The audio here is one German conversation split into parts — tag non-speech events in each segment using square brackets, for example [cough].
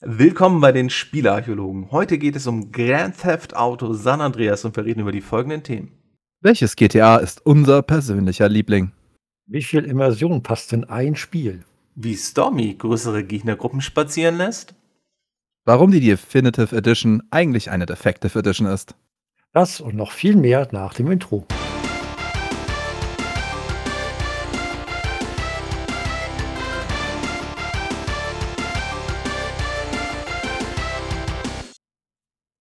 Willkommen bei den Spielarchäologen. Heute geht es um Grand Theft Auto San Andreas und wir reden über die folgenden Themen. Welches GTA ist unser persönlicher Liebling? Wie viel Immersion passt in ein Spiel? Wie Stormy größere Gegnergruppen spazieren lässt? Warum die Definitive Edition eigentlich eine Defective Edition ist? Das und noch viel mehr nach dem Intro.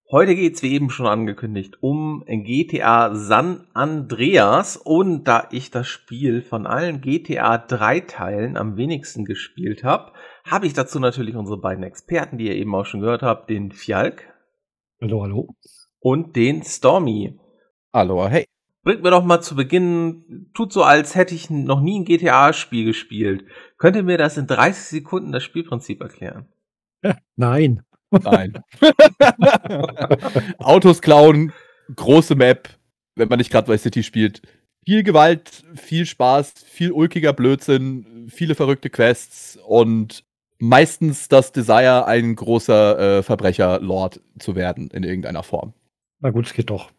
Heute geht's wie eben schon angekündigt um GTA San Andreas und da ich das Spiel von allen GTA 3 Teilen am wenigsten gespielt habe, habe ich dazu natürlich unsere beiden Experten, die ihr eben auch schon gehört habt, den Fjalk. Hallo, hallo. Und den Stormy. Hallo, hey. Bringt mir doch mal zu Beginn, tut so, als hätte ich noch nie ein GTA-Spiel gespielt. Könnt ihr mir das in 30 Sekunden das Spielprinzip erklären? Nein. Nein. [laughs] Autos klauen, große Map, wenn man nicht gerade bei City spielt. Viel Gewalt, viel Spaß, viel ulkiger Blödsinn, viele verrückte Quests und meistens das Desire, ein großer äh, Verbrecherlord zu werden in irgendeiner Form. Na gut, es geht doch.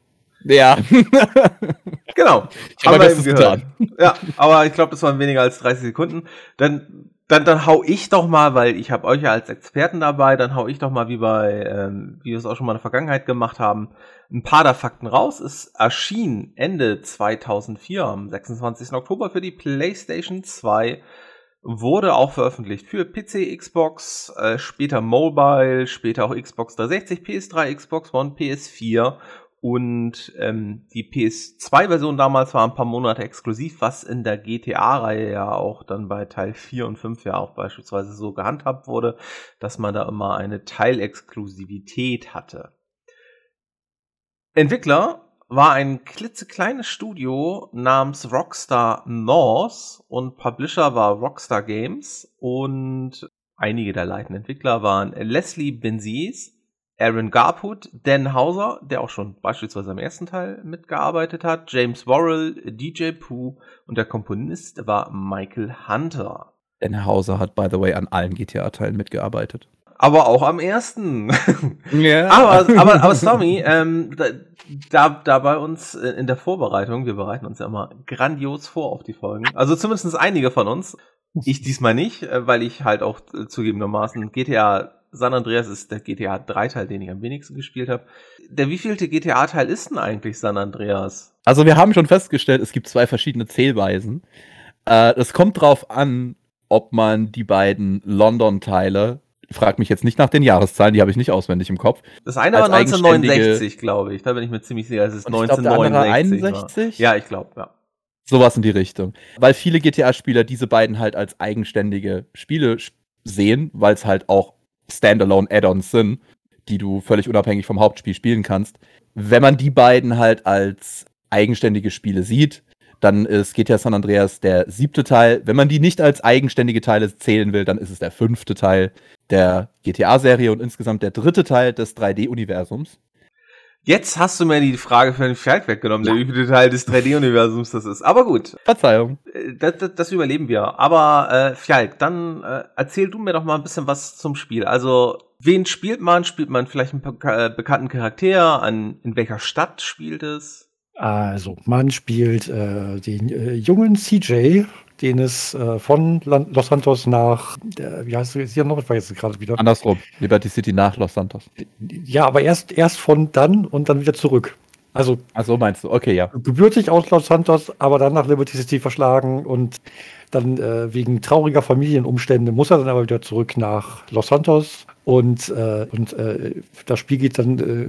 Ja. [laughs] genau. Ich habe mein Bestes getan. Ja, aber ich glaube, das waren weniger als 30 Sekunden. Dann dann, dann hau ich doch mal, weil ich habe euch ja als Experten dabei, dann hau ich doch mal, wie bei, ähm, wie wir es auch schon mal in der Vergangenheit gemacht haben, ein paar der Fakten raus. Es erschien Ende 2004, am 26. Oktober für die PlayStation 2, wurde auch veröffentlicht für PC, Xbox, äh, später Mobile, später auch Xbox 360, PS3, Xbox One, PS4 und ähm, die PS2-Version damals war ein paar Monate exklusiv, was in der GTA-Reihe ja auch dann bei Teil 4 und 5 ja auch beispielsweise so gehandhabt wurde, dass man da immer eine Teilexklusivität hatte. Entwickler war ein klitzekleines Studio namens Rockstar North und Publisher war Rockstar Games und einige der leitenden Entwickler waren Leslie Benzies, Aaron Garput, Dan Hauser, der auch schon beispielsweise am ersten Teil mitgearbeitet hat, James Worrell, DJ Pooh und der Komponist war Michael Hunter. Dan Hauser hat, by the way, an allen GTA-Teilen mitgearbeitet. Aber auch am ersten. [laughs] Ja. aber, aber, aber Stormy, ähm, da, da bei uns in der Vorbereitung, wir bereiten uns ja immer grandios vor auf die Folgen. Also zumindest einige von uns. Ich diesmal nicht, äh, weil ich halt auch äh, zugegebenermaßen GTA San Andreas ist der GTA 3 Teil, den ich am wenigsten gespielt habe. Der wievielte GTA Teil ist denn eigentlich San Andreas? Also wir haben schon festgestellt, es gibt zwei verschiedene Zählweisen. Äh, es kommt drauf an, ob man die beiden London-Teile, frag mich jetzt nicht nach den Jahreszahlen, die habe ich nicht auswendig im Kopf. Das eine war 1969, glaube ich. Da bin ich mir ziemlich sicher, es ist 1969. Glaub, 61? Ja, ich glaube, ja. Sowas in die Richtung. Weil viele GTA-Spieler diese beiden halt als eigenständige Spiele sehen, weil es halt auch Standalone Add-ons sind, die du völlig unabhängig vom Hauptspiel spielen kannst. Wenn man die beiden halt als eigenständige Spiele sieht, dann ist GTA San Andreas der siebte Teil. Wenn man die nicht als eigenständige Teile zählen will, dann ist es der fünfte Teil der GTA-Serie und insgesamt der dritte Teil des 3D-Universums. Jetzt hast du mir die Frage für den Falk weggenommen, ja. der wievielte Teil des 3D-Universums das ist. Aber gut. Verzeihung. Äh, das, das, das überleben wir. Aber äh, Fjalk, dann äh, erzähl du mir doch mal ein bisschen was zum Spiel. Also, wen spielt man? Spielt man vielleicht einen äh, bekannten Charakter? An, in welcher Stadt spielt es? Also, man spielt äh, den äh, jungen CJ, den es äh, von Los Santos nach, äh, wie heißt es hier noch? Ich vergesse gerade wieder. Andersrum, Liberty City nach Los Santos. Ja, aber erst, erst von dann und dann wieder zurück. Also, Ach so meinst du, okay, ja. Gebürtig aus Los Santos, aber dann nach Liberty City verschlagen und dann äh, wegen trauriger Familienumstände muss er dann aber wieder zurück nach Los Santos. Und, äh, und äh, das Spiel geht dann äh,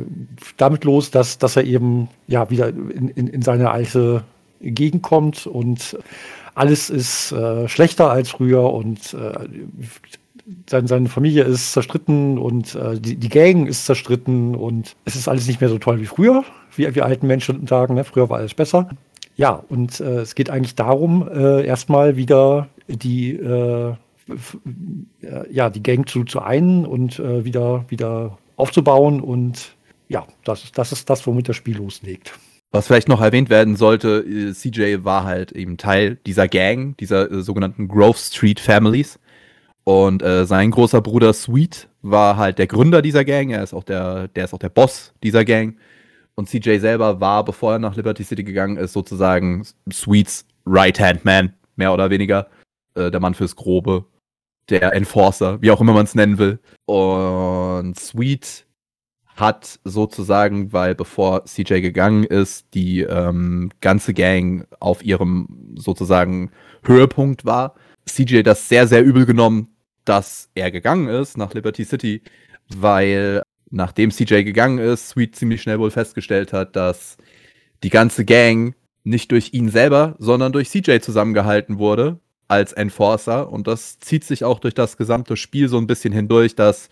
damit los, dass, dass er eben ja wieder in, in, in seine alte Gegend kommt und alles ist äh, schlechter als früher und äh, seine, seine Familie ist zerstritten und äh, die, die Gang ist zerstritten und es ist alles nicht mehr so toll wie früher, wie wir alten Menschen sagen. Ne? Früher war alles besser. Ja, und äh, es geht eigentlich darum, äh, erstmal wieder die, äh, ja, die Gang zu, zu einen und äh, wieder, wieder aufzubauen. Und ja, das, das ist das, womit das Spiel loslegt. Was vielleicht noch erwähnt werden sollte, äh, CJ war halt eben Teil dieser Gang, dieser äh, sogenannten Grove Street Families. Und äh, sein großer Bruder Sweet war halt der Gründer dieser Gang. Er ist auch der, der ist auch der Boss dieser Gang. Und CJ selber war, bevor er nach Liberty City gegangen ist, sozusagen Sweets Right-Hand-Man, mehr oder weniger. Äh, der Mann fürs Grobe, der Enforcer, wie auch immer man es nennen will. Und Sweet hat sozusagen, weil bevor CJ gegangen ist, die ähm, ganze Gang auf ihrem sozusagen Höhepunkt war. CJ das sehr, sehr übel genommen, dass er gegangen ist nach Liberty City, weil nachdem CJ gegangen ist, Sweet ziemlich schnell wohl festgestellt hat, dass die ganze Gang nicht durch ihn selber, sondern durch CJ zusammengehalten wurde als Enforcer. Und das zieht sich auch durch das gesamte Spiel so ein bisschen hindurch, dass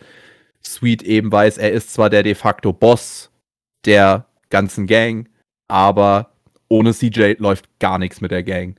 Sweet eben weiß, er ist zwar der de facto Boss der ganzen Gang, aber ohne CJ läuft gar nichts mit der Gang.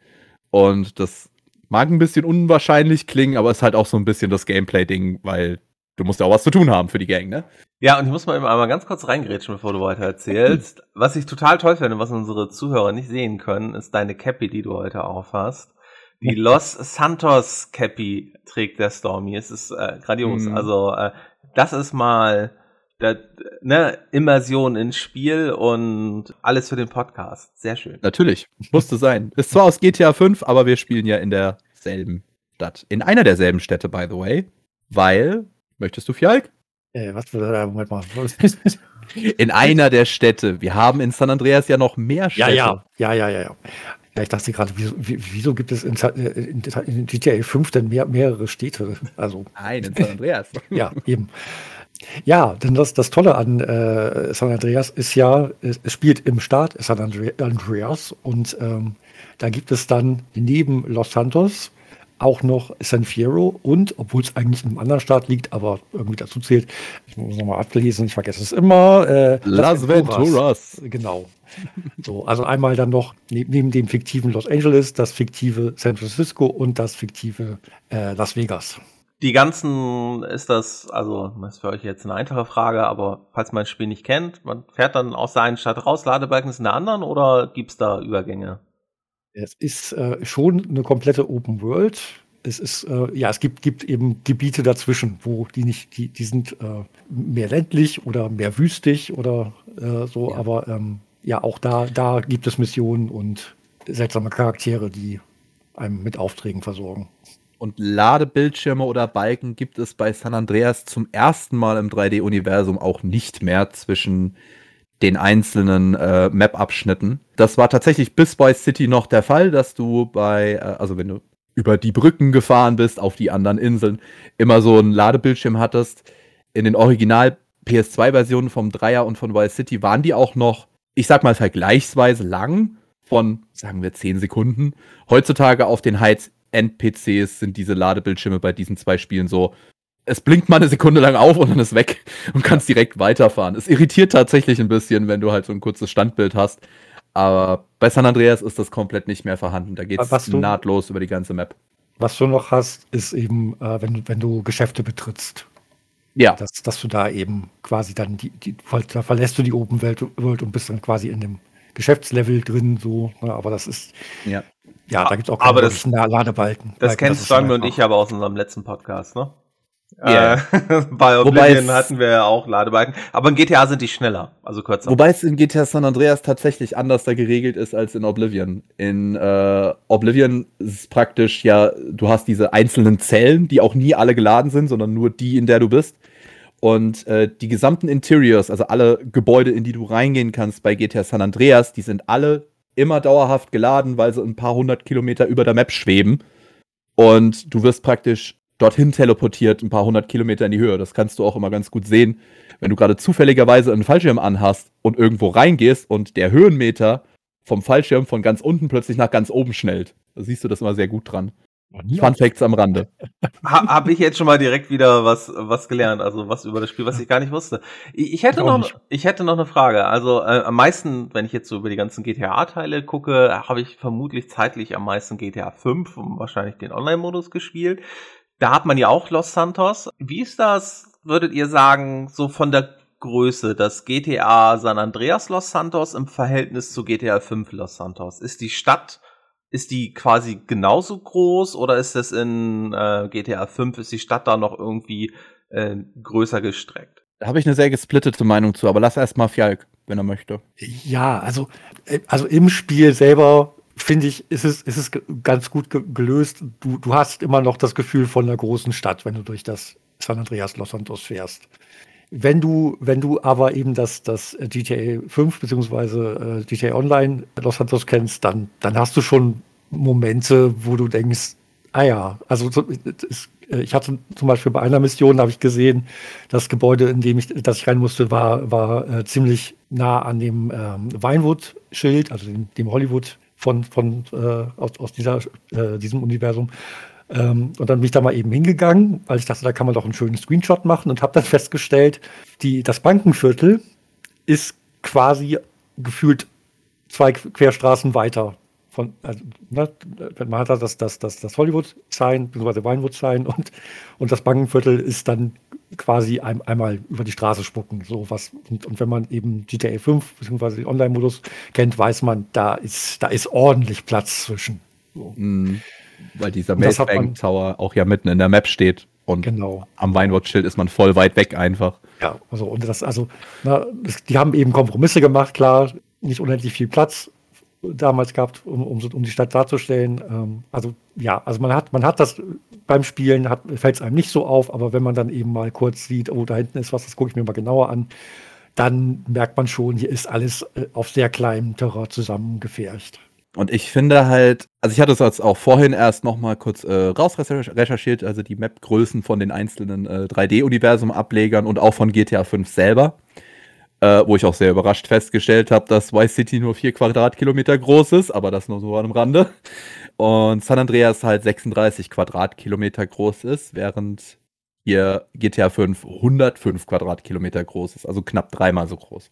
Und das mag ein bisschen unwahrscheinlich klingen, aber ist halt auch so ein bisschen das Gameplay-Ding, weil du musst ja auch was zu tun haben für die Gang, ne? Ja, und ich muss mal einmal ganz kurz reingrätschen, bevor du weiter erzählst. [laughs] was ich total toll finde, was unsere Zuhörer nicht sehen können, ist deine Cappy, die du heute aufhast. Die [laughs] Los Santos Cappy trägt der Stormy. Es ist äh, grandios. Mhm. Also äh, das ist mal das, ne, Immersion ins Spiel und alles für den Podcast. Sehr schön. Natürlich, musste sein. Ist zwar aus GTA 5, aber wir spielen ja in derselben Stadt. In einer derselben Städte, by the way. Weil, möchtest du Fjalk? Äh, was für Moment mal. in einer der Städte. Wir haben in San Andreas ja noch mehr Städte. Ja, ja, ja, ja, ja. Ja, ich dachte gerade, wieso, wieso gibt es in, in, in, GTA 5 denn mehr, mehrere Städte? Also, Nein, in San Andreas. [laughs] ja, eben. Ja, denn das, das Tolle an äh, San Andreas ist ja, es, es, spielt im Staat San Andreas und ähm, da gibt es dann neben Los Santos auch noch San Fierro und, obwohl es eigentlich in einem anderen Staat liegt, aber irgendwie dazu zählt, ich muss nochmal ablesen, ich vergesse es immer. Äh, Las Venturas. Genau. So, also einmal dann noch neben, neben, dem fiktiven Los Angeles, das fiktive San Francisco und das fiktive äh, Las Vegas. Die ganzen ist das, also das ist für euch jetzt eine einfache Frage, aber falls man das Spiel nicht kennt, man fährt dann aus der einen Stadt raus, Ladebalken ist in der anderen oder gibt es da Übergänge? Es ist äh, schon eine komplette Open World. Es ist, äh, ja, es gibt, gibt eben Gebiete dazwischen, wo die nicht, die, die sind äh, mehr ländlich oder mehr wüstig oder äh, so, ja. aber ähm, ja, auch da, da gibt es Missionen und seltsame Charaktere, die einem mit Aufträgen versorgen. Und Ladebildschirme oder Balken gibt es bei San Andreas zum ersten Mal im 3D-Universum auch nicht mehr zwischen den einzelnen äh, Map-Abschnitten. Das war tatsächlich bis bei City noch der Fall, dass du bei, äh, also wenn du über die Brücken gefahren bist, auf die anderen Inseln, immer so einen Ladebildschirm hattest. In den Original PS2-Versionen vom Dreier und von Vice City waren die auch noch, ich sag mal, vergleichsweise lang, von, sagen wir, 10 Sekunden. Heutzutage auf den Heiz NPCs sind diese Ladebildschirme bei diesen zwei Spielen so. Es blinkt mal eine Sekunde lang auf und dann ist weg und kannst direkt weiterfahren. Es irritiert tatsächlich ein bisschen, wenn du halt so ein kurzes Standbild hast. Aber bei San Andreas ist das komplett nicht mehr vorhanden. Da geht es nahtlos über die ganze Map. Was du noch hast, ist eben, äh, wenn, wenn du Geschäfte betrittst. Ja. Dass, dass du da eben quasi dann die, die da verlässt du die Open Welt und bist dann quasi in dem Geschäftslevel drin, so. Ne? Aber das ist, ja, ja da gibt es auch aber das, Ladebalken. Das kennst Strang und ich aber aus unserem letzten Podcast, ne? Yeah. Äh, [laughs] bei Oblivion hatten wir ja auch Ladebalken, aber in GTA sind die schneller, also kürzer. Wobei es in GTA San Andreas tatsächlich anders da geregelt ist als in Oblivion. In äh, Oblivion ist es praktisch ja, du hast diese einzelnen Zellen, die auch nie alle geladen sind, sondern nur die, in der du bist. Und äh, die gesamten Interiors, also alle Gebäude, in die du reingehen kannst bei GTA San Andreas, die sind alle immer dauerhaft geladen, weil sie ein paar hundert Kilometer über der Map schweben. Und du wirst praktisch dorthin teleportiert, ein paar hundert Kilometer in die Höhe. Das kannst du auch immer ganz gut sehen, wenn du gerade zufälligerweise einen Fallschirm anhast und irgendwo reingehst und der Höhenmeter vom Fallschirm von ganz unten plötzlich nach ganz oben schnellt. Da siehst du das immer sehr gut dran. Fun Facts am Rande. Ha, Habe ich jetzt schon mal direkt wieder was was gelernt, also was über das Spiel, was ich gar nicht wusste. Ich, ich hätte noch ich hätte noch eine Frage. Also äh, am meisten, wenn ich jetzt so über die ganzen GTA-Teile gucke, habe ich vermutlich zeitlich am meisten GTA 5 und wahrscheinlich den Online-Modus gespielt. Da hat man ja auch Los Santos. Wie ist das, würdet ihr sagen, so von der Größe, das GTA San Andreas Los Santos im Verhältnis zu GTA 5 Los Santos? Ist die Stadt ist die quasi genauso groß oder ist das in äh, GTA 5, ist die Stadt da noch irgendwie äh, größer gestreckt? Da habe ich eine sehr gesplittete Meinung zu, aber lass erst mal Fjalk, wenn er möchte. Ja, also, äh, also im Spiel selber finde ich, ist es, ist es ganz gut gelöst. Du, du hast immer noch das Gefühl von einer großen Stadt, wenn du durch das San Andreas Los Santos fährst. Wenn du, wenn du aber eben das, das GTA 5 bzw. Äh, GTA Online Los Santos kennst, dann, dann hast du schon Momente, wo du denkst, ah ja, also es, äh, ich hatte zum Beispiel bei einer Mission, habe ich gesehen, das Gebäude, in dem ich, das ich rein musste, war, war äh, ziemlich nah an dem ähm, Weinwood-Schild, also dem, dem Hollywood von, von äh, aus, aus dieser, äh, diesem Universum. Ähm, und dann bin ich da mal eben hingegangen, weil ich dachte, da kann man doch einen schönen Screenshot machen und habe dann festgestellt, die, das Bankenviertel ist quasi gefühlt zwei Querstraßen weiter. Von, also, ne, man hat da das, das, das, das Hollywood-Sign, beziehungsweise Weinwood-Sign und, und das Bankenviertel ist dann quasi ein, einmal über die Straße spucken. So was. Und, und wenn man eben GTA 5 beziehungsweise den Online-Modus kennt, weiß man, da ist, da ist ordentlich Platz zwischen. So. Mhm. Weil dieser Mailbank Tower auch ja mitten in der Map steht. Und genau. am Weinwort-Schild ist man voll weit weg einfach. Ja, also und das, also, na, das, die haben eben Kompromisse gemacht, klar, nicht unendlich viel Platz damals gehabt, um, um, um die Stadt darzustellen. Ähm, also ja, also man hat, man hat das beim Spielen, fällt es einem nicht so auf, aber wenn man dann eben mal kurz sieht, oh, da hinten ist was, das gucke ich mir mal genauer an, dann merkt man schon, hier ist alles äh, auf sehr kleinem Terrain zusammengefärcht. Und ich finde halt, also ich hatte es jetzt auch vorhin erst noch mal kurz äh, rausrecherchiert, also die Map-Größen von den einzelnen äh, 3D-Universum-Ablegern und auch von GTA 5 selber äh, wo ich auch sehr überrascht festgestellt habe, dass Vice City nur 4 Quadratkilometer groß ist, aber das nur so dem Rande. Und San Andreas halt 36 Quadratkilometer groß ist, während hier GTA 5 105 Quadratkilometer groß ist, also knapp dreimal so groß.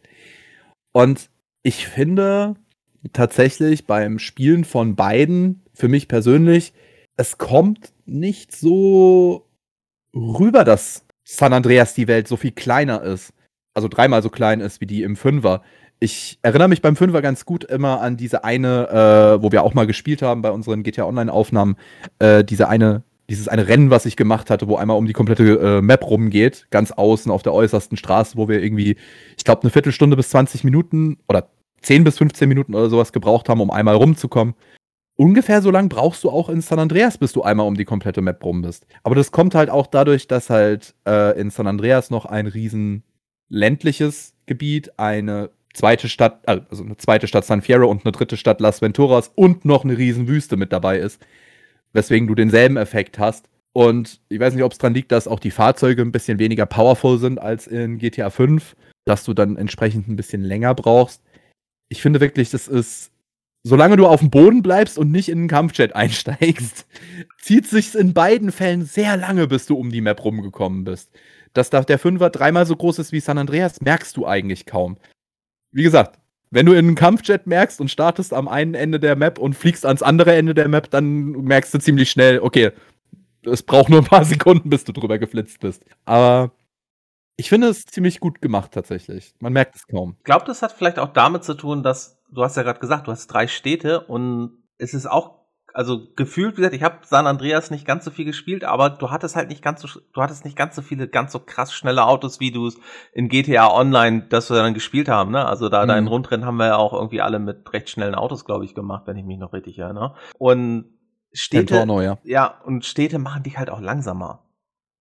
Und ich finde tatsächlich beim Spielen von beiden, für mich persönlich, es kommt nicht so rüber, dass San Andreas die Welt so viel kleiner ist also dreimal so klein ist wie die im Fünfer. Ich erinnere mich beim Fünfer ganz gut immer an diese eine, äh, wo wir auch mal gespielt haben bei unseren GTA Online-Aufnahmen, äh, diese eine, dieses eine Rennen, was ich gemacht hatte, wo einmal um die komplette äh, Map rumgeht, ganz außen auf der äußersten Straße, wo wir irgendwie, ich glaube, eine Viertelstunde bis 20 Minuten oder 10 bis 15 Minuten oder sowas gebraucht haben, um einmal rumzukommen. Ungefähr so lang brauchst du auch in San Andreas, bis du einmal um die komplette Map rum bist. Aber das kommt halt auch dadurch, dass halt äh, in San Andreas noch ein riesen ländliches Gebiet, eine zweite Stadt, äh, also eine zweite Stadt San Fierro und eine dritte Stadt Las Venturas und noch eine Riesenwüste mit dabei ist, weswegen du denselben Effekt hast. Und ich weiß nicht, ob es daran liegt, dass auch die Fahrzeuge ein bisschen weniger powerful sind als in GTA 5, dass du dann entsprechend ein bisschen länger brauchst. Ich finde wirklich, das ist, solange du auf dem Boden bleibst und nicht in den Kampfjet [laughs] einsteigst, zieht sich in beiden Fällen sehr lange, bis du um die Map rumgekommen bist dass da der Fünfer dreimal so groß ist wie San Andreas, merkst du eigentlich kaum. Wie gesagt, wenn du in einen Kampfjet merkst und startest am einen Ende der Map und fliegst ans andere Ende der Map, dann merkst du ziemlich schnell, okay, es braucht nur ein paar [laughs] Sekunden, bis du drüber geflitzt bist. Aber ich finde es ziemlich gut gemacht tatsächlich. Man merkt es kaum. Ich glaube, das hat vielleicht auch damit zu tun, dass du hast ja gerade gesagt, du hast drei Städte und es ist auch also gefühlt, wie gesagt, ich habe San Andreas nicht ganz so viel gespielt, aber du hattest halt nicht ganz so, du hattest nicht ganz so viele, ganz so krass schnelle Autos, wie du es in GTA Online, das wir dann gespielt haben, ne? Also da, mhm. da in Rundrennen haben wir ja auch irgendwie alle mit recht schnellen Autos, glaube ich, gemacht, wenn ich mich noch richtig erinnere. Und Städte, Torno, ja. ja, und Städte machen dich halt auch langsamer.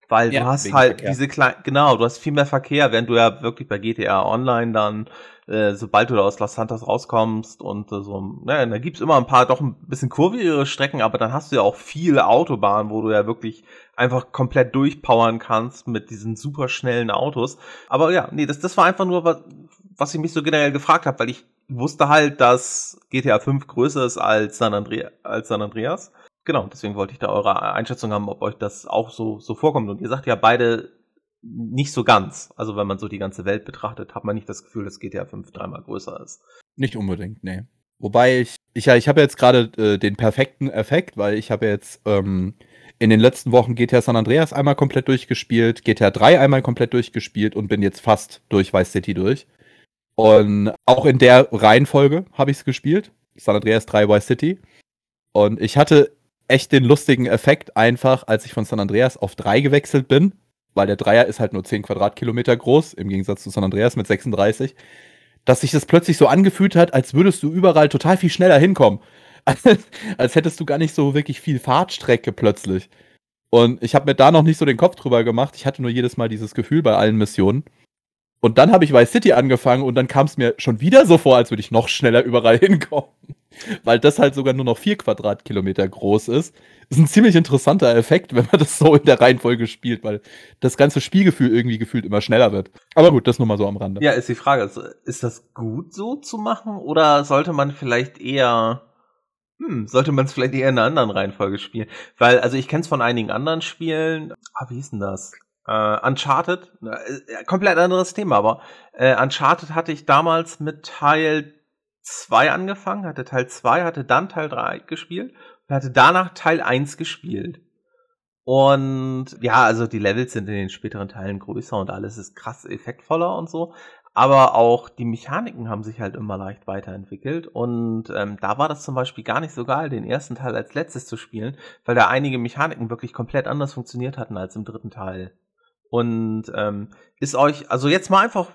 Weil ja, du hast halt Verkehr. diese kleinen, genau, du hast viel mehr Verkehr, während du ja wirklich bei GTA Online dann äh, sobald du da aus Los Santos rauskommst und äh, so, ne, da gibt's immer ein paar doch ein bisschen kurvigere Strecken, aber dann hast du ja auch viele Autobahnen, wo du ja wirklich einfach komplett durchpowern kannst mit diesen super schnellen Autos. Aber ja, nee, das, das war einfach nur was, was ich mich so generell gefragt habe, weil ich wusste halt, dass GTA 5 größer ist als San, Andre als San Andreas. Genau, deswegen wollte ich da eure Einschätzung haben, ob euch das auch so, so vorkommt. Und ihr sagt ja beide, nicht so ganz. Also wenn man so die ganze Welt betrachtet, hat man nicht das Gefühl, dass GTA 5 dreimal größer ist. Nicht unbedingt, nee. Wobei ich, ich ja, ich habe jetzt gerade äh, den perfekten Effekt, weil ich habe jetzt ähm, in den letzten Wochen GTA San Andreas einmal komplett durchgespielt, GTA 3 einmal komplett durchgespielt und bin jetzt fast durch Vice City durch. Und auch in der Reihenfolge habe ich es gespielt. San Andreas 3 Vice City. Und ich hatte echt den lustigen Effekt einfach, als ich von San Andreas auf 3 gewechselt bin, weil der Dreier ist halt nur 10 Quadratkilometer groß, im Gegensatz zu San Andreas mit 36, dass sich das plötzlich so angefühlt hat, als würdest du überall total viel schneller hinkommen. [laughs] als hättest du gar nicht so wirklich viel Fahrtstrecke plötzlich. Und ich habe mir da noch nicht so den Kopf drüber gemacht. Ich hatte nur jedes Mal dieses Gefühl bei allen Missionen. Und dann habe ich Vice City angefangen und dann kam es mir schon wieder so vor, als würde ich noch schneller überall [laughs] hinkommen. Weil das halt sogar nur noch vier Quadratkilometer groß ist. Ist ein ziemlich interessanter Effekt, [laughs] wenn man das so in der Reihenfolge spielt, weil das ganze Spielgefühl irgendwie gefühlt immer schneller wird. Aber gut, das nur mal so am Rande. Ja, ist die Frage, also, ist das gut so zu machen oder sollte man vielleicht eher hm, sollte man es vielleicht eher in einer anderen Reihenfolge spielen? Weil, also ich kenne es von einigen anderen Spielen. Ah, wie hieß denn das? Äh, Uncharted, äh, komplett anderes Thema, aber äh, Uncharted hatte ich damals mit Teil 2 angefangen, hatte Teil 2, hatte dann Teil 3 gespielt und hatte danach Teil 1 gespielt. Und ja, also die Levels sind in den späteren Teilen größer und alles ist krass effektvoller und so aber auch die Mechaniken haben sich halt immer leicht weiterentwickelt und ähm, da war das zum Beispiel gar nicht so geil, den ersten Teil als letztes zu spielen, weil da einige Mechaniken wirklich komplett anders funktioniert hatten als im dritten Teil. Und ähm, ist euch, also jetzt mal einfach,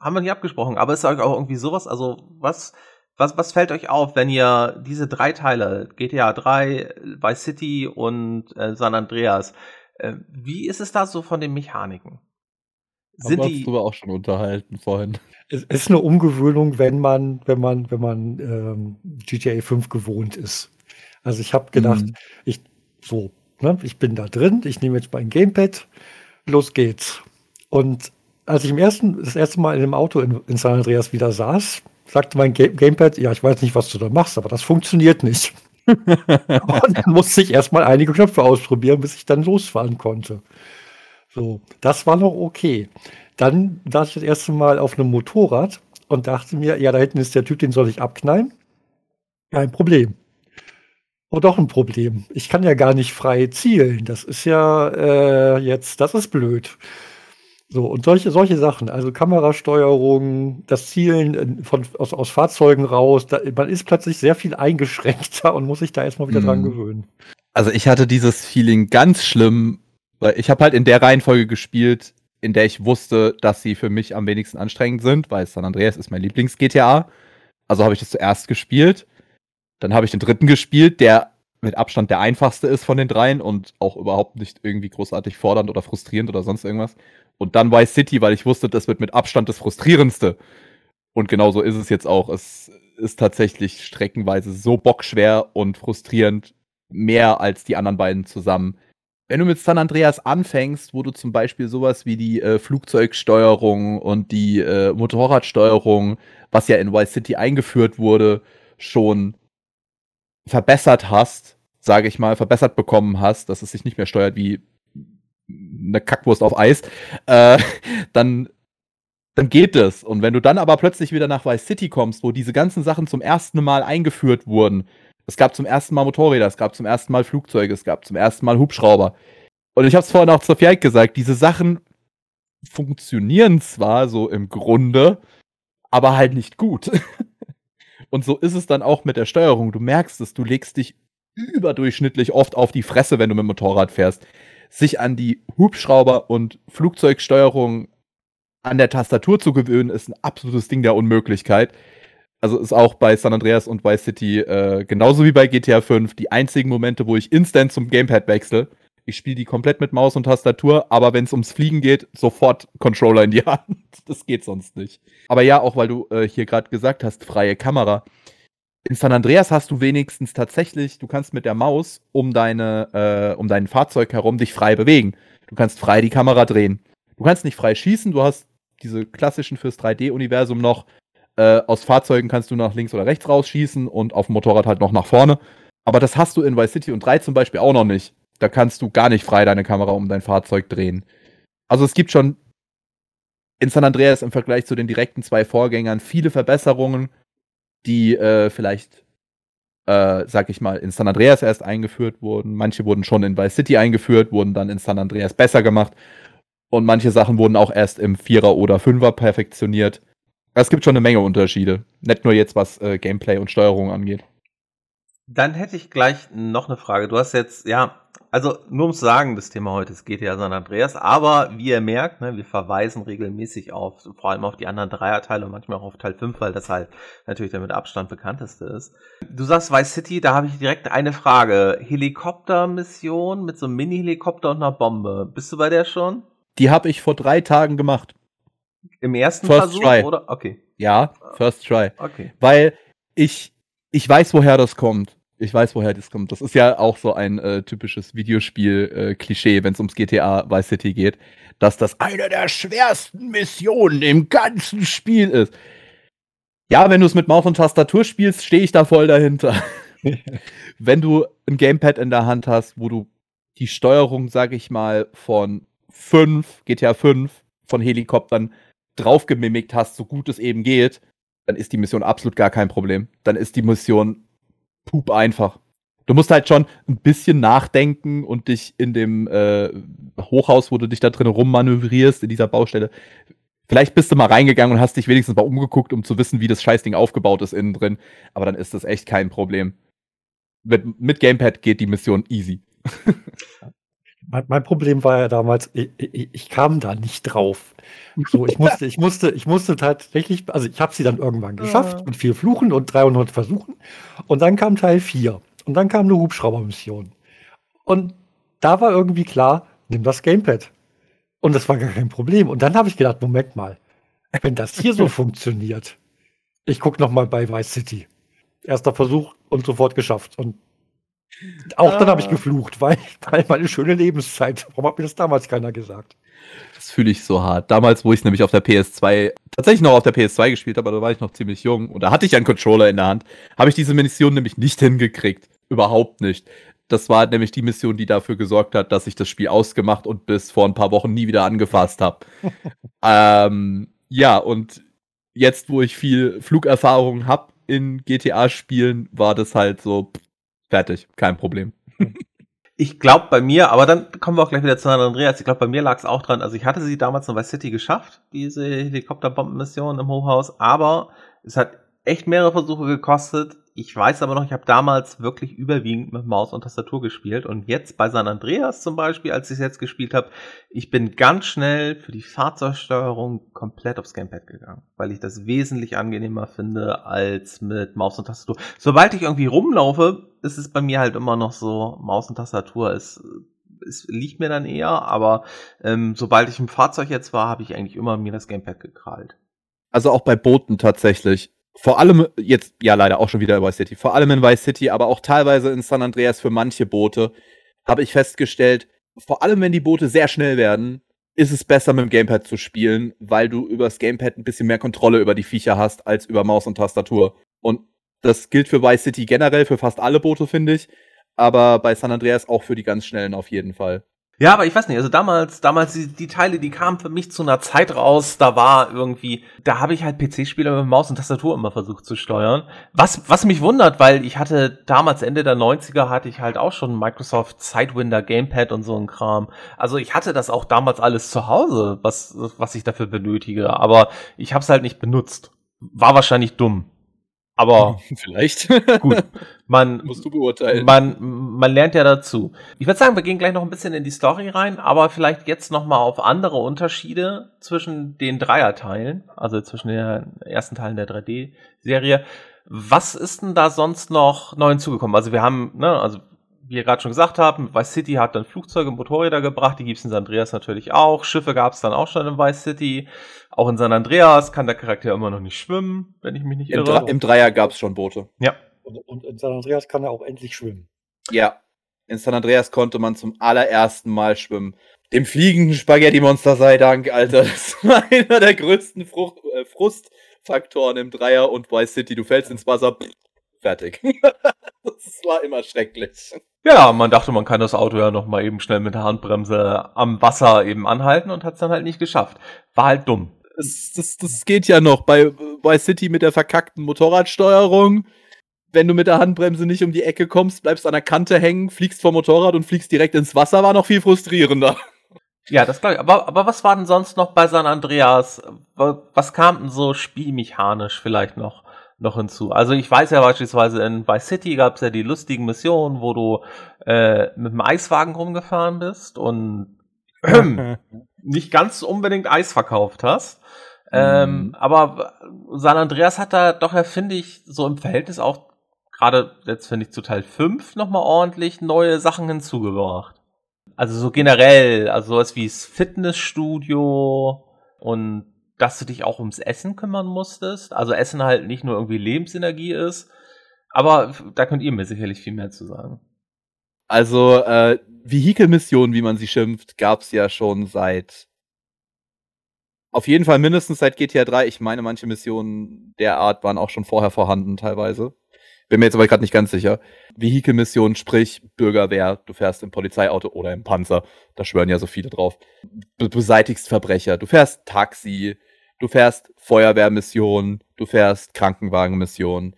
haben wir nicht abgesprochen, aber ist euch auch irgendwie sowas, also was, was, was fällt euch auf, wenn ihr diese drei Teile, GTA 3, Vice City und äh, San Andreas, äh, wie ist es da so von den Mechaniken? Sind Haben wir uns darüber auch schon unterhalten vorhin. Es ist eine Umgewöhnung, wenn man, wenn man, wenn man ähm, GTA 5 gewohnt ist. Also ich habe gedacht, mhm. ich so, ne, ich bin da drin, ich nehme jetzt mein Gamepad, los geht's. Und als ich im ersten, das erste Mal in dem Auto in, in San Andreas wieder saß, sagte mein Ga Gamepad, ja, ich weiß nicht, was du da machst, aber das funktioniert nicht. [laughs] und dann musste ich erstmal einige Knöpfe ausprobieren, bis ich dann losfahren konnte. So, das war noch okay. Dann saß ich das erste Mal auf einem Motorrad und dachte mir, ja, da hinten ist der Typ, den soll ich abknallen. Kein Problem. Oh, doch ein Problem. Ich kann ja gar nicht frei zielen. Das ist ja äh, jetzt, das ist blöd. So, und solche, solche Sachen, also Kamerasteuerung, das Zielen von, aus, aus Fahrzeugen raus, da, man ist plötzlich sehr viel eingeschränkter und muss sich da erstmal wieder mm. dran gewöhnen. Also ich hatte dieses Feeling ganz schlimm, weil ich habe halt in der Reihenfolge gespielt, in der ich wusste, dass sie für mich am wenigsten anstrengend sind, weil San Andreas ist mein Lieblings-GTA. Also habe ich das zuerst gespielt. Dann habe ich den dritten gespielt, der mit Abstand der einfachste ist von den dreien und auch überhaupt nicht irgendwie großartig fordernd oder frustrierend oder sonst irgendwas. Und dann Vice City, weil ich wusste, das wird mit Abstand das frustrierendste. Und genauso ist es jetzt auch. Es ist tatsächlich streckenweise so bockschwer und frustrierend, mehr als die anderen beiden zusammen wenn du mit San Andreas anfängst, wo du zum Beispiel sowas wie die äh, Flugzeugsteuerung und die äh, Motorradsteuerung, was ja in Vice City eingeführt wurde, schon verbessert hast, sage ich mal, verbessert bekommen hast, dass es sich nicht mehr steuert wie eine Kackwurst auf Eis, äh, [laughs] dann, dann geht es. Und wenn du dann aber plötzlich wieder nach Vice City kommst, wo diese ganzen Sachen zum ersten Mal eingeführt wurden, es gab zum ersten Mal Motorräder, es gab zum ersten Mal Flugzeuge, es gab zum ersten Mal Hubschrauber. Und ich habe es vorhin auch zu Fiat gesagt, diese Sachen funktionieren zwar so im Grunde, aber halt nicht gut. [laughs] Und so ist es dann auch mit der Steuerung. Du merkst es, du legst dich überdurchschnittlich oft auf die Fresse, wenn du mit dem Motorrad fährst. Sich an die Hubschrauber- und Flugzeugsteuerung an der Tastatur zu gewöhnen, ist ein absolutes Ding der Unmöglichkeit also ist auch bei San Andreas und Vice City äh, genauso wie bei GTA 5 die einzigen Momente, wo ich instant zum Gamepad wechsle. Ich spiele die komplett mit Maus und Tastatur, aber wenn es ums Fliegen geht, sofort Controller in die [laughs] Hand. Das geht sonst nicht. Aber ja, auch weil du äh, hier gerade gesagt hast, freie Kamera. In San Andreas hast du wenigstens tatsächlich, du kannst mit der Maus um deine, äh, um dein Fahrzeug herum dich frei bewegen. Du kannst frei die Kamera drehen. Du kannst nicht frei schießen, du hast diese klassischen fürs 3D-Universum noch äh, aus Fahrzeugen kannst du nach links oder rechts rausschießen und auf dem Motorrad halt noch nach vorne. Aber das hast du in Vice City und 3 zum Beispiel auch noch nicht. Da kannst du gar nicht frei deine Kamera um dein Fahrzeug drehen. Also es gibt schon in San Andreas im Vergleich zu den direkten zwei Vorgängern viele Verbesserungen, die äh, vielleicht, äh, sag ich mal, in San Andreas erst eingeführt wurden. Manche wurden schon in Vice City eingeführt, wurden dann in San Andreas besser gemacht. Und manche Sachen wurden auch erst im Vierer oder Fünfer perfektioniert. Es gibt schon eine Menge Unterschiede. Nicht nur jetzt, was äh, Gameplay und Steuerung angeht. Dann hätte ich gleich noch eine Frage. Du hast jetzt, ja, also nur um zu sagen, das Thema heute ist GTA San Andreas, aber wie ihr merkt, ne, wir verweisen regelmäßig auf, vor allem auf die anderen Dreierteile und manchmal auch auf Teil 5, weil das halt natürlich der mit Abstand bekannteste ist. Du sagst Vice City, da habe ich direkt eine Frage. Helikoptermission mit so einem Mini-Helikopter und einer Bombe. Bist du bei der schon? Die habe ich vor drei Tagen gemacht. Im ersten First Versuch, try. oder? Okay, Ja, first try. okay. Weil ich, ich weiß, woher das kommt. Ich weiß, woher das kommt. Das ist ja auch so ein äh, typisches Videospiel-Klischee, wenn es ums GTA Vice City geht, dass das eine der schwersten Missionen im ganzen Spiel ist. Ja, wenn du es mit Maus und Tastatur spielst, stehe ich da voll dahinter. [laughs] wenn du ein Gamepad in der Hand hast, wo du die Steuerung, sag ich mal, von 5, GTA 5, von Helikoptern drauf gemimickt hast, so gut es eben geht, dann ist die Mission absolut gar kein Problem. Dann ist die Mission pup einfach. Du musst halt schon ein bisschen nachdenken und dich in dem äh, Hochhaus, wo du dich da drin rummanövrierst, in dieser Baustelle, vielleicht bist du mal reingegangen und hast dich wenigstens mal umgeguckt, um zu wissen, wie das Scheißding aufgebaut ist innen drin. Aber dann ist das echt kein Problem. Mit, mit Gamepad geht die Mission easy. [laughs] Mein, mein Problem war ja damals, ich, ich, ich kam da nicht drauf. So, ich musste, ich musste, ich musste tatsächlich, also ich habe sie dann irgendwann geschafft Ah. mit vier Fluchen und 300 Versuchen. Und dann kam Teil 4. Und dann kam eine Hubschraubermission. Und da war irgendwie klar, nimm das Gamepad. Und das war gar kein Problem. Und dann habe ich gedacht, Moment mal, wenn das hier so [laughs] funktioniert, ich gucke noch mal bei Vice City. Erster Versuch und sofort geschafft. Und auch dann habe ich Ah. geflucht, weil, weil meine schöne Lebenszeit. Warum hat mir das damals keiner gesagt? Das fühle ich so hart. Damals, wo ich nämlich auf der PS2, tatsächlich noch auf der PS2 gespielt habe, aber da war ich noch ziemlich jung und da hatte ich einen Controller in der Hand, habe ich diese Mission nämlich nicht hingekriegt. Überhaupt nicht. Das war nämlich die Mission, die dafür gesorgt hat, dass ich das Spiel ausgemacht und bis vor ein paar Wochen nie wieder angefasst habe. [laughs] ähm, ja, und jetzt, wo ich viel Flugerfahrung habe in GTA-Spielen, war das halt so pff, fertig, kein Problem. Ich glaube bei mir, aber dann kommen wir auch gleich wieder zu San Andreas. Ich glaube, bei mir lag es auch dran. Also ich hatte sie damals in Vice City geschafft, diese Helikopterbombenmission im Hochhaus, aber es hat echt mehrere Versuche gekostet. Ich weiß aber noch, ich habe damals wirklich überwiegend mit Maus und Tastatur gespielt. Und jetzt bei San Andreas zum Beispiel, als ich es jetzt gespielt habe, ich bin ganz schnell für die Fahrzeugsteuerung komplett aufs Gamepad gegangen, weil ich das wesentlich angenehmer finde als mit Maus und Tastatur. Sobald ich irgendwie rumlaufe, ist es bei mir halt immer noch so, Maus und Tastatur ist, es liegt mir dann eher, aber ähm, sobald ich im Fahrzeug jetzt war, habe ich eigentlich immer mir das Gamepad gekrallt. Also auch bei Booten tatsächlich. Vor allem jetzt, ja leider auch schon wieder in Vice City, vor allem in Vice City, aber auch teilweise in San Andreas für manche Boote, habe ich festgestellt, vor allem wenn die Boote sehr schnell werden, ist es besser mit dem Gamepad zu spielen, weil du übers Gamepad ein bisschen mehr Kontrolle über die Viecher hast als über Maus und Tastatur. Und das gilt für Vice City generell, für fast alle Boote, finde ich. Aber bei San Andreas auch für die ganz schnellen auf jeden Fall. Ja, aber ich weiß nicht, also damals, damals die, die Teile, die kamen für mich zu einer Zeit raus, da war irgendwie, da habe ich halt PC-Spieler mit Maus und Tastatur immer versucht zu steuern. Was, was mich wundert, weil ich hatte damals Ende der 90er hatte ich halt auch schon Microsoft Sidewinder Gamepad und so ein Kram. Also ich hatte das auch damals alles zu Hause, was, was ich dafür benötige, aber ich habe es halt nicht benutzt. War wahrscheinlich dumm. Aber [laughs] Vielleicht. gut, man, [laughs] Musst du beurteilen. man, man lernt ja dazu. Ich würde sagen, wir gehen gleich noch ein bisschen in die Story rein, aber vielleicht jetzt noch mal auf andere Unterschiede zwischen den Dreierteilen, also zwischen den ersten Teilen der 3D-Serie. Was ist denn da sonst noch neu hinzugekommen? Also wir haben, ne, also wie ihr gerade schon gesagt habt, Vice City hat dann Flugzeuge und Motorräder gebracht, die gibt's in San Andreas natürlich auch. Schiffe gab's dann auch schon in Vice City. Auch in San Andreas kann der Charakter immer noch nicht schwimmen, wenn ich mich nicht Im, irre. Dre- Im Dreier gab es schon Boote. ja. Und, und in San Andreas kann er auch endlich schwimmen. Ja. In San Andreas konnte man zum allerersten Mal schwimmen. Dem fliegenden Spaghetti-Monster sei Dank, Alter. Das war [laughs] einer der größten Frucht, äh, Frustfaktoren im Dreier und Vice City. Du fällst ins Wasser, pff, fertig. [laughs] das war immer schrecklich. Ja, man dachte, man kann das Auto ja noch mal eben schnell mit der Handbremse am Wasser eben anhalten und hat es dann halt nicht geschafft. War halt dumm. Das, das, das geht ja noch bei Vice City mit der verkackten Motorradsteuerung. Wenn du mit der Handbremse nicht um die Ecke kommst, bleibst an der Kante hängen, fliegst vom Motorrad und fliegst direkt ins Wasser, war noch viel frustrierender. Ja, das glaube ich. Aber, aber was war denn sonst noch bei San Andreas? Was kam denn so spielmechanisch vielleicht noch noch hinzu. Also ich weiß ja beispielsweise in Vice City gab es ja die lustigen Missionen, wo du äh, mit dem Eiswagen rumgefahren bist und [clears throat] nicht ganz unbedingt Eis verkauft hast. Ähm, Mhm. aber San Andreas hat da doch, ja, finde ich, so im Verhältnis auch gerade jetzt finde ich zu Teil 5 nochmal ordentlich neue Sachen hinzugebracht. Also so generell, also sowas wie das Fitnessstudio und dass du dich auch ums Essen kümmern musstest. Also Essen halt nicht nur irgendwie Lebensenergie ist. Aber da könnt ihr mir sicherlich viel mehr zu sagen. Also, äh, Vehikelmissionen, wie man sie schimpft, gab's ja schon seit auf jeden Fall mindestens seit GTA 3. Ich meine, manche Missionen der Art waren auch schon vorher vorhanden, teilweise. Bin mir jetzt aber gerade nicht ganz sicher. Vehikelmissionen, sprich Bürgerwehr, du fährst im Polizeiauto oder im Panzer, da schwören ja so viele drauf. Du beseitigst Verbrecher, du fährst Taxi, du fährst Feuerwehrmissionen, du fährst Krankenwagenmissionen.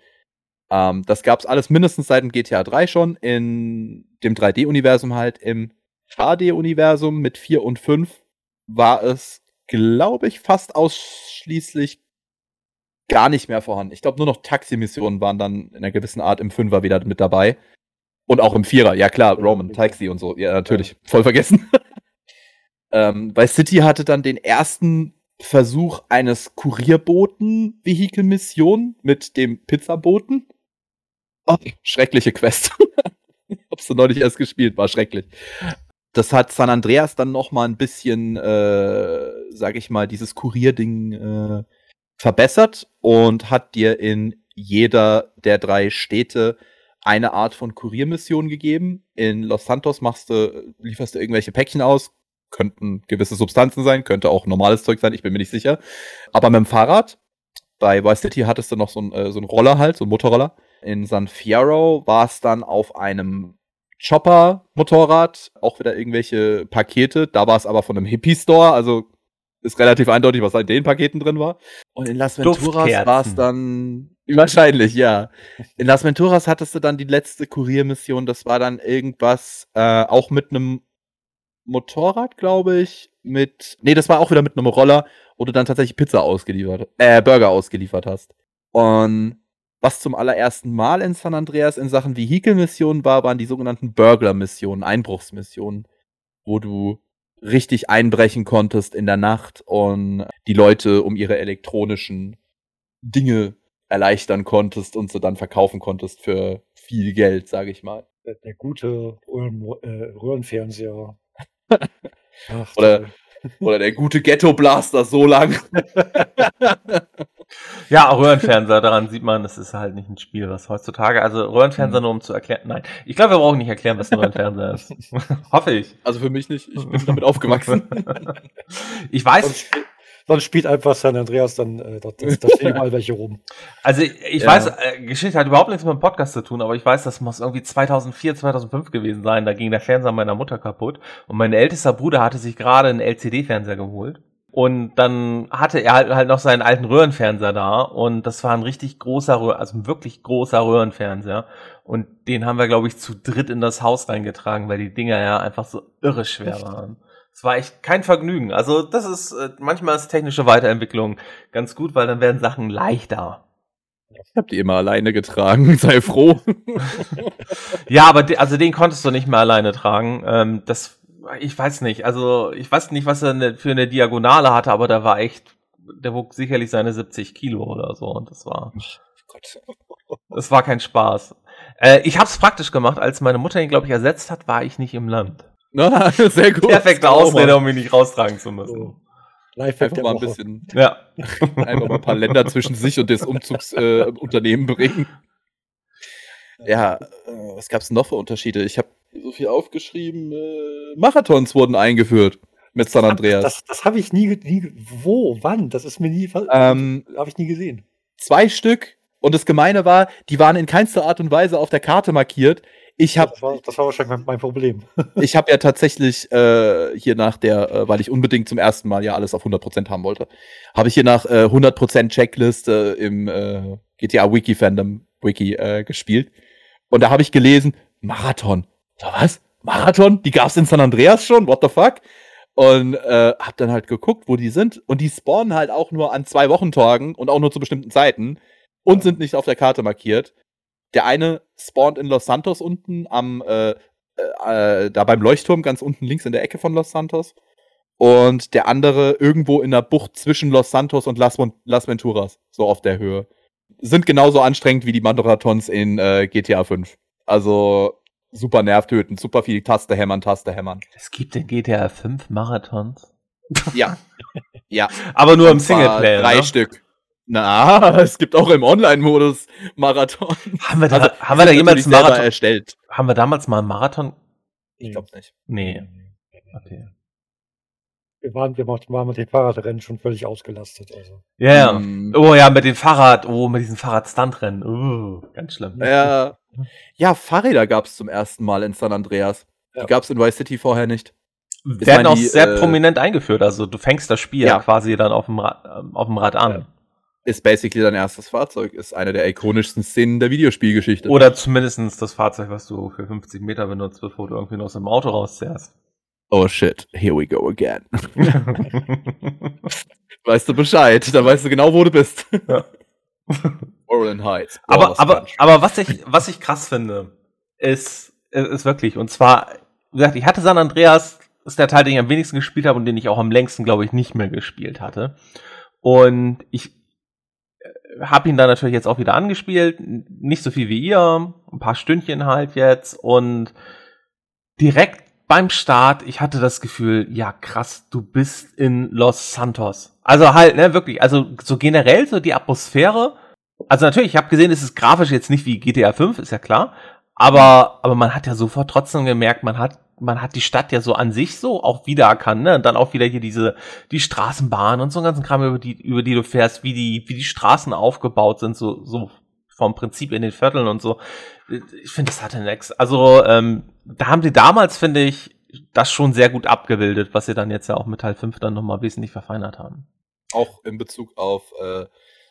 Ähm, das gab's alles mindestens seit dem GTA 3 schon, in dem 3D-Universum halt, im HD-Universum mit 4 und 5 war es, glaube ich, fast ausschließlich gar nicht mehr vorhanden. Ich glaube, nur noch Taxi-Missionen waren dann in einer gewissen Art im Fünfer wieder mit dabei. Und auch im Vierer, ja klar, Roman, Taxi und so. Ja, natürlich, voll vergessen. [laughs] ähm, bei City hatte dann den ersten Versuch eines Kurierboten-Vehikelmission mit dem Pizzaboten. Oh, schreckliche Quest. [laughs] Hab's du neulich erst gespielt, war schrecklich. Das hat San Andreas dann noch mal ein bisschen, äh, sag ich mal, dieses Kurierding äh, verbessert und hat dir in jeder der drei Städte eine Art von Kuriermission gegeben. In Los Santos machst du, lieferst du irgendwelche Päckchen aus, könnten gewisse Substanzen sein, könnte auch normales Zeug sein, ich bin mir nicht sicher. Aber mit dem Fahrrad, bei Vice City hattest du noch so, ein, äh, so einen Roller halt, so einen Motorroller. In San Fierro war es dann auf einem Chopper-Motorrad, auch wieder irgendwelche Pakete. Da war es aber von einem Hippie-Store, also ist relativ eindeutig, was in den Paketen drin war. Und in Las Venturas war es dann wahrscheinlich, ja. In Las Venturas hattest du dann die letzte Kuriermission, das war dann irgendwas, äh, auch mit einem Motorrad, glaube ich, mit, nee, das war auch wieder mit einem Roller, wo du dann tatsächlich Pizza ausgeliefert, äh, Burger ausgeliefert hast. Und was zum allerersten Mal in San Andreas in Sachen Vehikelmissionen war, waren die sogenannten Burglar-Missionen, Einbruchsmissionen, wo du richtig einbrechen konntest in der Nacht und die Leute um ihre elektronischen Dinge erleichtern konntest und sie dann verkaufen konntest für viel Geld, sage ich mal. Der, gute äh, Röhrenfernseher. Ach, Oder-. Oder der gute Ghetto-Blaster so lang. [laughs] Ja, Röhrenfernseher, daran sieht man, das ist halt nicht ein Spiel, was heutzutage, also Röhrenfernseher nur um zu erklären, nein, ich glaube, wir brauchen nicht erklären, was ein Röhrenfernseher ist. [laughs] Hoffe ich. Also für mich nicht, ich bin damit aufgewachsen. [laughs] Ich weiß, spiel, sonst spielt einfach San Andreas dann, äh, da, da, stehen überall welche rum. [laughs] also ich, ich Ja. weiß, äh, Geschichte hat überhaupt nichts mit dem Podcast zu tun, aber ich weiß, das muss irgendwie 2004, 2005 gewesen sein, da ging der Fernseher meiner Mutter kaputt und mein ältester Bruder hatte sich gerade einen LCD-Fernseher geholt. Und dann hatte er halt, halt noch seinen alten Röhrenfernseher da und das war ein richtig großer Röhren, also ein wirklich großer Röhrenfernseher. Und den haben wir, glaube ich, zu dritt in das Haus reingetragen, weil die Dinger ja einfach so irre schwer waren. Es war echt kein Vergnügen. Also das ist, äh, manchmal ist technische Weiterentwicklung ganz gut, weil dann werden Sachen leichter. Ich hab die immer alleine getragen, [laughs] sei froh. Ja, aber de, also den konntest du nicht mehr alleine tragen. Ähm, das, ich weiß nicht. Also ich weiß nicht, was er ne, für eine Diagonale hatte, aber der war echt, der wog sicherlich seine 70 Kilo oder so und das war, Gott. [laughs] das war kein Spaß. Äh, ich habe es praktisch gemacht, als meine Mutter ihn, glaube ich, ersetzt hat, war ich nicht im Land. Na, [laughs] sehr gut. Perfekte. Ausrede, um ihn nicht raustragen zu müssen. So. Lifehack Einfach mal ein Woche. bisschen, [laughs] Ja. einfach mal ein paar Länder zwischen sich und das Umzugsunternehmen äh, bringen. Ja, äh, was gab's denn noch für Unterschiede? Ich habe so viel aufgeschrieben. Äh, Marathons wurden eingeführt mit San Andreas. Das, das habe ich nie, nie, wo, wann? Das ist mir nie, Ähm, habe ich nie gesehen. zwei Stück. Und das Gemeine war, die waren in keinster Art und Weise auf der Karte markiert. Ich habe das, war, das war wahrscheinlich mein, mein Problem. [laughs] ich habe ja tatsächlich äh, hier nach der, äh, weil ich unbedingt zum ersten Mal ja alles auf 100% haben wollte, habe ich hier nach äh, 100% Checkliste im äh, GTA Wiki Fandom Wiki äh, gespielt. Und da habe ich gelesen, Marathon. So, was? Marathon? Die gab's in San Andreas schon? What the fuck? Und äh, hab dann halt geguckt, wo die sind. Und die spawnen halt auch nur an zwei Wochentagen und auch nur zu bestimmten Zeiten. und sind nicht auf der Karte markiert. Der eine spawnt in Los Santos unten am, äh, äh, da beim Leuchtturm, ganz unten links in der Ecke von Los Santos. Und der andere irgendwo in der Bucht zwischen Los Santos und Las, Las Venturas, so auf der Höhe. Sind genauso anstrengend wie die Marathons in äh, GTA 5. Also super nervtötend, super viel Taste hämmern, Taste hämmern. Es gibt in GTA 5 Marathons. Ja. ja. [laughs] Aber nur im Singleplayer. Drei ne? Stück. Na, [laughs] es gibt auch im Online-Modus Marathon. Haben wir da, Also, haben wir da jemals einen Marathon? erstellt? Haben wir damals mal einen Marathon? Ich glaube nicht. Nee. Okay. Wir waren, wir waren mit den Fahrradrennen schon völlig ausgelastet. Also. Ja, ja. Mm, Oh ja, mit dem Fahrrad, oh, mit diesem Fahrrad-Stuntrennen. Uh, ganz schlimm. ja. ja, Fahrräder gab es zum ersten Mal in San Andreas. Ja. Die gab es in Vice City vorher nicht. Werden auch die, sehr äh, prominent eingeführt. Also du fängst das Spiel Ja. quasi dann auf dem Rad, auf dem Rad an. Ist basically dein erstes Fahrzeug. Ist eine der ikonischsten Szenen der Videospielgeschichte. Oder zumindest das Fahrzeug, was du für 50 Meter benutzt, bevor du irgendwie noch aus dem Auto rauszehrst. oh shit, here we go again. Weißt du Bescheid, dann weißt du genau, wo du bist. Ja. Orland Heights. aber, aber, aber was ich, was ich krass finde, ist, ist wirklich, und zwar, wie gesagt, ich hatte San Andreas, ist der Teil, den ich am wenigsten gespielt habe und den ich auch am längsten, glaube ich, nicht mehr gespielt hatte. Und ich habe ihn dann natürlich jetzt auch wieder angespielt, nicht so viel wie ihr, ein paar Stündchen halt jetzt und direkt beim Start, ich hatte das Gefühl, ja krass, du bist in Los Santos. Also halt, ne, wirklich, also so generell so die Atmosphäre. Also natürlich, ich habe gesehen, es ist grafisch jetzt nicht wie GTA 5, ist ja klar, aber aber man hat ja sofort trotzdem gemerkt, man hat man hat die Stadt ja so an sich so auch wiedererkannt, ne? Und dann auch wieder hier diese die Straßenbahn und so einen ganzen Kram über die über die du fährst, wie die wie die Straßen aufgebaut sind, so so vom Prinzip in den Vierteln und so. Ich finde, das hatte nix. Also ähm, da haben sie damals finde ich das schon sehr gut abgebildet, was sie dann jetzt ja auch mit Teil 5 dann nochmal wesentlich verfeinert haben. auch in Bezug auf äh,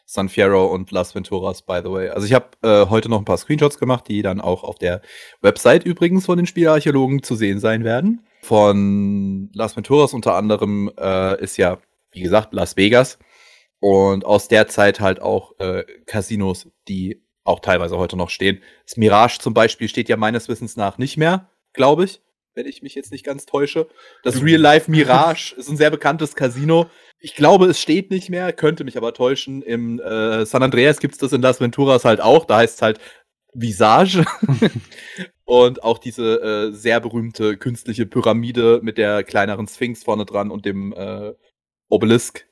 San Fierro und Las Venturas, by the way. Also ich habe äh, heute noch ein paar Screenshots gemacht, die dann auch auf der Website übrigens von den Spielarchäologen zu sehen sein werden. Von Las Venturas unter anderem äh, ist ja, wie gesagt, Las Vegas. Und aus der Zeit halt auch äh, Casinos, die auch teilweise heute noch stehen. Das Mirage zum Beispiel steht ja meines Wissens nach nicht mehr, glaube ich, wenn ich mich jetzt nicht ganz täusche. Das Real Life Mirage ist ein sehr bekanntes Casino. Ich glaube, es steht nicht mehr, könnte mich aber täuschen. Im äh, San Andreas gibt es das in Las Venturas halt auch. Da heißt es halt Visage. [laughs] und auch diese äh, sehr berühmte künstliche Pyramide mit der kleineren Sphinx vorne dran und dem äh, Obelisk.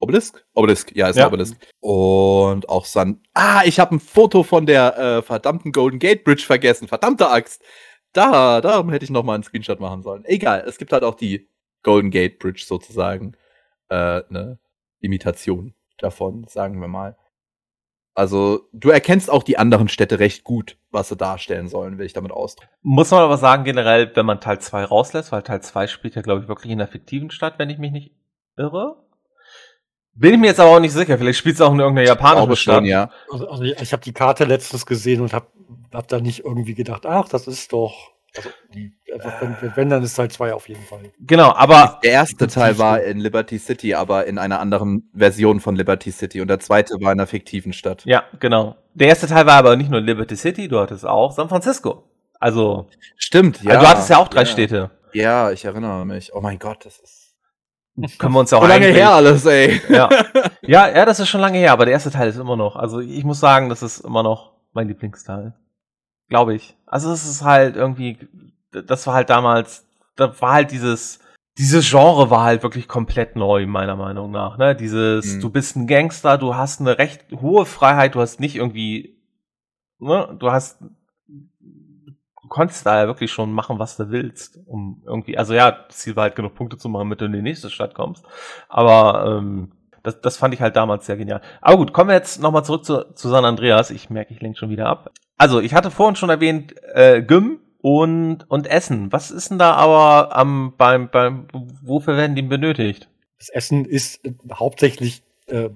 Obelisk? Obelisk, ja, ist Ja. Obelisk. Und auch San. Ah, ich habe ein Foto von der äh, verdammten Golden Gate Bridge vergessen. Verdammte Axt. Da, darum hätte ich noch mal einen Screenshot machen sollen. Egal, es gibt halt auch die Golden Gate Bridge sozusagen. Äh, eine Imitation davon, sagen wir mal. Also, du erkennst auch die anderen Städte recht gut, was sie darstellen sollen, will ich damit ausdrücken. Muss man aber sagen, generell, wenn man Teil 2 rauslässt, weil Teil 2 spielt ja, glaube ich, wirklich in der fiktiven Stadt, wenn ich mich nicht irre. Bin ich mir jetzt aber auch nicht sicher. Vielleicht spielt es auch in irgendeiner japanischen Stadt. ja. Also, also ich, ich habe die Karte letztens gesehen und habe hab da nicht irgendwie gedacht, ach, das ist doch. Also, wenn, wenn, dann ist Teil 2 auf jeden Fall. Genau, aber Der erste Teil war in Liberty City, aber in einer anderen Version von Liberty City. Und der zweite war in einer fiktiven Stadt. ja, genau. Der erste Teil war aber nicht nur Liberty City, du hattest auch San Francisco. Also, Stimmt, ja. also du hattest ja auch drei ja. Städte. Ja, ich erinnere mich. Oh mein Gott, das ist [laughs] Können wir uns ja auch lange her alles, ey. Ja. [laughs] ja, ja, das ist schon lange her, aber der erste Teil ist immer noch. Also ich muss sagen, das ist immer noch mein Lieblingsteil. Glaube ich. Also es ist halt irgendwie, das war halt damals, da war halt dieses, dieses Genre war halt wirklich komplett neu, meiner Meinung nach. Ne? Dieses, Mhm. du bist ein Gangster, du hast eine recht hohe Freiheit, du hast nicht irgendwie, ne, du hast, du konntest da ja wirklich schon machen, was du willst, um irgendwie, also ja, das Ziel war halt genug Punkte zu machen, damit du in die nächste Stadt kommst. Aber ähm, das, das fand ich halt damals sehr genial. Aber gut, kommen wir jetzt nochmal zurück zu, zu San Andreas. Ich merke, ich lenke schon wieder ab. Also, ich hatte vorhin schon erwähnt, äh, Gym und, und Essen. Was ist denn da aber am, beim, beim, wofür werden die benötigt? Das Essen ist äh, hauptsächlich äh,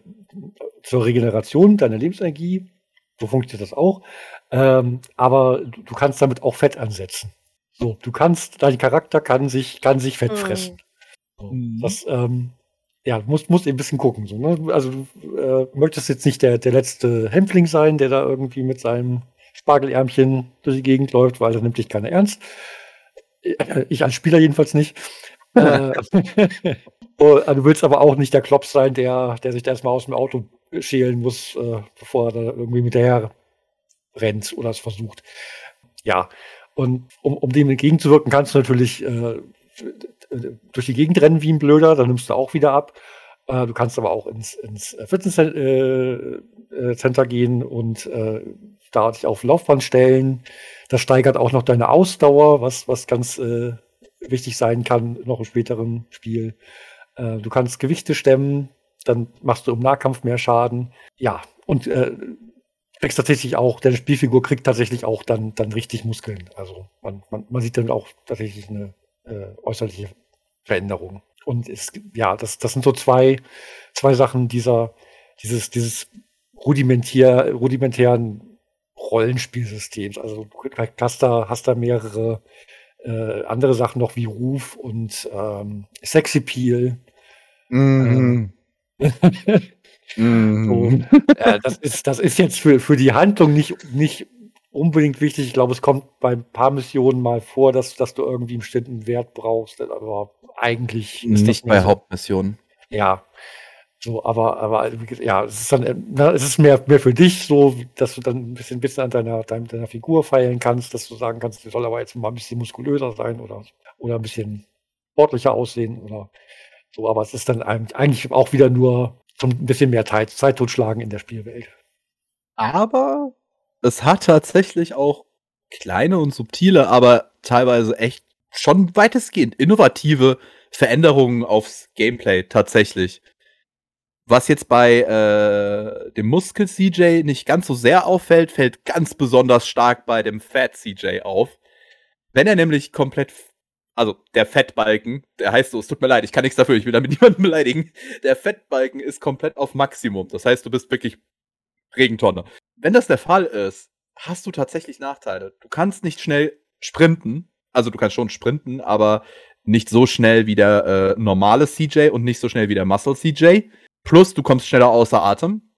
zur Regeneration deiner Lebensenergie. So funktioniert das auch. Ähm, aber du, du kannst damit auch Fett ansetzen. So, du kannst, dein Charakter kann sich, kann sich Fett Mhm. fressen. So, Mhm. Das ähm, ja, du musst, musst eben ein bisschen gucken. So, ne? Also du äh, möchtest jetzt nicht der, der letzte Hämpfling sein, der da irgendwie mit seinem Spargelärmchen durch die Gegend läuft, weil da nimmt dich keiner ernst. Äh, Ich als Spieler jedenfalls nicht. äh, [laughs] oh, du willst aber auch nicht der Klops sein, der, der sich da erstmal aus dem Auto schälen muss, äh, bevor er da irgendwie mit der rennt oder es versucht. Ja, und um, um dem entgegenzuwirken, kannst du natürlich äh, durch die Gegend rennen wie ein Blöder, dann nimmst du auch wieder ab. Äh, du kannst aber auch ins, ins Fitnesscenter äh, gehen und äh, da dich auf Laufband stellen. Das steigert auch noch deine Ausdauer, was, was ganz äh, wichtig sein kann, noch im späteren Spiel. Äh, du kannst Gewichte stemmen, dann machst du im Nahkampf mehr Schaden. Ja, und äh, kriegst tatsächlich auch, deine Spielfigur kriegt tatsächlich auch dann, dann richtig Muskeln. Also man, man, man sieht dann auch tatsächlich eine äh, äußerliche Veränderung. Und es, ja, das, das sind so zwei, zwei Sachen dieser, dieses, dieses rudimentär, rudimentären Rollenspielsystems. Also du hast da, hast da mehrere äh, andere Sachen noch wie Ruf und ähm, Sexappeal. Mhm. [laughs] Mhm. So, äh, das, ist, das ist jetzt für, für die Handlung nicht, nicht unbedingt wichtig. Ich glaube, es kommt bei ein paar Missionen mal vor, dass, dass du irgendwie einen bestimmten Wert brauchst. Aber eigentlich ist Nicht das bei so. Hauptmissionen. Ja. So, aber, aber ja, es ist dann, na, es ist mehr, mehr für dich so, dass du dann ein bisschen, bisschen an deiner, deiner, deiner Figur feilen kannst, dass du sagen kannst, die soll aber jetzt mal ein bisschen muskulöser sein oder, oder ein bisschen sportlicher aussehen oder so. Aber es ist dann eigentlich eigentlich auch wieder nur zum ein bisschen mehr Zeit, Zeit totschlagen in der Spielwelt. Aber es hat tatsächlich auch kleine und subtile, aber teilweise echt schon weitestgehend innovative Veränderungen aufs Gameplay tatsächlich. Was jetzt bei äh, dem Muskel-CJ nicht ganz so sehr auffällt, fällt ganz besonders stark bei dem Fat-CJ auf. Wenn er nämlich komplett, also der Fettbalken, der heißt so, es tut mir leid, ich kann nichts dafür, ich will damit [laughs] niemanden beleidigen. Der Fettbalken ist komplett auf Maximum. Das heißt, du bist wirklich Regentonne. Wenn das der Fall ist, hast du tatsächlich Nachteile. Du kannst nicht schnell sprinten. Also du kannst schon sprinten, aber nicht so schnell wie der äh, normale CJ und nicht so schnell wie der Muscle CJ. Plus, du kommst schneller außer Atem.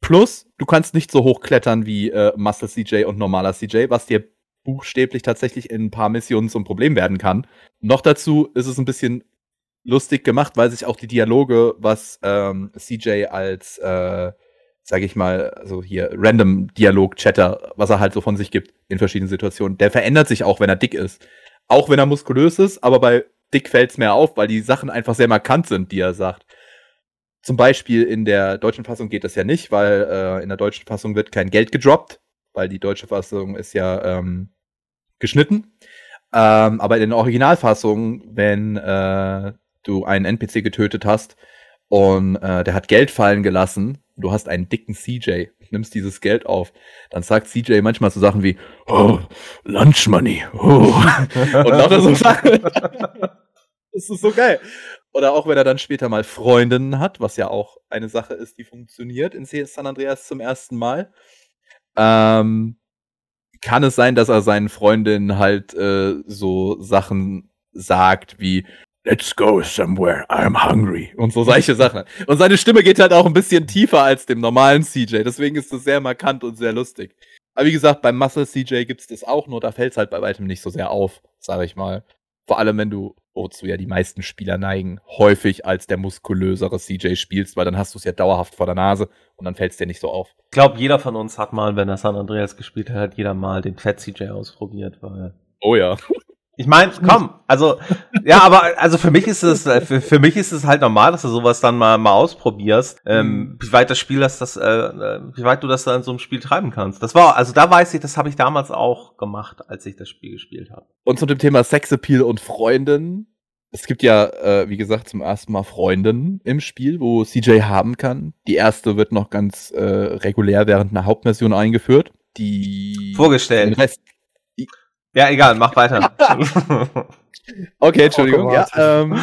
Plus, du kannst nicht so hoch klettern wie äh, Muscle CJ und normaler CJ, was dir buchstäblich tatsächlich in ein paar Missionen zum Problem werden kann. Noch dazu ist es ein bisschen lustig gemacht, weil sich auch die Dialoge, was ähm, CJ als, äh, sag ich mal, also hier random Dialog-Chatter, was er halt so von sich gibt in verschiedenen Situationen, der verändert sich auch, wenn er dick ist. Auch wenn er muskulös ist, aber bei dick fällt's mehr auf, weil die Sachen einfach sehr markant sind, die er sagt. Zum Beispiel in der deutschen Fassung geht das ja nicht, weil äh, in der deutschen Fassung wird kein Geld gedroppt, weil die deutsche Fassung ist ja ähm, geschnitten. Ähm, aber in der Originalfassung, wenn äh, du einen NPC getötet hast und äh, der hat Geld fallen gelassen, du hast einen dicken CJ, nimmst dieses Geld auf, dann sagt CJ manchmal so Sachen wie, oh, Lunch Money, oh. [laughs] und lauter so Sachen. das ist so geil. Oder auch wenn er dann später mal Freundinnen hat, was ja auch eine Sache ist, die funktioniert in San Andreas zum ersten Mal. Ähm, kann es sein, dass er seinen Freundinnen halt äh, so Sachen sagt wie Let's go somewhere, I'm hungry und so solche Sachen. Und seine Stimme geht halt auch ein bisschen tiefer als dem normalen CJ, deswegen ist das sehr markant und sehr lustig. Aber wie gesagt, beim Muscle CJ gibt's das auch, nur da fällt's halt bei weitem nicht so sehr auf, sage ich mal. Vor allem, wenn du, wozu ja die meisten Spieler neigen, häufig als der muskulösere CJ spielst, weil dann hast du es ja dauerhaft vor der Nase und dann fällt's dir nicht so auf. Ich glaube, jeder von uns hat mal, wenn er San Andreas gespielt hat, hat jeder mal den Fat CJ ausprobiert, weil. Oh ja. [laughs] Ich meine, komm, also, ja, aber also für mich ist es, für, für mich ist es halt normal, dass du sowas dann mal, mal ausprobierst, ähm, wie weit das Spiel das, das äh, äh, wie weit du das dann in so einem Spiel treiben kannst. Das war, also da weiß ich, das habe ich damals auch gemacht, als ich das Spiel gespielt habe. Und zu dem Thema Sexappeal und Freundin. Es gibt ja, äh, wie gesagt, zum ersten Mal Freundinnen im Spiel, wo CJ haben kann. Die erste wird noch ganz äh, regulär während einer Hauptmission eingeführt. Die Vorgestellt. Den Rest, Ja, egal, mach weiter. [laughs] okay, Entschuldigung. Ja, ähm, [laughs]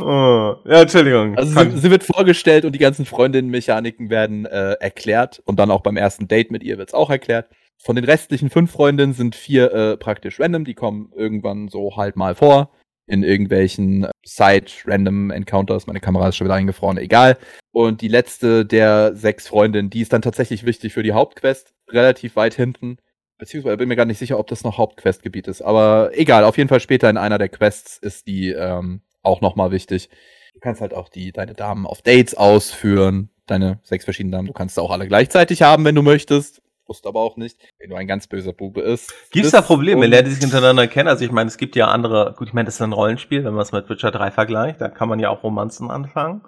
oh, ja, Entschuldigung. also sie, sie wird vorgestellt und die ganzen Freundinnen-Mechaniken werden äh, erklärt. Und dann auch beim ersten Date mit ihr wird's auch erklärt. Von den restlichen fünf Freundinnen sind vier äh, praktisch random, die kommen irgendwann so halt mal vor. in irgendwelchen Side-Random-Encounters. Meine Kamera ist schon wieder eingefroren, egal. Und die letzte der sechs Freundinnen, die ist dann tatsächlich wichtig für die Hauptquest, relativ weit hinten. Beziehungsweise bin mir gar nicht sicher, ob das noch Hauptquestgebiet ist. Aber egal, auf jeden Fall später in einer der Quests ist die ähm, auch nochmal wichtig. Du kannst halt auch die, deine Damen auf Dates ausführen. Deine sechs verschiedenen Damen. Du kannst auch alle gleichzeitig haben, wenn du möchtest. Musst aber auch nicht, wenn du ein ganz böser Bube ist. Gibt es da Probleme? Lernt die sich hintereinander kennen? Also ich meine, es gibt ja andere, gut, ich meine, das ist ein Rollenspiel, wenn man es mit Witcher 3 vergleicht, da kann man ja auch Romanzen anfangen.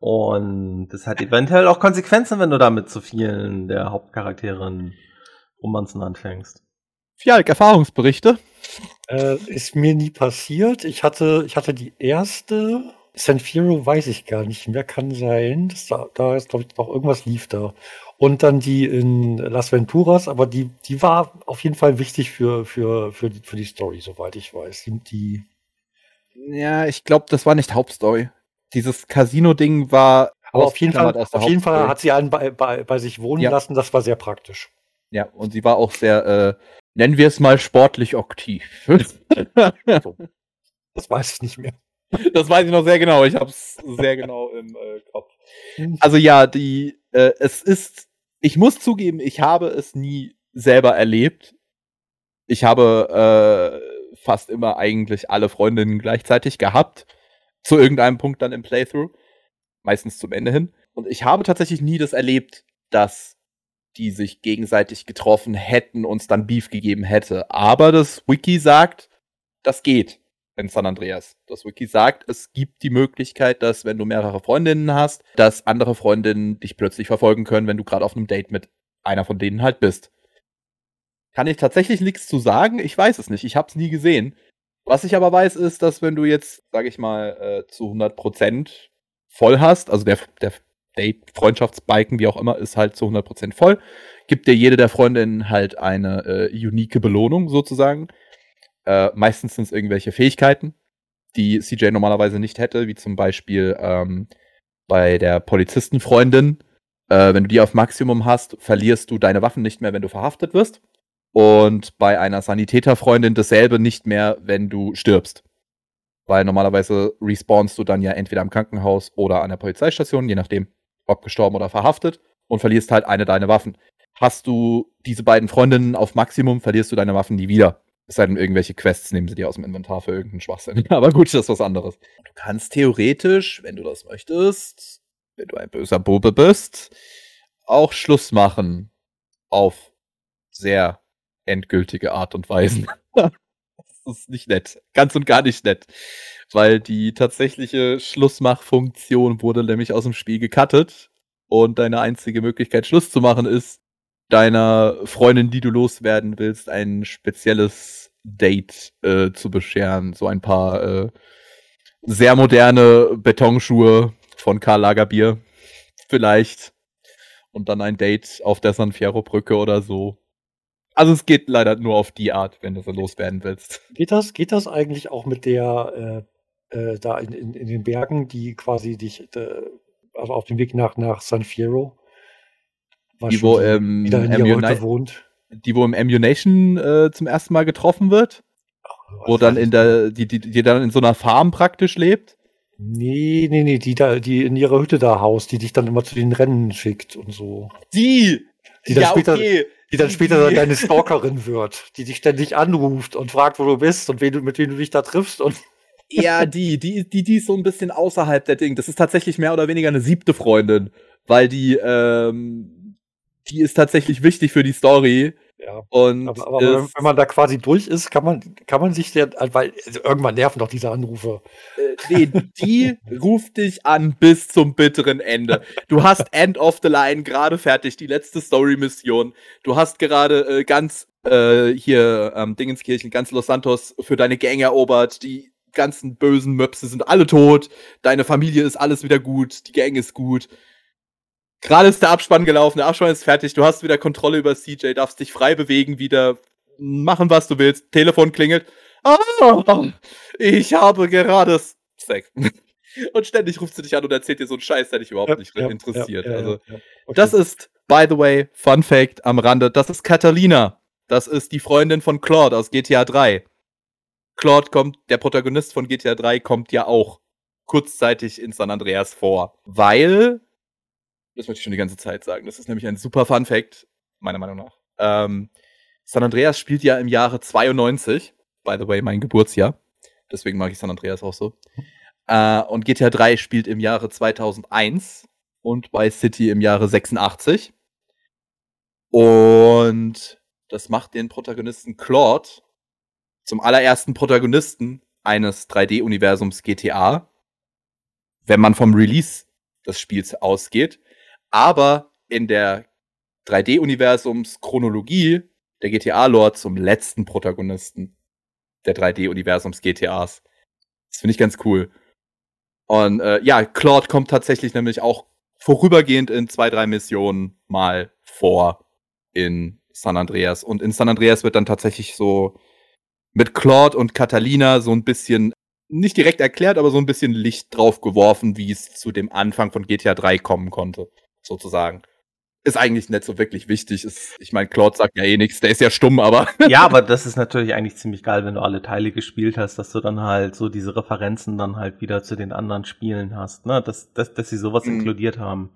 Und das hat eventuell auch Konsequenzen, wenn du da mit zu vielen der Hauptcharakteren Romanzen anfängst. Fialk, Erfahrungsberichte? Äh, ist mir nie passiert. Ich hatte, ich hatte die erste. Sanfiro weiß ich gar nicht mehr, kann sein. Das da, da ist, glaube ich, noch irgendwas lief da. Und dann die in Las Venturas, aber die, die war auf jeden Fall wichtig für, für, für, die, für die Story, soweit ich weiß. Die, die ja, ich glaube, das war nicht Hauptstory. Dieses Casino-Ding war. Aber auf jeden Fall, auf jeden Fall hat sie einen bei, bei, bei sich wohnen ja. lassen, das war sehr praktisch. Ja, und sie war auch sehr, äh, nennen wir es mal sportlich aktiv. [laughs] so. Das weiß ich nicht mehr. Das weiß ich noch sehr genau. Ich habe es sehr genau im äh, Kopf. Also ja, die, äh, es ist, ich muss zugeben, ich habe es nie selber erlebt. Ich habe äh, fast immer eigentlich alle Freundinnen gleichzeitig gehabt. Zu irgendeinem Punkt dann im Playthrough. Meistens zum Ende hin. Und ich habe tatsächlich nie das erlebt, dass die sich gegenseitig getroffen hätten und es dann Beef gegeben hätte. Aber das Wiki sagt, das geht in San Andreas. Das Wiki sagt, es gibt die Möglichkeit, dass wenn du mehrere Freundinnen hast, dass andere Freundinnen dich plötzlich verfolgen können, wenn du gerade auf einem Date mit einer von denen halt bist. Kann ich tatsächlich nichts zu sagen? Ich weiß es nicht. Ich habe es nie gesehen. Was ich aber weiß, ist, dass wenn du jetzt, sag ich mal, äh, zu 100% voll hast, also der, der Date, Freundschaftsbalken, wie auch immer, ist halt zu 100% voll, gibt dir jede der Freundinnen halt eine äh, unique Belohnung sozusagen. Äh, meistens sind es irgendwelche Fähigkeiten, die CJ normalerweise nicht hätte, wie zum Beispiel ähm, bei der Polizistenfreundin. Äh, wenn du die auf Maximum hast, verlierst du deine Waffen nicht mehr, wenn du verhaftet wirst. Und bei einer Sanitäterfreundin dasselbe nicht mehr, wenn du stirbst. Weil normalerweise respawnst du dann ja entweder am Krankenhaus oder an der Polizeistation, je nachdem, ob gestorben oder verhaftet, und verlierst halt eine deiner Waffen. Hast du diese beiden Freundinnen auf Maximum, verlierst du deine Waffen nie wieder. Es sei denn, irgendwelche Quests nehmen sie dir aus dem Inventar für irgendeinen Schwachsinn. [laughs] Aber gut, das ist was anderes. Du kannst theoretisch, wenn du das möchtest, wenn du ein böser Bube bist, auch Schluss machen auf sehr endgültige Art und Weisen. [laughs] das ist nicht nett. Ganz und gar nicht nett. Weil die tatsächliche Schlussmachfunktion wurde nämlich aus dem Spiel gecuttet. Und deine einzige Möglichkeit, Schluss zu machen, ist, deiner Freundin, die du loswerden willst, ein spezielles Date äh, zu bescheren. So ein paar äh, sehr moderne Betonschuhe von Karl Lagerbier. Vielleicht. Und dann ein Date auf der San Fierro Brücke oder so. Also es geht leider nur auf die Art, wenn du so loswerden willst. Geht das, geht das eigentlich auch mit der äh, äh, da in, in, in, den Bergen, die quasi dich, äh, also auf dem Weg nach, nach San Fierro, die, wo im wohnt. Die, wo im Ammunition äh, zum ersten Mal getroffen wird. Ach, wo dann in der, die, die, die dann in so einer Farm praktisch lebt. Nee, nee, nee, die da, die in ihrer Hütte da haust, die dich dann immer zu den Rennen schickt und so. Die! Die dann ja, später, okay. die dann später die. deine Stalkerin wird, die dich ständig anruft und fragt, wo du bist und wen du, mit wem du dich da triffst und. Ja, die, die, die, die ist so ein bisschen außerhalb der Ding. Das ist tatsächlich mehr oder weniger eine siebte Freundin, weil die, ähm, die ist tatsächlich wichtig für die Story. Ja. Und aber, aber wenn, wenn man da quasi durch ist, kann man, kann man sich der, weil also irgendwann nerven doch diese Anrufe. Äh, nee, die ruft dich an bis zum bitteren Ende. Du hast End of the Line gerade fertig, die letzte Story-Mission. Du hast gerade äh, ganz äh, hier ähm, Dingenskirchen, ganz Los Santos für deine Gang erobert. Die ganzen bösen Möpse sind alle tot. Deine Familie ist alles wieder gut. Die Gang ist gut. Gerade ist der Abspann gelaufen, der Abspann ist fertig, du hast wieder Kontrolle über CJ, darfst dich frei bewegen, wieder machen, was du willst. Telefon klingelt. Ah, ich habe gerade Sex. [laughs] Und ständig ruft sie dich an und erzählt dir so einen Scheiß, der dich überhaupt ja, nicht ja, interessiert. Ja, also, okay. das ist, by the way, Fun Fact am Rande, das ist Catalina. Das ist die Freundin von Claude aus GTA 3. Claude kommt, der Protagonist von GTA 3 kommt ja auch kurzzeitig in San Andreas vor. Weil, das wollte ich schon die ganze Zeit sagen, das ist nämlich ein super Fun Fact, meiner Meinung nach. Ähm, San Andreas spielt ja im Jahre 92, by the way, mein Geburtsjahr. Deswegen mag ich San Andreas auch so. Äh, und GTA 3 spielt im Jahre 2001 und Vice City im Jahre 86. Und das macht den Protagonisten Claude zum allerersten Protagonisten eines 3D-Universums GTA, wenn man vom Release des Spiels ausgeht. Aber in der 3D-Universums Chronologie der GTA-Lore zum letzten Protagonisten der 3D-Universums GTAs. Das finde ich ganz cool. Und äh, ja, Claude kommt tatsächlich nämlich auch vorübergehend in zwei, drei Missionen mal vor in San Andreas. Und in San Andreas wird dann tatsächlich so mit Claude und Catalina so ein bisschen, nicht direkt erklärt, aber so ein bisschen Licht drauf geworfen, wie es zu dem Anfang von GTA 3 kommen konnte, sozusagen ist eigentlich nicht so wirklich wichtig. Ist, ich meine, Claude sagt ja eh nichts, der ist ja stumm, aber. [laughs] ja, aber das ist natürlich eigentlich ziemlich geil, wenn du alle Teile gespielt hast, dass du dann halt so diese Referenzen dann halt wieder zu den anderen Spielen hast, ne? Dass, dass, dass sie sowas mhm. inkludiert haben.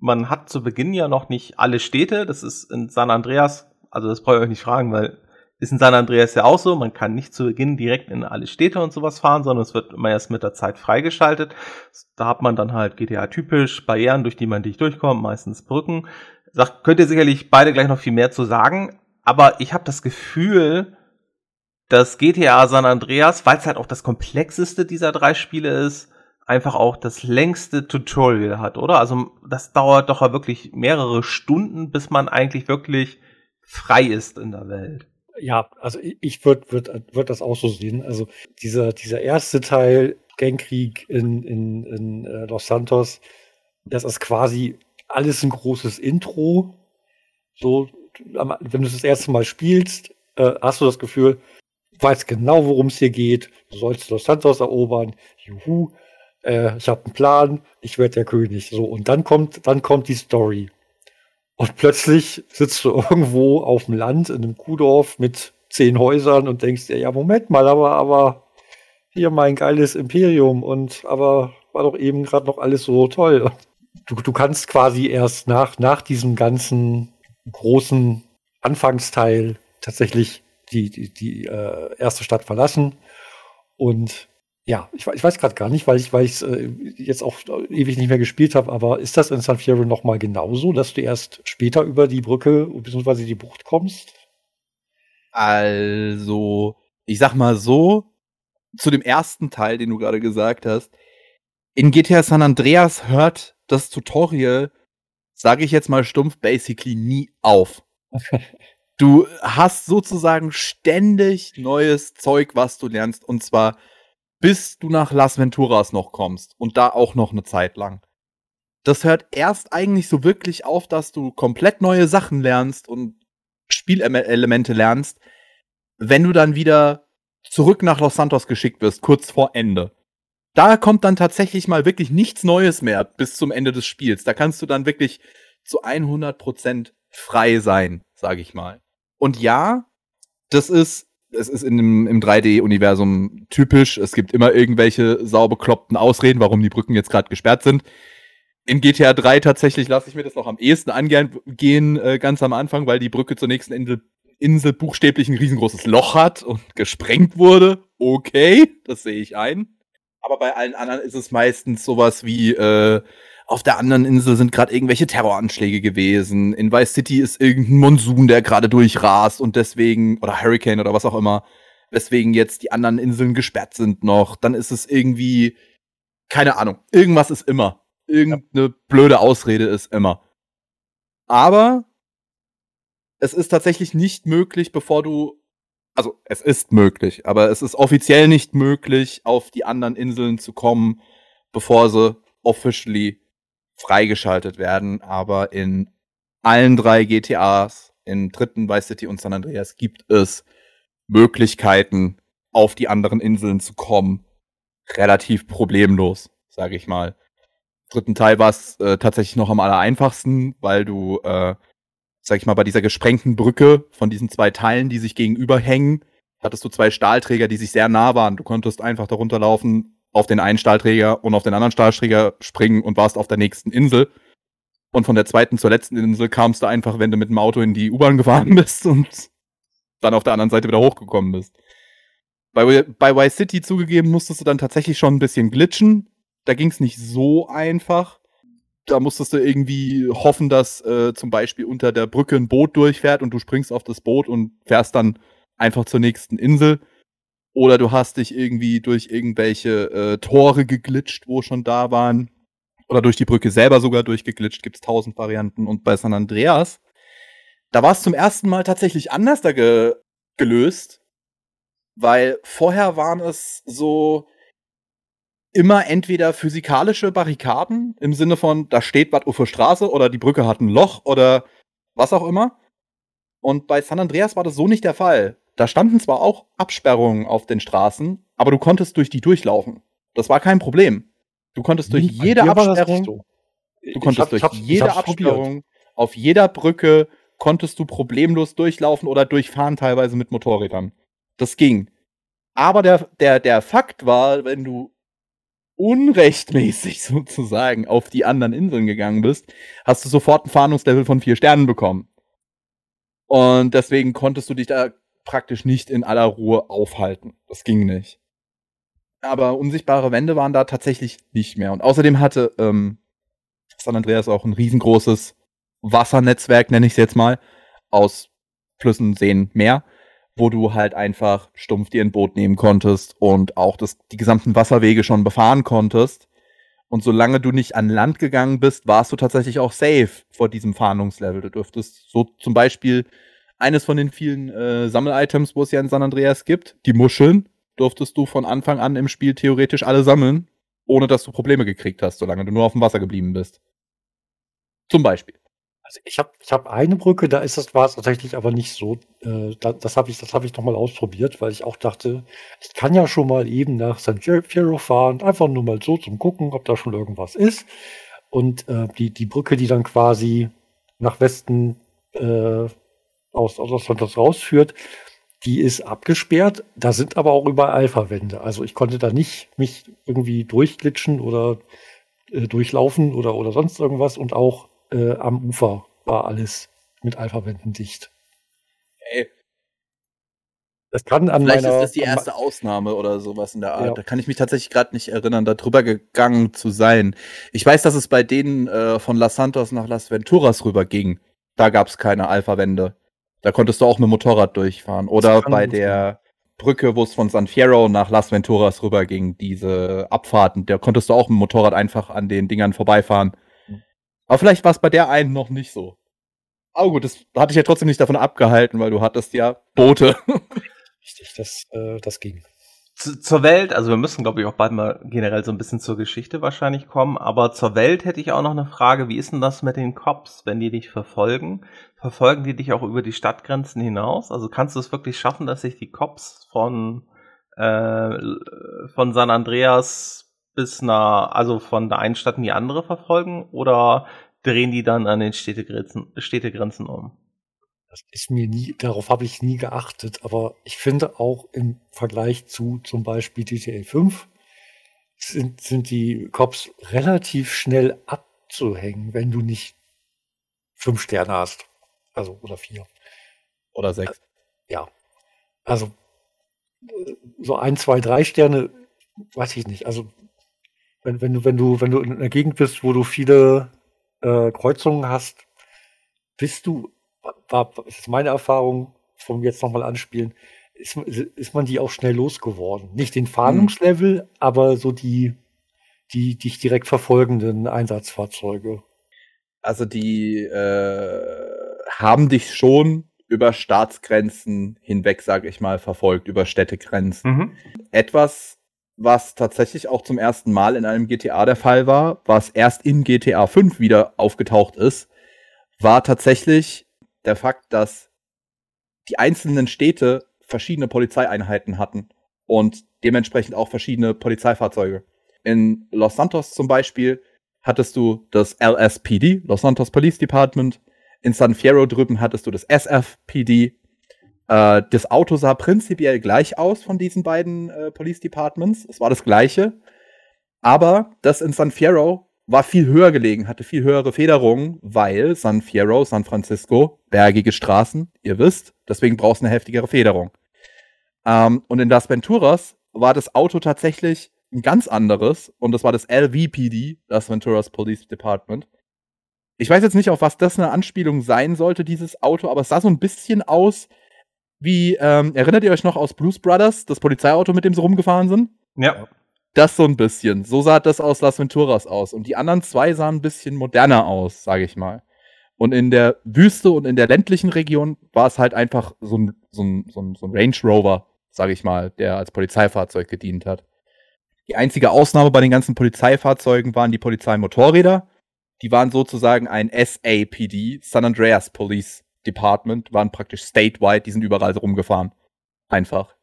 Man hat zu Beginn ja noch nicht alle Städte, das ist in San Andreas, also das brauche ich euch nicht fragen, weil ist in San Andreas ja auch so, man kann nicht zu Beginn direkt in alle Städte und sowas fahren, sondern es wird immer erst mit der Zeit freigeschaltet. Da hat man dann halt GTA-typisch Barrieren, durch die man nicht durchkommt, meistens Brücken. Sagt, könnt ihr sicherlich beide gleich noch viel mehr zu sagen, aber ich habe das Gefühl, dass GTA San Andreas, weil es halt auch das komplexeste dieser drei Spiele ist, einfach auch das längste Tutorial hat, oder? Also das dauert doch wirklich mehrere Stunden, bis man eigentlich wirklich frei ist in der Welt. Ja, also ich würde würd, würd das auch so sehen. Also dieser, dieser erste Teil, Gangkrieg in, in, in äh, Los Santos, das ist quasi alles ein großes Intro. So, wenn du es das erste Mal spielst, äh, hast du das Gefühl, du weißt genau, worum es hier geht. Du sollst Los Santos erobern. Juhu, äh, ich habe einen Plan, ich werde der König. So, und dann kommt, dann kommt die Story. Und plötzlich sitzt du [laughs] irgendwo auf dem Land in einem Kuhdorf mit zehn Häusern und denkst dir, ja, Moment mal, aber, aber hier mein geiles Imperium und aber war doch eben gerade noch alles so toll. Du, du kannst quasi erst nach, nach diesem ganzen großen Anfangsteil tatsächlich die, die, die äh, erste Stadt verlassen und ja, ich, ich weiß gerade gar nicht, weil ich weil ich äh, jetzt auch ewig nicht mehr gespielt habe, aber ist das in San Fierro noch mal genauso, dass du erst später über die Brücke bzw. die Bucht kommst? Also, ich sag mal so, zu dem ersten Teil, den du gerade gesagt hast, in GTA San Andreas hört das Tutorial, sage ich jetzt mal stumpf, basically nie auf. [laughs] du hast sozusagen ständig neues Zeug, was du lernst, und zwar bis du nach Las Venturas noch kommst und da auch noch eine Zeit lang. Das hört erst eigentlich so wirklich auf, dass du komplett neue Sachen lernst und Spielelemente lernst, wenn du dann wieder zurück nach Los Santos geschickt wirst, kurz vor Ende. Da kommt dann tatsächlich mal wirklich nichts Neues mehr bis zum Ende des Spiels. Da kannst du dann wirklich zu 100% frei sein, sage ich mal. Und ja, das ist es ist in dem, im 3D-Universum typisch. Es gibt immer irgendwelche saubekloppten Ausreden, warum die Brücken jetzt gerade gesperrt sind. In GTA 3 tatsächlich lasse ich mir das noch am ehesten angehen, äh, ganz am Anfang, weil die Brücke zur nächsten Insel, Insel buchstäblich ein riesengroßes Loch hat und gesprengt wurde. Okay, das sehe ich ein. Aber bei allen anderen ist es meistens sowas wie, äh, auf der anderen Insel sind gerade irgendwelche Terroranschläge gewesen. In Vice City ist irgendein Monsun, der gerade durchrast und deswegen, oder Hurricane oder was auch immer, weswegen jetzt die anderen Inseln gesperrt sind noch. Dann ist es irgendwie, keine Ahnung, irgendwas ist immer. Irgendeine ja. blöde Ausrede ist immer. Aber es ist tatsächlich nicht möglich, bevor du, also es ist möglich, aber es ist offiziell nicht möglich, auf die anderen Inseln zu kommen, bevor sie officially freigeschaltet werden, aber in allen drei GTAs, in dritten Vice City und San Andreas, gibt es Möglichkeiten, auf die anderen Inseln zu kommen. Relativ problemlos, sage ich mal. Im dritten Teil war es äh, tatsächlich noch am aller einfachsten, weil du, äh, sag ich mal, bei dieser gesprengten Brücke von diesen zwei Teilen, die sich gegenüber hängen, hattest du zwei Stahlträger, die sich sehr nah waren. Du konntest einfach darunter laufen, auf den einen Stahlträger und auf den anderen Stahlträger springen und warst auf der nächsten Insel. Und von der zweiten zur letzten Insel kamst du einfach, wenn du mit dem Auto in die U-Bahn gefahren [laughs] bist und dann auf der anderen Seite wieder hochgekommen bist. Bei, bei Y City zugegeben musstest du dann tatsächlich schon ein bisschen glitchen. Da ging es nicht so einfach. Da musstest du irgendwie hoffen, dass äh, zum Beispiel unter der Brücke ein Boot durchfährt und du springst auf das Boot und fährst dann einfach zur nächsten Insel. Oder du hast dich irgendwie durch irgendwelche äh, Tore geglitscht, wo schon da waren. Oder durch die Brücke selber sogar durchgeglitscht. Gibt es tausend Varianten. Und bei San Andreas, da war es zum ersten Mal tatsächlich anders da ge gelöst. Weil vorher waren es so immer entweder physikalische Barrikaden im Sinne von, da steht was auf Straße oder die Brücke hat ein Loch oder was auch immer. Und bei San Andreas war das so nicht der Fall. Da standen zwar auch Absperrungen auf den Straßen, aber du konntest durch die durchlaufen. Das war kein Problem. Du konntest durch jede dir war das Absperrung, so. du konntest hab- durch ich jede hab's probiert. Absperrung, auf jeder Brücke konntest du problemlos durchlaufen oder durchfahren, teilweise mit Motorrädern. Das ging. Aber der, der, der Fakt war, wenn du unrechtmäßig [laughs] sozusagen auf die anderen Inseln gegangen bist, hast du sofort ein Fahndungslevel von vier Sternen bekommen. Und deswegen konntest du dich da praktisch nicht in aller Ruhe aufhalten. Das ging nicht. Aber unsichtbare Wände waren da tatsächlich nicht mehr. Und außerdem hatte ähm, San Andreas auch ein riesengroßes Wassernetzwerk, nenne ich es jetzt mal, aus Flüssen, Seen, Meer, wo du halt einfach stumpf dir ein Boot nehmen konntest und auch das, die gesamten Wasserwege schon befahren konntest. Und solange du nicht an Land gegangen bist, warst du tatsächlich auch safe vor diesem Fahndungslevel. Du dürftest so zum Beispiel eines von den vielen äh, Sammel-Items, wo es ja in San Andreas gibt, die Muscheln, durftest du von Anfang an im Spiel theoretisch alle sammeln, ohne dass du Probleme gekriegt hast, solange du nur auf dem Wasser geblieben bist. Zum Beispiel. Also ich habe ich hab eine Brücke, da ist das war es tatsächlich aber nicht so. Äh, da, das habe ich, das habe ich noch mal ausprobiert, weil ich auch dachte, ich kann ja schon mal eben nach San Fierro fahren, einfach nur mal so zum gucken, ob da schon irgendwas ist. Und äh, die, die Brücke, die dann quasi nach Westen äh, aus, aus Los Santos rausführt, die ist abgesperrt. Da sind aber auch überall Alpha-Wände. Also ich konnte da nicht mich irgendwie durchglitschen oder äh, durchlaufen oder, oder sonst irgendwas. Und auch äh, am Ufer war alles mit Alpha-Wänden dicht. Ey, Das kann an Vielleicht meiner. ist das die erste Ausnahme oder sowas in der Art. Ja. Da kann ich mich tatsächlich gerade nicht erinnern, da drüber gegangen zu sein. Ich weiß, dass es bei denen äh, von Las Santos nach Las Venturas rüber ging. Da gab es keine Alpha-Wände. Da konntest du auch mit dem Motorrad durchfahren. Oder bei der Brücke, wo es von San Fierro nach Las Venturas rüber ging, diese Abfahrten, da konntest du auch mit dem Motorrad einfach an den Dingern vorbeifahren. Mhm. Aber vielleicht war es bei der einen noch nicht so. Aber gut, das hatte ich ja trotzdem nicht davon abgehalten, weil du hattest ja Boote. Richtig, das, äh, das ging. Zu, zur Welt, also wir müssen, glaube ich, auch bald mal generell so ein bisschen zur Geschichte wahrscheinlich kommen, aber zur Welt hätte ich auch noch eine Frage, wie ist denn das mit den Cops, wenn die dich verfolgen? Verfolgen die dich auch über die Stadtgrenzen hinaus? Also kannst du es wirklich schaffen, dass sich die Cops von, äh, von San Andreas bis nach, also von der einen Stadt in die andere verfolgen oder drehen die dann an den Städtegrenzen, Städtegrenzen um? Das ist mir nie, darauf habe ich nie geachtet, aber ich finde auch im Vergleich zu zum Beispiel GTA 5 sind, sind die Cops relativ schnell abzuhängen, wenn du nicht fünf Sterne hast. Also, oder vier. Oder sechs. Ja. Also, äh, so ein, zwei, drei Sterne, weiß ich nicht. Also, wenn, wenn du, wenn du, wenn du in einer Gegend bist, wo du viele äh, Kreuzungen hast, bist du, war, ist meine Erfahrung vom jetzt nochmal anspielen, ist, ist man die auch schnell losgeworden. Nicht den Fahndungslevel, aber so die, die dich direkt verfolgenden Einsatzfahrzeuge. Also die äh, haben dich schon über Staatsgrenzen hinweg, sage ich mal, verfolgt, über Städtegrenzen. Mhm. Etwas, was tatsächlich auch zum ersten Mal in einem GTA der Fall war, was erst in GTA 5 wieder aufgetaucht ist, war tatsächlich der Fakt, dass die einzelnen Städte verschiedene Polizeieinheiten hatten und dementsprechend auch verschiedene Polizeifahrzeuge. In Los Santos zum Beispiel hattest du das LSPD, Los Santos Police Department. In San Fierro drüben hattest du das SFPD. Äh, das Auto sah prinzipiell gleich aus von diesen beiden äh, Police Departments. Es war das gleiche. Aber das in San Fierro war viel höher gelegen, hatte viel höhere Federungen, weil San Fierro, San Francisco, bergige Straßen, ihr wisst, deswegen brauchst du eine heftigere Federung. Ähm, und in Las Venturas war das Auto tatsächlich ein ganz anderes und das war das LVPD, Las Venturas Police Department. Ich weiß jetzt nicht, auf was das eine Anspielung sein sollte, dieses Auto, aber es sah so ein bisschen aus wie, ähm, erinnert ihr euch noch aus Blues Brothers, das Polizeiauto, mit dem sie rumgefahren sind? Ja. Das so ein bisschen. So sah das aus Las Venturas aus. Und die anderen zwei sahen ein bisschen moderner aus, sage ich mal. Und in der Wüste und in der ländlichen Region war es halt einfach so ein, so ein, so ein, so ein Range Rover, sage ich mal, der als Polizeifahrzeug gedient hat. Die einzige Ausnahme bei den ganzen Polizeifahrzeugen waren die Polizeimotorräder. Die waren sozusagen ein SAPD, San Andreas Police Department, waren praktisch statewide, die sind überall rumgefahren. Einfach.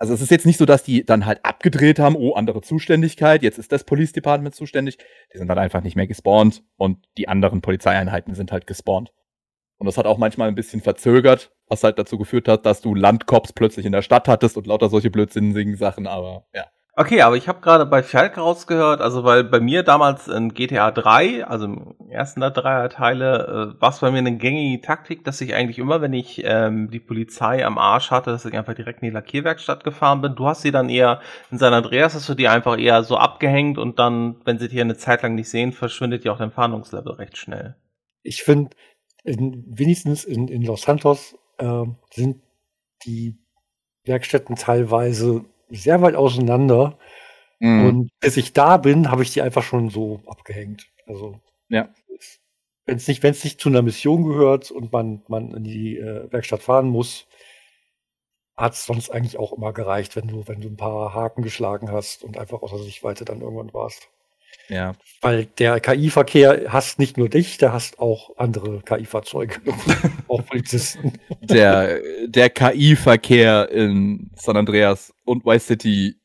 Also es ist jetzt nicht so, dass die dann halt abgedreht haben, oh, andere Zuständigkeit, jetzt ist das Police Department zuständig. Die sind dann einfach nicht mehr gespawnt und die anderen Polizeieinheiten sind halt gespawnt. Und das hat auch manchmal ein bisschen verzögert, was halt dazu geführt hat, dass du Landcops plötzlich in der Stadt hattest und lauter solche blödsinnigen Sachen, aber ja. Okay, aber ich habe gerade bei Falk rausgehört, also weil bei mir damals in GTA 3, also im ersten der Dreier-Teile, äh, war es bei mir eine gängige Taktik, dass ich eigentlich immer, wenn ich ähm, die Polizei am Arsch hatte, dass ich einfach direkt in die Lackierwerkstatt gefahren bin. Du hast sie dann eher in San Andreas, hast du die einfach eher so abgehängt und dann, wenn sie dich eine Zeit lang nicht sehen, verschwindet ja auch dein Fahndungslevel recht schnell. Ich finde, wenigstens in, in Los Santos äh, sind die Werkstätten teilweise sehr weit auseinander. Mhm. Und bis ich da bin, habe ich die einfach schon so abgehängt. Also, ja. Wenn es nicht, wenn's nicht zu einer Mission gehört und man, man in die äh, Werkstatt fahren muss, hat es sonst eigentlich auch immer gereicht, wenn du, wenn du ein paar Haken geschlagen hast und einfach außer Sichtweite dann irgendwann warst. Ja. Weil der KI-Verkehr hasst nicht nur dich, der hasst auch andere KI-Fahrzeuge, [laughs] auch Polizisten. Der, der KI-Verkehr in San Andreas und Vice City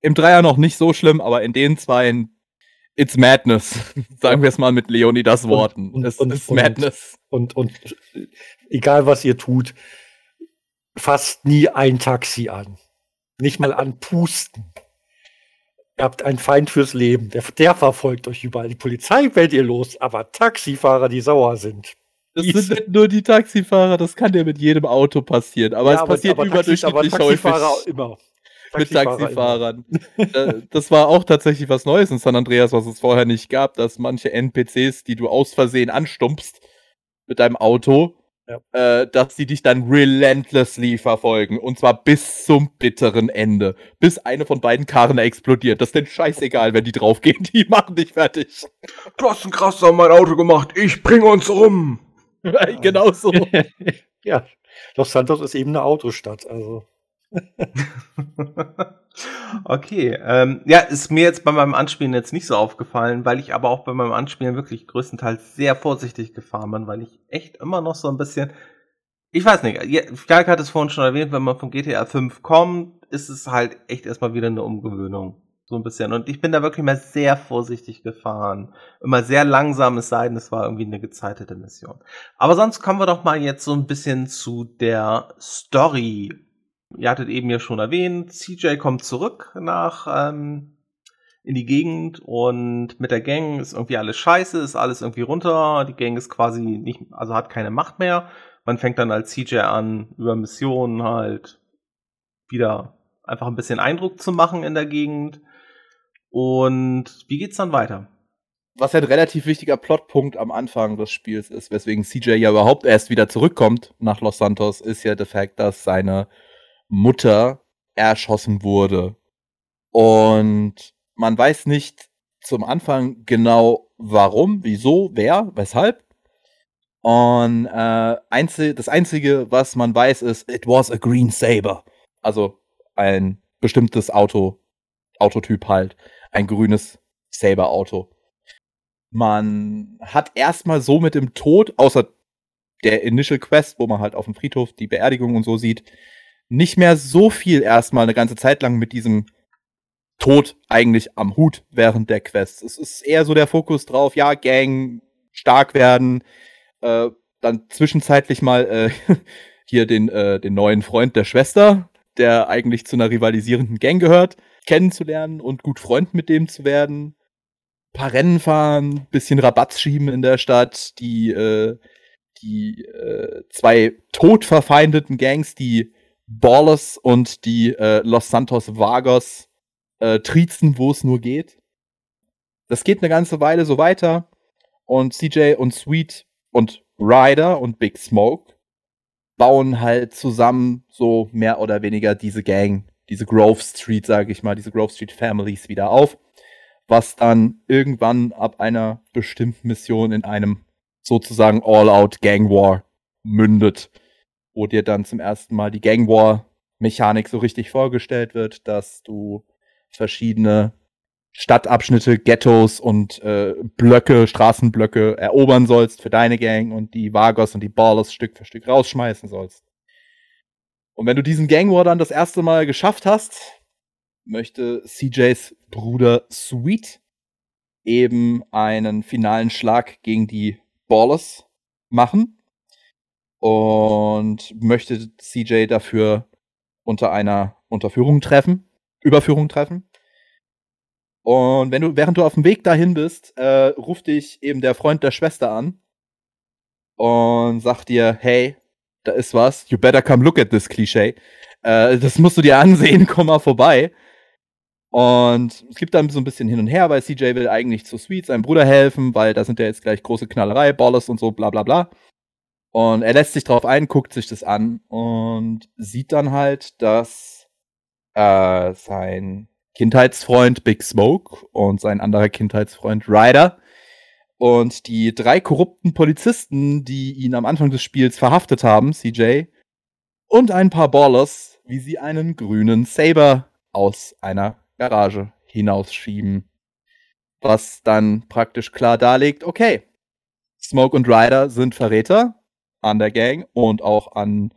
im Dreier noch nicht so schlimm, aber in den zwei It's Madness. [laughs] Sagen wir es mal mit Leonidas Worten. Und, und, es ist Madness. Und, und, und egal was ihr tut, fasst nie ein Taxi an. Nicht mal an Pusten. Ihr habt einen Feind fürs Leben. Der, der verfolgt euch überall. Die Polizei fällt ihr los, aber Taxifahrer, die sauer sind. Das sind nicht nur die Taxifahrer, das kann ja mit jedem Auto passieren. Aber ja, es passiert aber überdurchschnittlich Taxi, Taxifahrer häufig. immer. mit Taxifahrern. Äh, das war auch tatsächlich was Neues in San Andreas, was es vorher nicht gab, dass manche NPCs, die du aus Versehen anstumpfst mit deinem Auto, ja. äh, dass sie dich dann relentlessly verfolgen. Und zwar bis zum bitteren Ende. Bis eine von beiden Karren explodiert. Das ist denn scheißegal, wenn die draufgehen. Die machen dich fertig. Du hast einen Krass an mein Auto gemacht. Ich bringe uns um. [laughs] genau so. [laughs] ja. Los Santos ist eben eine Autostadt. Also. [laughs] okay, ähm, ja, ist mir jetzt bei meinem Anspielen jetzt nicht so aufgefallen, weil ich aber auch bei meinem Anspielen wirklich größtenteils sehr vorsichtig gefahren bin, weil ich echt immer noch so ein bisschen, ich weiß nicht, Falk hat es vorhin schon erwähnt, wenn man von GTA 5 kommt, ist es halt echt erstmal wieder eine Umgewöhnung. So ein bisschen. Und ich bin da wirklich mal sehr vorsichtig gefahren. Immer sehr langsam, es sei denn, es war irgendwie eine gezeitete Mission. Aber sonst kommen wir doch mal jetzt so ein bisschen zu der Story Ihr hattet eben ja schon erwähnt, CJ kommt zurück nach ähm, in die Gegend und mit der Gang ist irgendwie alles scheiße, ist alles irgendwie runter. Die Gang ist quasi nicht, also hat keine Macht mehr. Man fängt dann als CJ an, über Missionen halt wieder einfach ein bisschen Eindruck zu machen in der Gegend. Und wie geht's dann weiter? Was ja ein relativ wichtiger Plotpunkt am Anfang des Spiels ist, weswegen CJ ja überhaupt erst wieder zurückkommt nach Los Santos, ist ja der Fakt, dass seine Mutter erschossen wurde. Und man weiß nicht zum Anfang genau warum, wieso, wer, weshalb. Und äh, einzig, das Einzige, was man weiß, ist, it was a green saber. Also ein bestimmtes Auto, Autotyp halt. Ein grünes Saber-Auto. Man hat erstmal so mit dem Tod, außer der Initial Quest, wo man halt auf dem Friedhof die Beerdigung und so sieht, nicht mehr so viel erstmal eine ganze Zeit lang mit diesem Tod eigentlich am Hut während der Quests. Es ist eher so der Fokus drauf, ja, Gang, stark werden, äh, dann zwischenzeitlich mal äh, [laughs] hier den, äh, den neuen Freund der Schwester, der eigentlich zu einer rivalisierenden Gang gehört, kennenzulernen und gut Freund mit dem zu werden. paar Rennen fahren, bisschen Rabatz schieben in der Stadt, die, äh, die äh, zwei todverfeindeten Gangs, die Ballers und die äh, Los Santos Vagos, äh, triezen, wo es nur geht. Das geht eine ganze Weile so weiter und CJ und Sweet und Ryder und Big Smoke bauen halt zusammen so mehr oder weniger diese Gang, diese Grove Street, sage ich mal, diese Grove Street Families wieder auf, was dann irgendwann ab einer bestimmten Mission in einem sozusagen All-Out Gang War mündet, wo dir dann zum ersten Mal die Gang War Mechanik so richtig vorgestellt wird, dass du verschiedene Stadtabschnitte, Ghettos und äh, Blöcke, Straßenblöcke erobern sollst für deine Gang und die Vagos und die Ballers Stück für Stück rausschmeißen sollst. Und wenn du diesen Gang War dann das erste Mal geschafft hast, möchte CJs Bruder Sweet eben einen finalen Schlag gegen die Ballers machen und möchte CJ dafür unter einer Unterführung treffen, Überführung treffen. Und wenn du, während du auf dem Weg dahin bist, äh, ruft dich eben der Freund der Schwester an und sagt dir, hey, da ist was, you better come look at this Klischee. Äh, das musst du dir ansehen, [laughs] komm mal vorbei. Und es gibt dann so ein bisschen hin und her, weil CJ will eigentlich zu Sweet, seinem Bruder, helfen, weil da sind ja jetzt gleich große Knallerei, Ballers und so, bla bla bla. Und er lässt sich drauf ein, guckt sich das an und sieht dann halt, dass äh, sein Kindheitsfreund Big Smoke und sein anderer Kindheitsfreund Ryder und die drei korrupten Polizisten, die ihn am Anfang des Spiels verhaftet haben, CJ, und ein paar Ballers, wie sie einen grünen Saber aus einer Garage hinausschieben. Was dann praktisch klar darlegt, okay, Smoke und Ryder sind Verräter an der Gang und auch an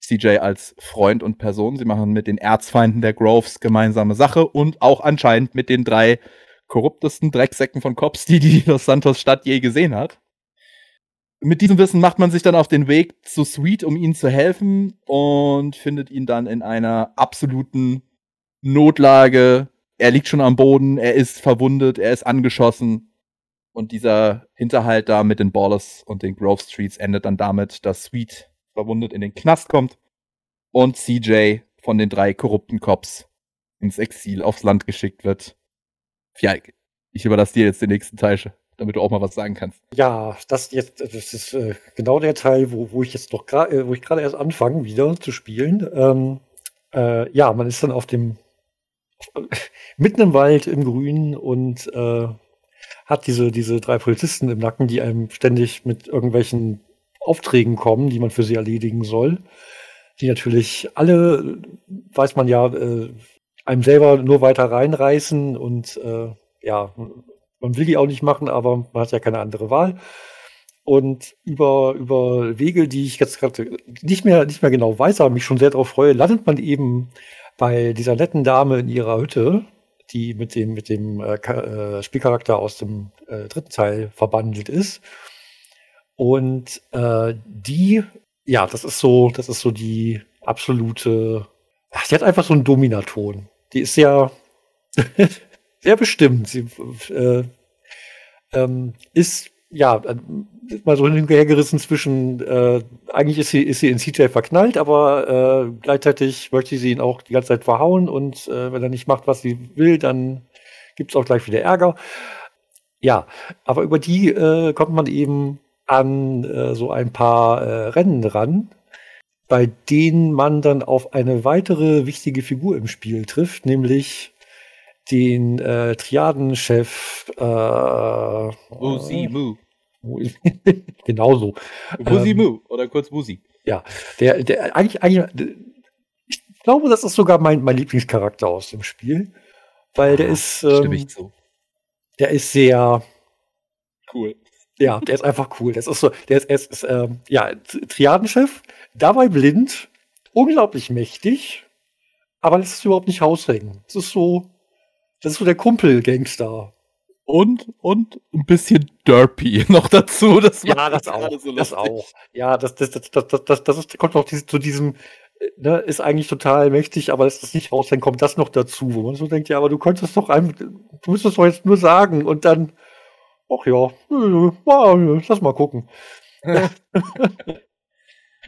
CJ als Freund und Person. Sie machen mit den Erzfeinden der Groves gemeinsame Sache und auch anscheinend mit den drei korruptesten Drecksäcken von Cops, die die Los Santos Stadt je gesehen hat. Mit diesem Wissen macht man sich dann auf den Weg zu Sweet, um ihnen zu helfen und findet ihn dann in einer absoluten Notlage. Er liegt schon am Boden, er ist verwundet, er ist angeschossen. Und dieser Hinterhalt da mit den Ballers und den Grove Streets endet dann damit, dass Sweet verwundet in den Knast kommt und CJ von den drei korrupten Cops ins Exil aufs Land geschickt wird. Ja, ich überlasse dir jetzt den nächsten Teil, damit du auch mal was sagen kannst. Ja, das jetzt, das ist äh, genau der Teil, wo, wo ich jetzt noch gerade, äh, wo ich gerade erst anfange, wieder zu spielen. Ähm, äh, ja, man ist dann auf dem [laughs] mitten im Wald im Grün und äh, hat diese, diese drei Polizisten im Nacken, die einem ständig mit irgendwelchen Aufträgen kommen, die man für sie erledigen soll. Die natürlich alle, weiß man ja, äh, einem selber nur weiter reinreißen und äh, ja, man will die auch nicht machen, aber man hat ja keine andere Wahl. Und über, über Wege, die ich jetzt gerade nicht mehr, nicht mehr genau weiß, aber mich schon sehr darauf freue, landet man eben bei dieser netten Dame in ihrer Hütte, die mit dem, mit dem äh, äh Spielcharakter aus dem äh, dritten Teil verbandelt ist. Und äh, die, ja, das ist so, das ist so die absolute. Ach, die hat einfach so einen Dominaton. Die ist ja [laughs] sehr bestimmt. Sie äh, ähm, ist ja mal so hinterhergerissen zwischen. Äh, eigentlich ist sie ist sie in CJ verknallt, aber äh, gleichzeitig möchte sie ihn auch die ganze Zeit verhauen und äh, wenn er nicht macht, was sie will, dann gibt's auch gleich wieder Ärger. Ja, aber über die äh, kommt man eben an äh, so ein paar äh, Rennen ran, bei denen man dann auf eine weitere wichtige Figur im Spiel trifft, nämlich den äh, Triadenchef äh, Wusi [laughs] Genauso. Wusi ähm, Mu oder kurz Wusi. Ja, der, der eigentlich, eigentlich, ich glaube, das ist sogar mein, mein Lieblingscharakter aus dem Spiel, weil der ah, ist, ähm, ich zu. der ist sehr cool. Ja, der ist einfach cool. Das ist so, der ist, ist, ist ähm, ja, Triadenchef, dabei blind, unglaublich mächtig, aber lässt es überhaupt nicht raushängen. Das ist so, das ist so der Kumpel-Gangster. Und, und ein bisschen Derpy [laughs] noch dazu. Das ja, das auch. So das auch. Ja, das, das, das, das, das, das ist, kommt noch zu diesem, ne, ist eigentlich total mächtig, aber ist das nicht raus, dann kommt das noch dazu, wo man so denkt, ja, aber du könntest doch einfach, du müsstest doch jetzt nur sagen und dann, ach ja, lass mal gucken. [laughs]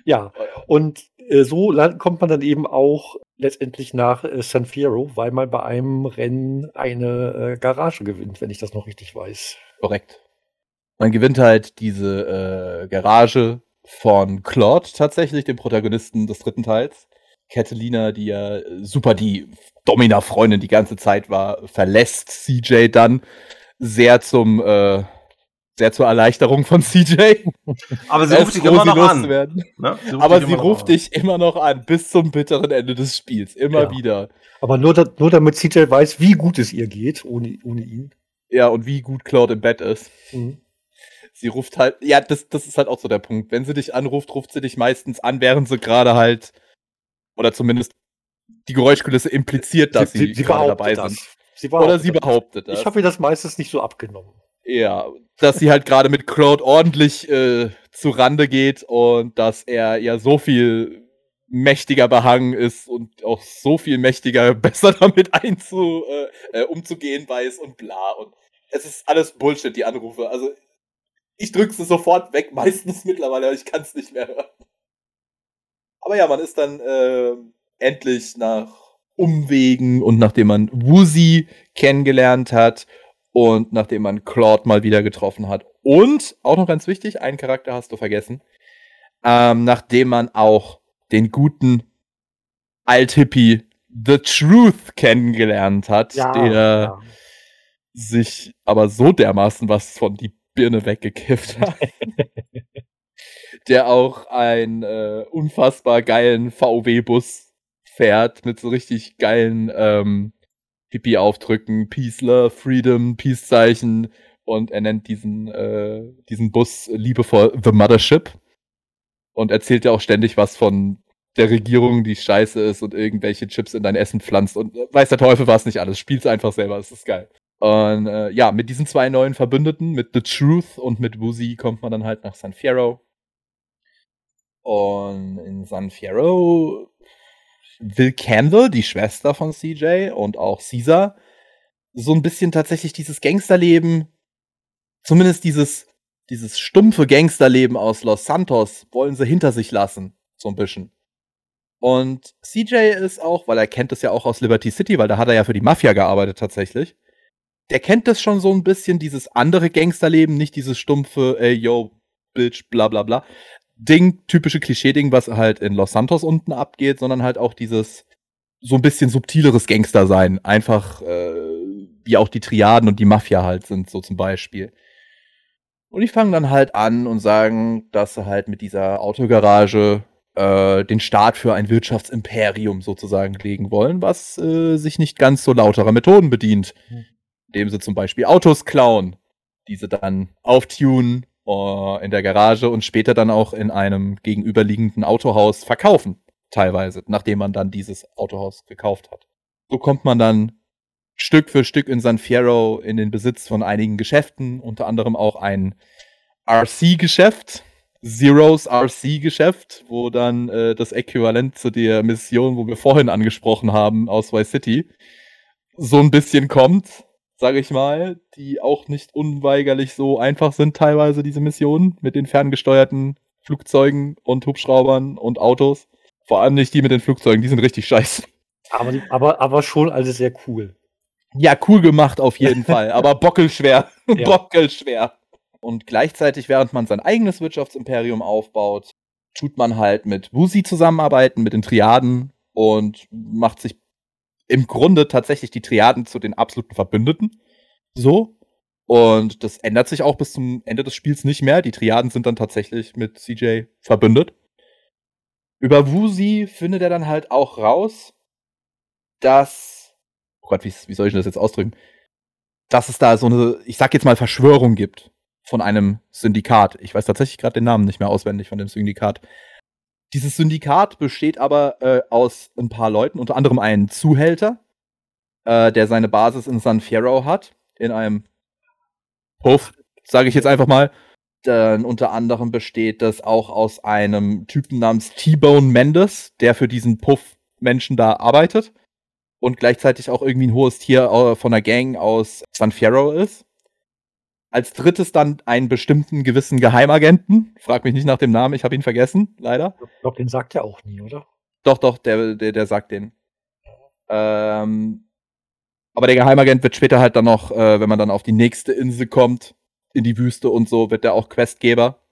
ja, und so kommt man dann eben auch letztendlich nach äh, San Fierro, weil man bei einem Rennen eine äh, Garage gewinnt, wenn ich das noch richtig weiß. Korrekt. Man gewinnt halt diese äh, Garage von Claude tatsächlich, dem Protagonisten des dritten Teils. Catalina, die ja super die Domina-Freundin die ganze Zeit war, verlässt CJ dann sehr zum äh, sehr zur Erleichterung von CJ. Aber sie ruft dich immer noch an. Ne? Sie Aber sie ruft dich immer noch an, bis zum bitteren Ende des Spiels. Immer ja. wieder. Aber nur, nur damit CJ weiß, wie gut es ihr geht, ohne, ohne ihn. Ja, und wie gut Claude im Bett ist. Mhm. Sie ruft halt, ja, das, das ist halt auch so der Punkt. Wenn sie dich anruft, ruft sie dich meistens an, während sie gerade halt, oder zumindest die Geräuschkulisse impliziert, dass sie, sie, sie gerade dabei das. sind. Sie oder sie behauptet das. Ich habe ihr das meistens nicht so abgenommen. Ja, dass sie halt gerade mit Claude ordentlich äh, zu Rande geht und dass er ja so viel mächtiger behangen ist und auch so viel mächtiger [laughs] besser damit einzu, äh, äh, umzugehen weiß und bla. Und es ist alles Bullshit, die Anrufe. Also ich drücke sie sofort weg, meistens mittlerweile, aber ich kann es nicht mehr hören. Aber ja, man ist dann äh, endlich nach Umwegen und nachdem man Woozy kennengelernt hat und nachdem man Claude mal wieder getroffen hat. Und, auch noch ganz wichtig, einen Charakter hast du vergessen. Ähm, nachdem man auch den guten Alt-Hippie The Truth kennengelernt hat, ja, der ja. sich aber so dermaßen was von die Birne weggekifft hat. [laughs] der auch einen äh, unfassbar geilen VW-Bus fährt mit so richtig geilen ähm, Hippie aufdrücken, Peace, Love, Freedom, Peace-Zeichen und er nennt diesen, äh, diesen Bus liebevoll The Mothership und erzählt ja auch ständig was von der Regierung, die scheiße ist und irgendwelche Chips in dein Essen pflanzt und äh, weiß der Teufel was nicht alles. Spiel's einfach selber, es ist geil. Und äh, ja, mit diesen zwei neuen Verbündeten, mit The Truth und mit Woozy, kommt man dann halt nach San Fierro. Und in San Fierro will Kendall, die Schwester von CJ und auch Caesar, so ein bisschen tatsächlich dieses Gangsterleben, zumindest dieses, dieses stumpfe Gangsterleben aus Los Santos, wollen sie hinter sich lassen. So ein bisschen. Und CJ ist auch, weil er kennt es ja auch aus Liberty City, weil da hat er ja für die Mafia gearbeitet tatsächlich. Der kennt das schon so ein bisschen, dieses andere Gangsterleben, nicht dieses stumpfe, ey, yo, Bitch, bla bla bla, Ding, typische Klischee-Ding, was halt in Los Santos unten abgeht, sondern halt auch dieses so ein bisschen subtileres Gangster sein. Einfach, äh, wie auch die Triaden und die Mafia halt sind, so zum Beispiel. Und die fangen dann halt an und sagen, dass sie halt mit dieser Autogarage äh, den Start für ein Wirtschaftsimperium sozusagen legen wollen, was äh, sich nicht ganz so lauterer Methoden bedient. Hm. Indem sie zum Beispiel Autos klauen, diese dann auftunen uh, in der Garage und später dann auch in einem gegenüberliegenden Autohaus verkaufen, teilweise, nachdem man dann dieses Autohaus gekauft hat. So kommt man dann Stück für Stück in San Fierro in den Besitz von einigen Geschäften, unter anderem auch ein RC-Geschäft, Zeros RC-Geschäft, wo dann äh, das Äquivalent zu der Mission, wo wir vorhin angesprochen haben, aus Vice City, so ein bisschen kommt sage ich mal, die auch nicht unweigerlich so einfach sind teilweise, diese Missionen mit den ferngesteuerten Flugzeugen und Hubschraubern und Autos. Vor allem nicht die mit den Flugzeugen, die sind richtig scheiße. Aber, aber, aber schon alles sehr cool. Ja, cool gemacht auf jeden [laughs] Fall, aber bockelschwer. [laughs] Ja. bockelschwer. Und gleichzeitig, während man sein eigenes Wirtschaftsimperium aufbaut, tut man halt mit Wusi zusammenarbeiten, mit den Triaden und macht sich im Grunde tatsächlich die Triaden zu den absoluten Verbündeten. So. Und das ändert sich auch bis zum Ende des Spiels nicht mehr. Die Triaden sind dann tatsächlich mit CJ verbündet. Über Wusi findet er dann halt auch raus, dass. Oh Gott, wie, wie soll ich das jetzt ausdrücken? Dass es da so eine, ich sag jetzt mal, Verschwörung gibt von einem Syndikat. Ich weiß tatsächlich gerade den Namen nicht mehr auswendig von dem Syndikat. Dieses Syndikat besteht aber äh, aus ein paar Leuten, unter anderem einen Zuhälter, äh, der seine Basis in San Fierro hat, in einem Puff, sage ich jetzt einfach mal. Dann unter anderem besteht das auch aus einem Typen namens T-Bone Mendes, der für diesen Puff-Menschen da arbeitet und gleichzeitig auch irgendwie ein hohes Tier äh, von der Gang aus San Fierro ist. Als drittes dann einen bestimmten gewissen Geheimagenten. Frag mich nicht nach dem Namen, ich habe ihn vergessen, leider. Ich glaube, den sagt er auch nie, oder? Doch, doch, der, der, der sagt den. Ähm, aber der Geheimagent wird später halt dann noch, äh, wenn man dann auf die nächste Insel kommt, in die Wüste und so, wird der auch Questgeber.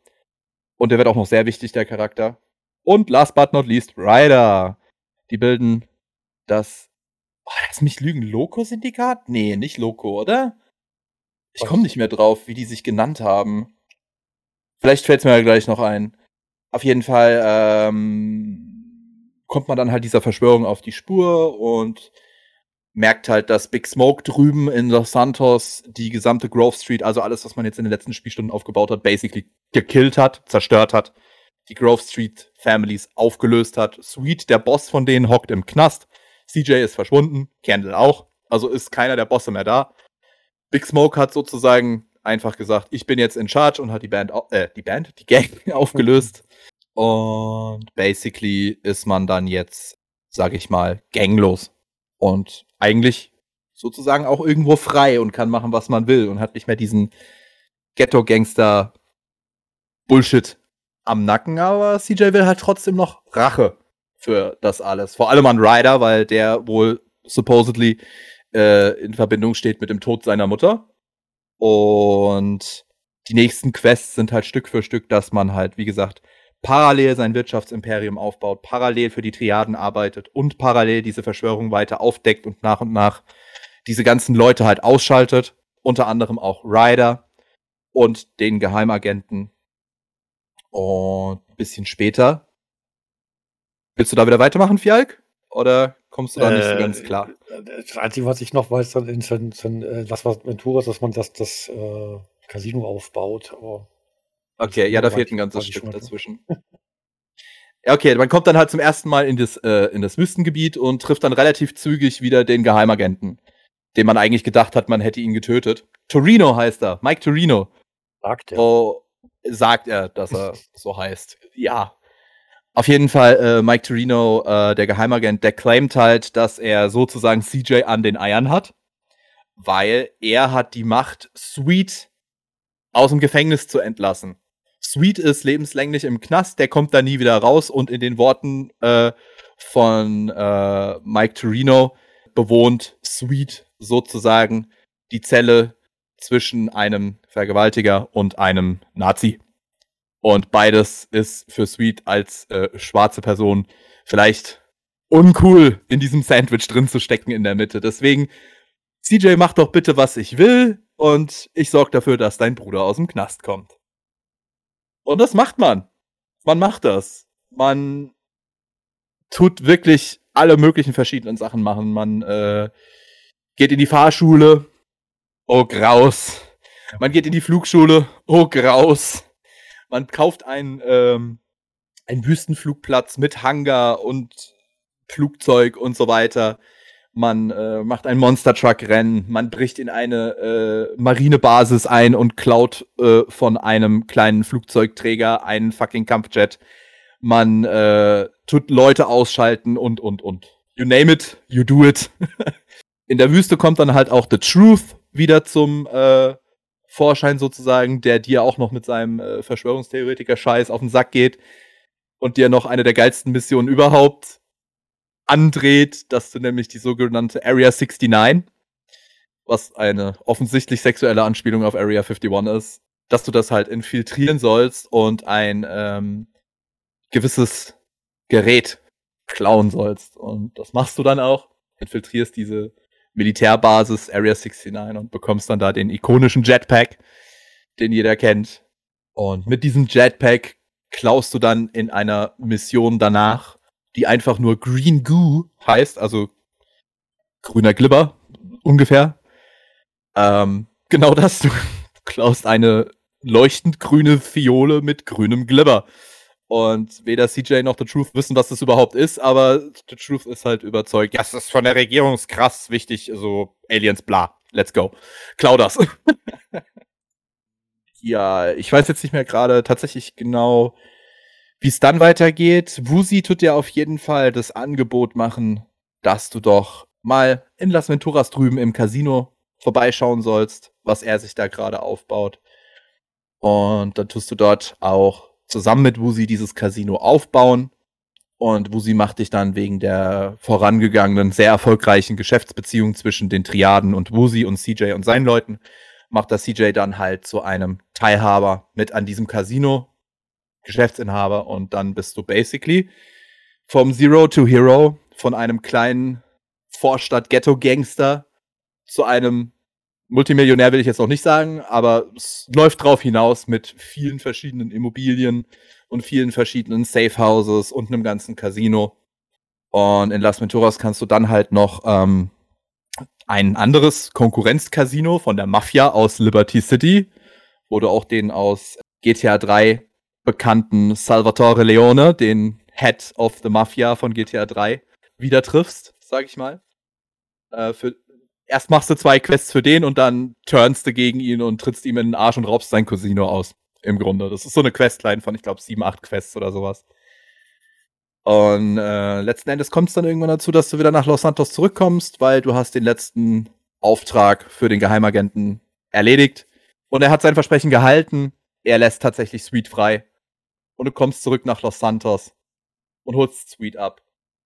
Und der wird auch noch sehr wichtig, der Charakter. Und last but not least, Ryder. Die bilden das. Oh, lass mich lügen, Loco-Syndikat? Nee, nicht Loco, oder? Ich komme nicht mehr drauf, wie die sich genannt haben. Vielleicht fällt es mir ja gleich noch ein. Auf jeden Fall ähm, kommt man dann halt dieser Verschwörung auf die Spur und merkt halt, dass Big Smoke drüben in Los Santos die gesamte Grove Street, also alles, was man jetzt in den letzten Spielstunden aufgebaut hat, basically gekillt hat, zerstört hat. Die Grove Street Families aufgelöst hat. Sweet, der Boss von denen, hockt im Knast. CJ ist verschwunden, Candle auch. Also ist keiner der Bosse mehr da. Big Smoke hat sozusagen einfach gesagt, ich bin jetzt in charge und hat die Band, äh, die Band, die Gang [laughs] aufgelöst. Und basically ist man dann jetzt, sag ich mal, ganglos. Und eigentlich sozusagen auch irgendwo frei und kann machen, was man will und hat nicht mehr diesen Ghetto-Gangster-Bullshit am Nacken, aber CJ will halt trotzdem noch Rache für das alles. Vor allem an Ryder, weil der wohl supposedly äh, in Verbindung steht mit dem Tod seiner Mutter. Und die nächsten Quests sind halt Stück für Stück, dass man halt, wie gesagt, parallel sein Wirtschaftsimperium aufbaut, parallel für die Triaden arbeitet und parallel diese Verschwörung weiter aufdeckt und nach und nach diese ganzen Leute halt ausschaltet. Unter anderem auch Ryder und den Geheimagenten. Und ein bisschen später. Willst du da wieder weitermachen, Fialk? Oder kommst du da äh, nicht so ganz äh, klar? Das Einzige, was ich noch weiß, dann in San, San, äh, Las Venturas, dass man das, das äh, Casino aufbaut. Aber Okay, ja, da fehlt ein ganzes Stück dazwischen. okay, man kommt dann halt zum ersten Mal in das, äh, in das Wüstengebiet und trifft dann relativ zügig wieder den Geheimagenten, den man eigentlich gedacht hat, man hätte ihn getötet. Torino heißt er, Mike Torino. Sagt er. Oh, sagt er, dass er [laughs] so heißt. Ja. Auf jeden Fall, äh, Mike Torino, äh, der Geheimagent, der claimt halt, dass er sozusagen CJ an den Eiern hat, weil er hat die Macht, Sweet aus dem Gefängnis zu entlassen. Sweet ist lebenslänglich im Knast, der kommt da nie wieder raus und in den Worten äh, von äh, Mike Torino bewohnt Sweet sozusagen die Zelle zwischen einem Vergewaltiger und einem Nazi. Und beides ist für Sweet als äh, schwarze Person vielleicht uncool in diesem Sandwich drin zu stecken in der Mitte. Deswegen, CJ, mach doch bitte, was ich will und ich sorge dafür, dass dein Bruder aus dem Knast kommt. Und das macht man. Man macht das. Man tut wirklich alle möglichen verschiedenen Sachen machen. Man äh, geht in die Fahrschule. Oh, graus. Man geht in die Flugschule. Oh, graus. Man kauft einen, ähm, einen Wüstenflugplatz mit Hangar und Flugzeug und so weiter. Man äh, macht ein Monster Truck Rennen, man bricht in eine äh, Marinebasis ein und klaut äh, von einem kleinen Flugzeugträger einen fucking Kampfjet. Man äh, tut Leute ausschalten und und und. You name it, you do it. [laughs] in der Wüste kommt dann halt auch The Truth wieder zum äh, Vorschein sozusagen, der dir auch noch mit seinem äh, Verschwörungstheoretiker-Scheiß auf den Sack geht und dir noch eine der geilsten Missionen überhaupt andreht, dass du nämlich die sogenannte Area 69, was eine offensichtlich sexuelle Anspielung auf Area 51 ist, dass du das halt infiltrieren sollst und ein ähm, gewisses Gerät klauen sollst. Und das machst du dann auch. Infiltrierst diese Militärbasis Area 69 und bekommst dann da den ikonischen Jetpack, den jeder kennt. Und mit diesem Jetpack klaust du dann in einer Mission danach die einfach nur Green Goo heißt, also grüner Glibber ungefähr. Ähm, genau das, du [laughs] klaust eine leuchtend grüne Fiole mit grünem Glibber. Und weder CJ noch The Truth wissen, was das überhaupt ist, aber The Truth ist halt überzeugt. Das ist von der Regierung krass wichtig, so Aliens, bla. Let's go. Klau das. [laughs] ja, ich weiß jetzt nicht mehr gerade tatsächlich genau, wie es dann weitergeht. Wusi tut dir auf jeden Fall das Angebot machen, dass du doch mal in Las Venturas drüben im Casino vorbeischauen sollst, was er sich da gerade aufbaut. Und dann tust du dort auch zusammen mit Wusi dieses Casino aufbauen. Und Wusi macht dich dann wegen der vorangegangenen, sehr erfolgreichen Geschäftsbeziehung zwischen den Triaden und Wusi und CJ und seinen Leuten, macht das CJ dann halt zu einem Teilhaber mit an diesem Casino, Geschäftsinhaber. Und dann bist du basically vom Zero to Hero, von einem kleinen Vorstadt-Ghetto-Gangster zu einem Multimillionär will ich jetzt noch nicht sagen, aber es läuft drauf hinaus mit vielen verschiedenen Immobilien und vielen verschiedenen Safehouses und einem ganzen Casino. Und in Las Venturas kannst du dann halt noch ähm, ein anderes Konkurrenzcasino von der Mafia aus Liberty City, wo du auch den aus GTA 3 bekannten Salvatore Leone, den Head of the Mafia von GTA 3, wieder triffst, sag ich mal. Äh, für, erst machst du zwei Quests für den und dann turnst du gegen ihn und trittst ihm in den Arsch und raubst sein Casino aus. Im Grunde. Das ist so eine Questline von, ich glaube, sieben, acht Quests oder sowas. Und äh, letzten Endes kommt es dann irgendwann dazu, dass du wieder nach Los Santos zurückkommst, weil du hast den letzten Auftrag für den Geheimagenten erledigt. Und er hat sein Versprechen gehalten. Er lässt tatsächlich Sweet frei. Und du kommst zurück nach Los Santos und holst Sweet ab.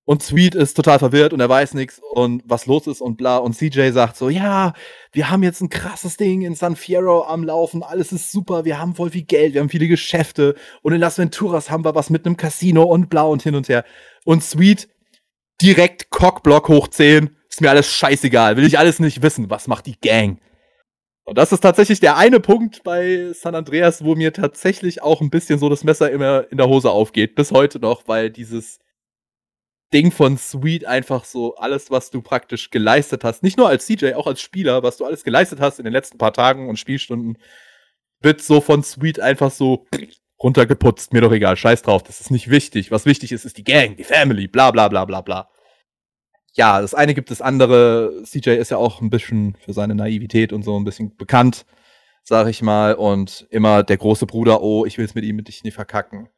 Und Sweet ist total verwirrt und er weiß nichts und was los ist und bla. Und CJ sagt so, ja, wir haben jetzt ein krasses Ding in San Fierro am Laufen, alles ist super, wir haben voll viel Geld, wir haben viele Geschäfte. Und in Las Venturas haben wir was mit einem Casino und bla und hin und her. Und Sweet direkt Cockblock hoch 10, ist mir alles scheißegal, will ich alles nicht wissen, was macht die Gang? Und das ist tatsächlich der eine Punkt bei San Andreas, wo mir tatsächlich auch ein bisschen so das Messer immer in der Hose aufgeht, bis heute noch, weil dieses Ding von Sweet einfach so alles, was du praktisch geleistet hast, nicht nur als CJ, auch als Spieler, was du alles geleistet hast in den letzten paar Tagen und Spielstunden, wird so von Sweet einfach so [clears throat] runtergeputzt. Mir doch egal, scheiß drauf, das ist nicht wichtig. Was wichtig ist, ist die Gang, die Family, bla bla bla bla bla. Ja, das eine gibt das andere. CJ ist ja auch ein bisschen für seine Naivität und so ein bisschen bekannt, sag ich mal. Und immer der große Bruder, oh, ich will es mit ihm mit dich nicht verkacken.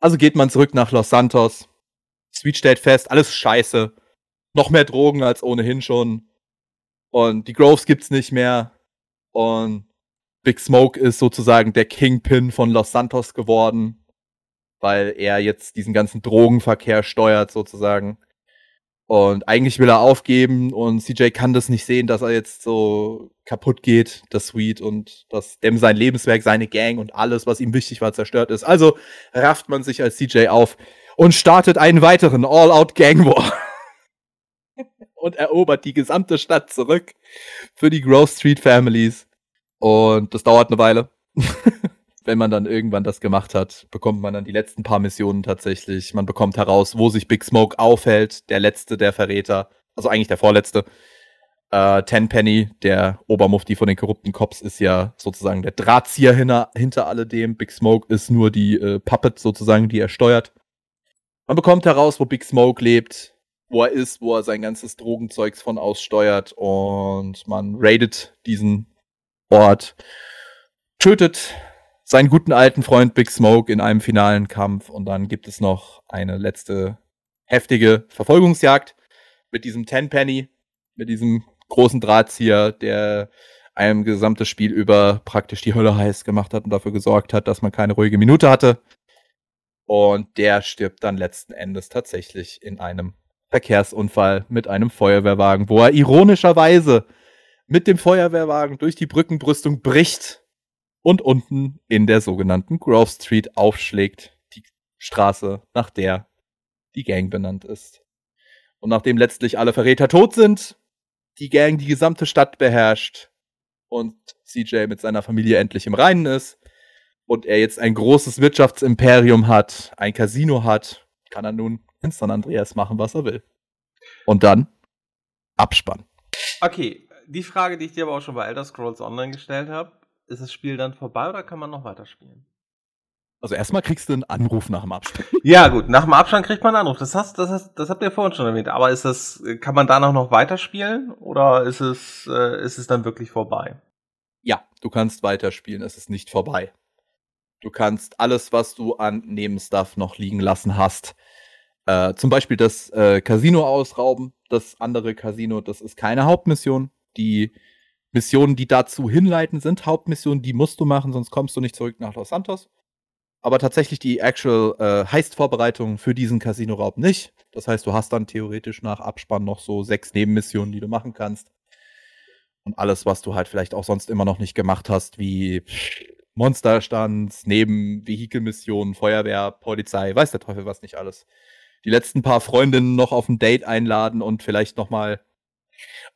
Also geht man zurück nach Los Santos, Sweet stellt fest, alles scheiße. Noch mehr Drogen als ohnehin schon. Und die Groves gibt's nicht mehr. Und Big Smoke ist sozusagen der Kingpin von Los Santos geworden, weil er jetzt diesen ganzen Drogenverkehr steuert sozusagen. Und eigentlich will er aufgeben und CJ kann das nicht sehen, dass er jetzt so kaputt geht, das Sweet und dass dem sein Lebenswerk, seine Gang und alles, was ihm wichtig war, zerstört ist. Also rafft man sich als CJ auf und startet einen weiteren All-Out Gang War. [laughs] und erobert die gesamte Stadt zurück für die Grove Street Families. Und das dauert eine Weile. [laughs] Wenn man dann irgendwann das gemacht hat, bekommt man dann die letzten paar Missionen tatsächlich. Man bekommt heraus, wo sich Big Smoke aufhält. Der letzte der Verräter, also eigentlich der vorletzte. Äh, Tenpenny, der Obermufti von den korrupten Cops, ist ja sozusagen der Drahtzieher hinter, hinter alledem. Big Smoke ist nur die äh, Puppet sozusagen, die er steuert. Man bekommt heraus, wo Big Smoke lebt, wo er ist, wo er sein ganzes Drogenzeugs von aussteuert und man raidet diesen Ort, tötet seinen guten alten Freund Big Smoke in einem finalen Kampf und dann gibt es noch eine letzte heftige Verfolgungsjagd mit diesem Tenpenny, mit diesem großen Drahtzieher, der einem gesamtes Spiel über praktisch die Hölle heiß gemacht hat und dafür gesorgt hat, dass man keine ruhige Minute hatte. Und der stirbt dann letzten Endes tatsächlich in einem Verkehrsunfall mit einem Feuerwehrwagen, wo er ironischerweise mit dem Feuerwehrwagen durch die Brückenbrüstung bricht und unten in der sogenannten Grove Street aufschlägt, die Straße, nach der die Gang benannt ist. Und nachdem letztlich alle Verräter tot sind, die Gang die gesamte Stadt beherrscht und CJ mit seiner Familie endlich im Reinen ist, und er jetzt ein großes Wirtschaftsimperium hat, ein Casino hat, kann er nun in San Andreas machen, was er will. Und dann Abspann. Okay, die Frage, die ich dir aber auch schon bei Elder Scrolls Online gestellt habe, ist das Spiel dann vorbei oder kann man noch weiterspielen? Also erstmal kriegst du einen Anruf nach dem Abspann. [laughs] Ja, gut, nach dem Abspann kriegt man einen Anruf. Das hast, das hast, das habt ihr vorhin schon erwähnt. Aber ist das, kann man danach noch weiterspielen oder ist es, äh, ist es dann wirklich vorbei? Ja, Du kannst weiterspielen, es ist nicht vorbei. Du kannst alles, was du an Nebenstuff noch liegen lassen hast, äh, zum Beispiel das äh, Casino ausrauben, das andere Casino, das ist keine Hauptmission. Die Missionen, die dazu hinleiten, sind Hauptmissionen, die musst du machen, sonst kommst du nicht zurück nach Los Santos. Aber tatsächlich die actual äh, Heist-Vorbereitung für diesen Casino-Raub nicht. Das heißt, du hast dann theoretisch nach Abspann noch so sechs Nebenmissionen, die du machen kannst. Und alles, was du halt vielleicht auch sonst immer noch nicht gemacht hast, wie Monsterstands, Nebenvehikelmissionen, Feuerwehr, Polizei, weiß der Teufel was nicht alles. Die letzten paar Freundinnen noch auf ein Date einladen und vielleicht noch mal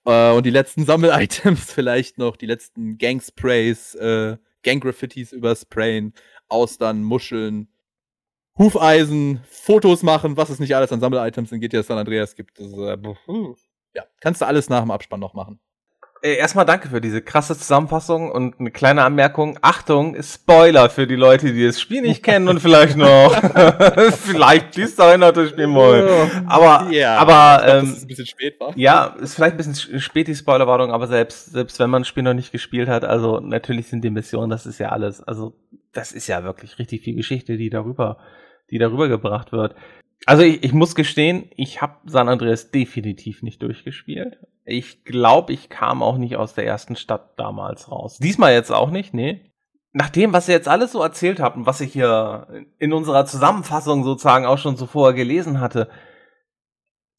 äh, und die letzten Sammel-Items [laughs] vielleicht noch, die letzten Gang-Sprays, äh, Gang-Graffitis übersprayen, Austern, Muscheln, Hufeisen, Fotos machen, was es nicht alles an Sammel-Items in GTA San Andreas gibt. Das, äh, ja, kannst du alles nach dem Abspann noch machen. Äh, erstmal danke für diese krasse Zusammenfassung und eine kleine Anmerkung. Achtung, Spoiler für die Leute, die das Spiel nicht kennen und vielleicht noch [laughs] [laughs] vielleicht dies erinnert das Spiel wollen. Aber, ja, aber glaub, ähm, ein bisschen spät war. Ja, ist vielleicht ein bisschen spät die Spoilerwarnung, aber selbst selbst wenn man das Spiel noch nicht gespielt hat, also natürlich sind die Missionen, das ist ja alles, also das ist ja wirklich richtig viel Geschichte, die darüber, die darüber gebracht wird. Also ich, ich muss gestehen, ich habe San Andreas definitiv nicht durchgespielt. Ich glaube, ich kam auch nicht aus der ersten Stadt damals raus. Diesmal jetzt auch nicht, nee. Nach dem, was ihr jetzt alles so erzählt habt und was ich hier in unserer Zusammenfassung sozusagen auch schon vorher gelesen hatte,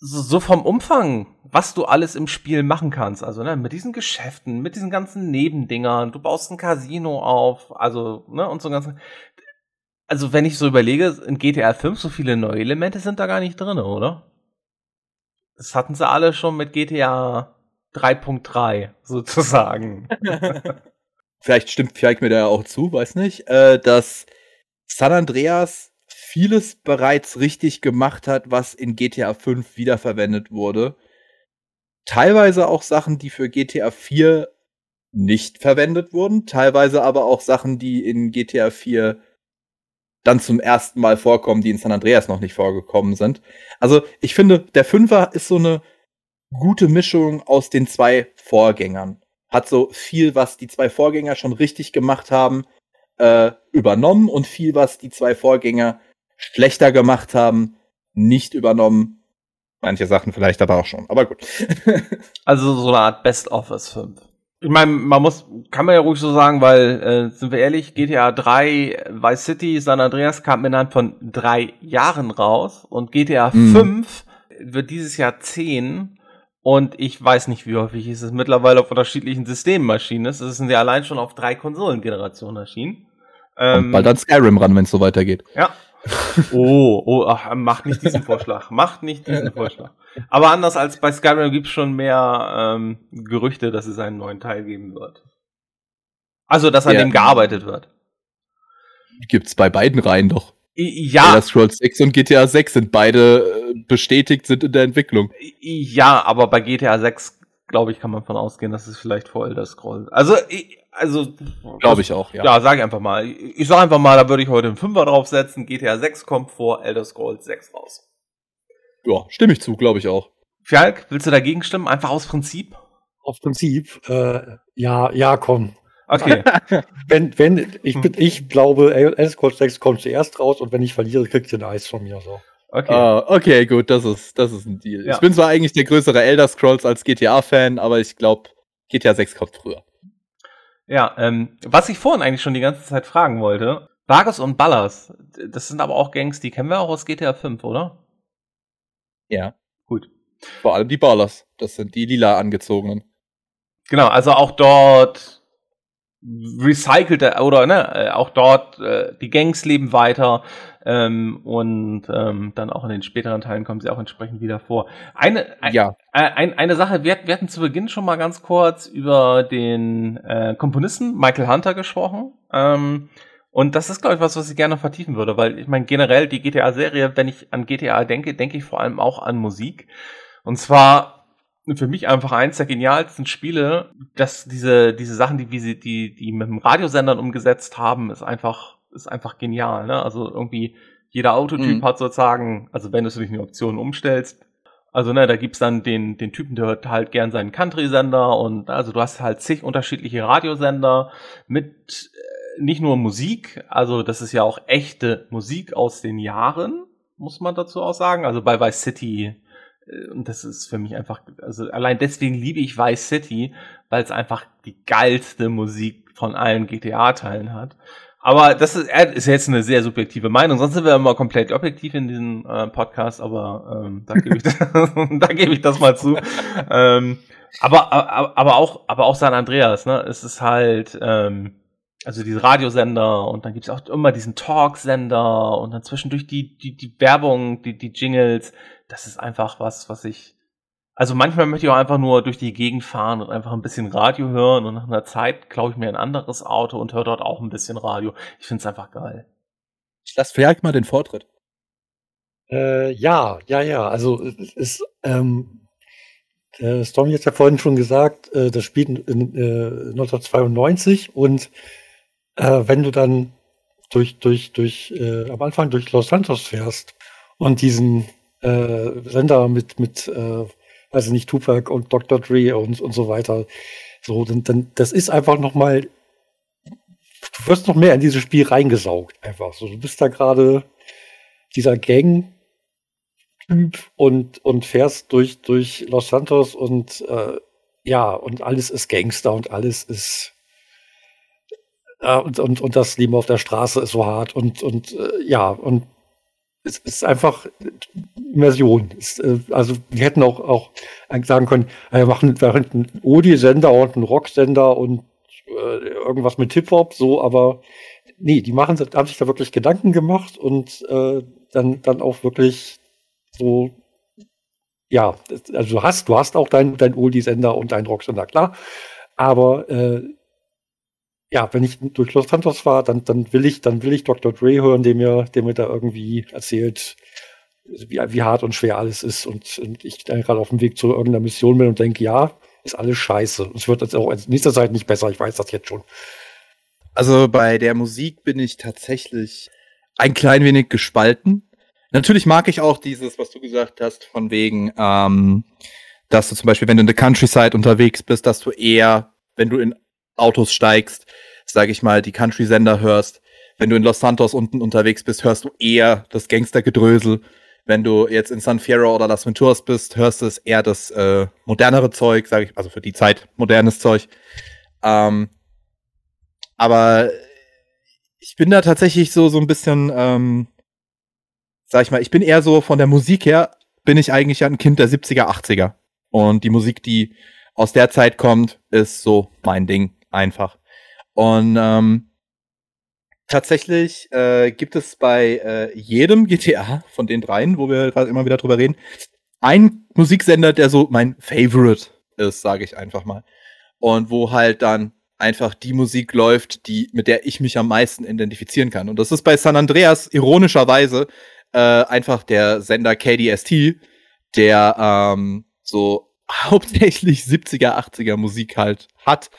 so, vom Umfang, was du alles im Spiel machen kannst, also ne, mit diesen Geschäften, mit diesen ganzen Nebendingern, du baust ein Casino auf, also ne, und so ganzen, also wenn ich so überlege, in GTA 5 so viele neue Elemente sind da gar nicht drin, oder? Das hatten sie alle schon mit GTA 3.3 [laughs] sozusagen. [laughs] vielleicht stimmt vielleicht mir da auch zu, weiß nicht, äh, dass San Andreas vieles bereits richtig gemacht hat, was in GTA 5 wiederverwendet wurde. Teilweise auch Sachen, die für GTA 4 nicht verwendet wurden, teilweise aber auch Sachen, die in GTA 4 dann zum ersten Mal vorkommen, die in San Andreas noch nicht vorgekommen sind. Also ich finde, der Fünfer ist so eine gute Mischung aus den zwei Vorgängern. Hat so viel, was die zwei Vorgänger schon richtig gemacht haben, äh, übernommen und viel, was die zwei Vorgänger schlechter gemacht haben, nicht übernommen. Manche Sachen vielleicht aber auch schon, aber gut. [laughs] also so eine Art Best Office 5. Ich meine, man muss, kann man ja ruhig so sagen, weil, äh, sind wir ehrlich, GTA 3, Vice City, San Andreas kam innerhalb von drei Jahren raus und GTA mhm. 5 wird dieses Jahr 10 und ich weiß nicht, wie häufig ist es mittlerweile auf unterschiedlichen Systemmaschinen ist. Es sind ja allein schon auf drei Konsolengenerationen erschienen. Ähm, bald dann Skyrim ran, wenn es so weitergeht. Ja, Oh, oh, ach, macht nicht diesen Vorschlag. Macht nicht diesen [laughs] Vorschlag. Aber anders als bei Skyrim gibt es schon mehr ähm, Gerüchte, dass es einen neuen Teil geben wird. Also, dass an ja. dem gearbeitet wird. Gibt's bei beiden Reihen doch. Ja. Elder Scrolls 6 und GTA 6 sind beide äh, bestätigt, sind in der Entwicklung. Ja, aber bei GTA 6, glaube ich, kann man von ausgehen, dass es vielleicht vor Elder Scrolls. Also, also. Glaube ich auch, ja. Ja, sag ich einfach mal. Ich sag einfach mal, da würde ich heute einen Fünfer draufsetzen. GTA 6 kommt vor Elder Scrolls 6 raus. Ja, stimme ich zu, glaube ich auch. Falk, willst du dagegen stimmen? Einfach aus Prinzip? Aus Prinzip, äh, ja, ja, komm. Okay. [laughs] wenn, wenn, ich, bin, ich glaube, Elder Scrolls 6 kommt zuerst raus und wenn ich verliere, kriegt ihr ein Eis von mir, so. Okay. Uh, okay, gut, das ist, das ist ein Deal. Ja. Ich bin zwar eigentlich der größere Elder Scrolls als GTA-Fan, aber ich glaube, GTA 6 kommt früher. Ja, ähm, was ich vorhin eigentlich schon die ganze Zeit fragen wollte, Vargas und Ballas, das sind aber auch Gangs, die kennen wir auch aus GTA 5, oder? Ja. Gut. Vor allem die Ballers, das sind die lila angezogenen. Genau, also auch dort recycelte oder ne, äh, auch dort äh, die Gangs leben weiter ähm, und ähm, dann auch in den späteren Teilen kommen sie auch entsprechend wieder vor. Eine, ein, ja. ein, eine Sache, wir, wir hatten zu Beginn schon mal ganz kurz über den äh, Komponisten Michael Hunter gesprochen. Ähm, und das ist, glaube ich, was, was ich gerne vertiefen würde, weil ich meine, generell die GTA-Serie, wenn ich an GTA denke, denke ich vor allem auch an Musik. Und zwar für mich einfach eins der genialsten Spiele, dass diese, diese Sachen, die, wie sie, die, die mit dem Radiosendern umgesetzt haben, ist einfach ist einfach genial. Ne? Also irgendwie jeder Autotyp mhm. hat sozusagen, also wenn du es durch eine Option umstellst, Also, ne, da gibt's dann den, den Typen, der hört halt gern seinen Country-Sender und also du hast halt zig unterschiedliche Radiosender mit äh, nicht nur Musik, also das ist ja auch echte Musik aus den Jahren, muss man dazu auch sagen. Also bei Vice City, äh, und das ist für mich einfach, also allein deswegen liebe ich Vice City, weil es einfach die geilste Musik von allen GTA-Teilen hat. Aber das ist, ist jetzt eine sehr subjektive Meinung. Sonst sind wir immer komplett objektiv in diesem äh, Podcast, aber ähm, da gebe ich, [laughs] da gebe ich das mal zu. ähm, aber, aber, aber auch, aber auch San Andreas, ne? Es ist halt, ähm, also diese Radiosender und dann gibt's auch immer diesen Talksender und dann zwischendurch die, die, die Werbung, die, die Jingles. Das ist einfach was, was ich also manchmal möchte ich auch einfach nur durch die Gegend fahren und einfach ein bisschen Radio hören und nach einer Zeit klaue ich mir ein anderes Auto und höre dort auch ein bisschen Radio. Ich finde es einfach geil. Ich lasse vielleicht mal den Vortritt. Äh, ja, ja, ja. Also es ist, ähm, der Stormy hat ja vorhin schon gesagt, äh, das spielt in, äh, 1992 und äh, wenn du dann durch, durch, durch, äh, am Anfang durch Los Santos fährst und diesen äh, Sender mit, mit äh, weiß ich nicht, Tupac und Dr. Dre und, und so weiter. So, dann, dann, das ist einfach nochmal, du wirst noch mehr in dieses Spiel reingesaugt, einfach. So, du bist da gerade dieser Gang, Typ und, und fährst durch, durch Los Santos und äh, ja, und alles ist Gangster und alles ist äh, und, und, und das Leben auf der Straße ist so hart und, und äh, ja, und es ist einfach Immersion. Es, äh, also wir hätten auch, auch sagen können, äh, wir machen wir einen Odi-Sender und einen Rock-Sender und äh, irgendwas mit Hip-Hop, so, aber nee, die machen, haben sich da wirklich Gedanken gemacht und äh, dann, dann auch wirklich so, ja, also du hast, du hast auch deinen dein Oldie-Sender und deinen Rocksender, klar, aber äh, ja, wenn ich durch Los Santos fahre, dann, dann will ich, dann will ich Dr. Dre hören, der mir, der mir da irgendwie erzählt, wie, wie hart und schwer alles ist. Und, und ich dann gerade auf dem Weg zu irgendeiner Mission bin und denke, ja, ist alles scheiße. Es wird jetzt auch in nächster Zeit nicht besser, ich weiß das jetzt schon. Also bei der Musik bin ich tatsächlich ein klein wenig gespalten. Natürlich mag ich auch dieses, was du gesagt hast, von wegen, ähm, dass du zum Beispiel, wenn du in der Countryside unterwegs bist, dass du eher, wenn du in Autos steigst, sage ich mal, die Country-Sender hörst. Wenn du in Los Santos unten unterwegs bist, hörst du eher das Gangstergedrösel. Wenn du jetzt in San Fierro oder Las Venturas bist, hörst du es eher das äh, modernere Zeug, sage ich, also für die Zeit modernes Zeug. Ähm, aber ich bin da tatsächlich so so ein bisschen, ähm, sag ich mal, ich bin eher so von der Musik her, bin ich eigentlich ein Kind der 70er, 80er. Und die Musik, die aus der Zeit kommt, ist so mein Ding einfach. Und ähm, tatsächlich äh, gibt es bei äh, jedem GTA von den dreien, wo wir gerade immer wieder drüber reden, einen Musiksender, der so mein Favorite ist, sage ich einfach mal. Und wo halt dann einfach die Musik läuft, die mit der ich mich am meisten identifizieren kann. Und das ist bei San Andreas ironischerweise äh, einfach der Sender KDST, der ähm, so [laughs] hauptsächlich 70er, 80er Musik halt hat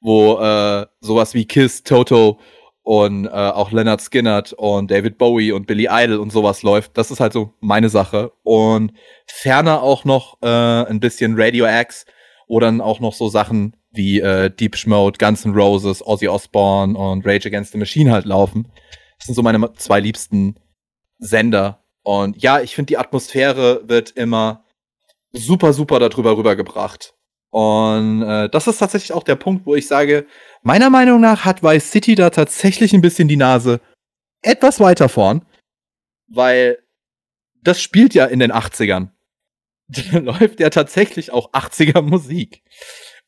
wo äh, sowas wie Kiss, Toto und äh, auch Leonard Skinnert und David Bowie und Billy Idol und sowas läuft. Das ist halt so meine Sache. Und ferner auch noch äh, ein bisschen Radio X oder dann auch noch so Sachen wie äh, Deep Mode, Guns N' Roses, Ozzy Osbourne und Rage Against the Machine halt laufen. Das sind so meine zwei liebsten Sender. Und ja, ich finde, die Atmosphäre wird immer super, super darüber rübergebracht. Und äh, das ist tatsächlich auch der Punkt, wo ich sage, meiner Meinung nach hat Vice City da tatsächlich ein bisschen die Nase etwas weiter vorn, weil das spielt ja in den 80ern. [laughs] Da läuft ja tatsächlich auch 80er Musik.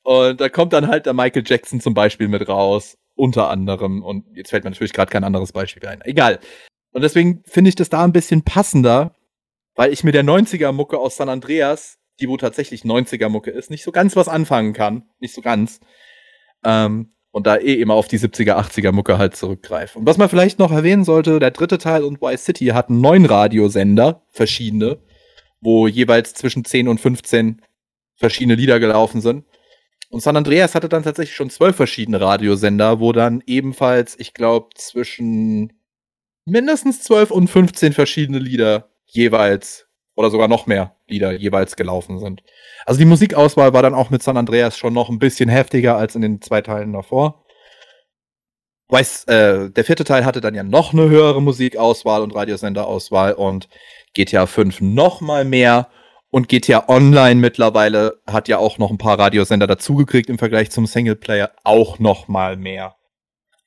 Und da kommt dann halt der Michael Jackson zum Beispiel mit raus, unter anderem. Und jetzt fällt mir natürlich gerade kein anderes Beispiel ein. Egal. Und deswegen finde ich das da ein bisschen passender, weil ich mit der 90er-Mucke aus San Andreas die wo tatsächlich 90er-Mucke ist, nicht so ganz was anfangen kann. Nicht so ganz. Ähm, und da eh immer auf die 70er, 80er Mucke halt zurückgreife. Und was man vielleicht noch erwähnen sollte, der dritte Teil und Y City hatten neun Radiosender, verschiedene, wo jeweils zwischen 10 und 15 verschiedene Lieder gelaufen sind. Und San Andreas hatte dann tatsächlich schon zwölf verschiedene Radiosender, wo dann ebenfalls, ich glaube, zwischen mindestens 12 und 15 verschiedene Lieder jeweils oder sogar noch mehr Lieder jeweils gelaufen sind. Also die Musikauswahl war dann auch mit San Andreas schon noch ein bisschen heftiger als in den zwei Teilen davor. Weiß, äh, der vierte Teil hatte dann ja noch eine höhere Musikauswahl und Radiosenderauswahl und GTA 5 noch mal mehr und GTA Online mittlerweile hat ja auch noch ein paar Radiosender dazugekriegt im Vergleich zum Singleplayer auch noch mal mehr.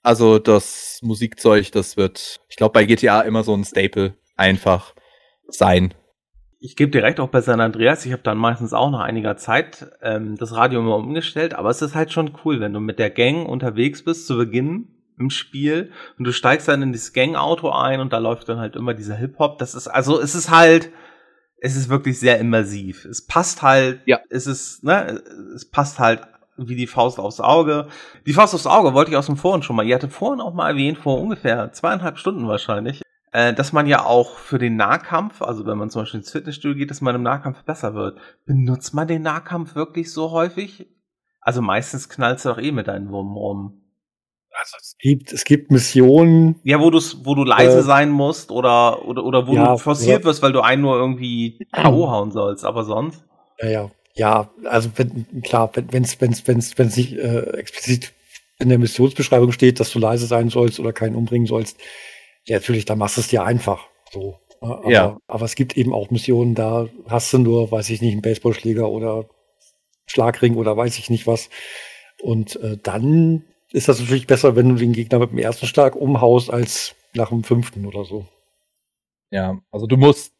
Also das Musikzeug, das wird, ich glaube, bei GTA immer so ein Staple einfach sein. Ich gebe direkt auch bei San Andreas, ich habe dann meistens auch nach einiger Zeit ähm, das Radio immer umgestellt, aber es ist halt schon cool, wenn du mit der Gang unterwegs bist zu Beginn im Spiel und du steigst dann in das Gang-Auto ein und da läuft dann halt immer dieser Hip-Hop. Das ist, also es ist halt, es ist wirklich sehr immersiv. Es passt halt, ja. es ist, ne, es passt halt wie die Faust aufs Auge. Die Faust aufs Auge wollte ich aus dem Foren schon mal. Ihr hatte vorhin auch mal erwähnt, vor ungefähr zweieinhalb Stunden wahrscheinlich, äh, dass man ja auch für den Nahkampf, also wenn man zum Beispiel ins Fitnessstudio geht, dass man im Nahkampf besser wird. Benutzt man den Nahkampf wirklich so häufig? Also meistens knallst du doch eh mit deinen Wurm rum. Also es gibt, es gibt Missionen. Ja, wo du wo du leise äh, sein musst oder oder oder wo ja, du forciert oder, wirst, weil du einen nur irgendwie [clears throat] K.O. hauen sollst, aber sonst. Ja, ja. Ja, also wenn, klar, wenn es wenn's, wenn's, wenn's nicht äh, explizit in der Missionsbeschreibung steht, dass du leise sein sollst oder keinen umbringen sollst, ja, natürlich, dann machst du es dir einfach. So. Aber, ja. aber es gibt eben auch Missionen, da hast du nur, weiß ich nicht, einen Baseballschläger oder Schlagring oder weiß ich nicht was. Und äh, dann ist das natürlich besser, wenn du den Gegner mit dem ersten Schlag umhaust, als nach dem fünften oder so. Ja, also du musst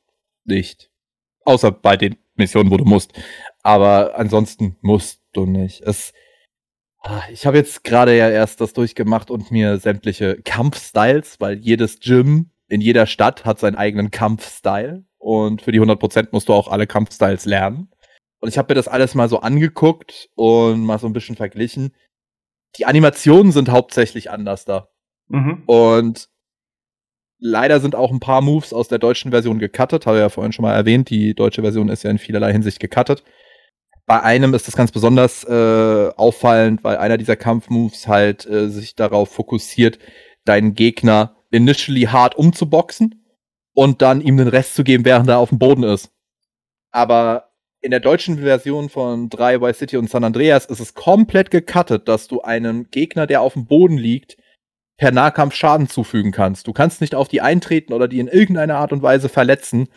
nicht. Außer bei den Missionen, wo du musst. Aber ansonsten musst du nicht. Es, ich habe jetzt gerade ja erst das durchgemacht und mir sämtliche Kampfstyles, weil jedes Gym in jeder Stadt hat seinen eigenen Kampfstyle. Und für die 100% musst du auch alle Kampfstyles lernen. Und ich habe mir das alles mal so angeguckt und mal so ein bisschen verglichen die Animationen sind hauptsächlich anders da. Mhm. Und leider sind auch ein paar Moves aus der deutschen Version gecuttet. Habe ja vorhin schon mal erwähnt, die deutsche Version ist ja in vielerlei Hinsicht gecuttet. Bei einem ist das ganz besonders äh, auffallend, weil einer dieser Kampfmoves halt äh, sich darauf fokussiert, deinen Gegner initially hart umzuboxen und dann ihm den Rest zu geben, während er auf dem Boden ist. Aber in der deutschen Version von 3 Vice City und San Andreas ist es komplett gecuttet, dass du einem Gegner, der auf dem Boden liegt, per Nahkampf Schaden zufügen kannst. Du kannst nicht auf die eintreten oder die in irgendeiner Art und Weise verletzen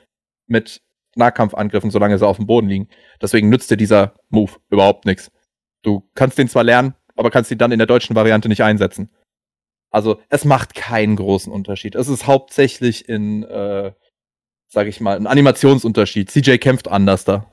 mit Nahkampfangriffen, solange sie auf dem Boden liegen. Deswegen nützt dir dieser Move überhaupt nichts. Du kannst den zwar lernen, aber kannst ihn dann in der deutschen Variante nicht einsetzen. Also es macht keinen großen Unterschied. Es ist hauptsächlich in, äh, sag ich mal, ein Animationsunterschied. CJ kämpft anders da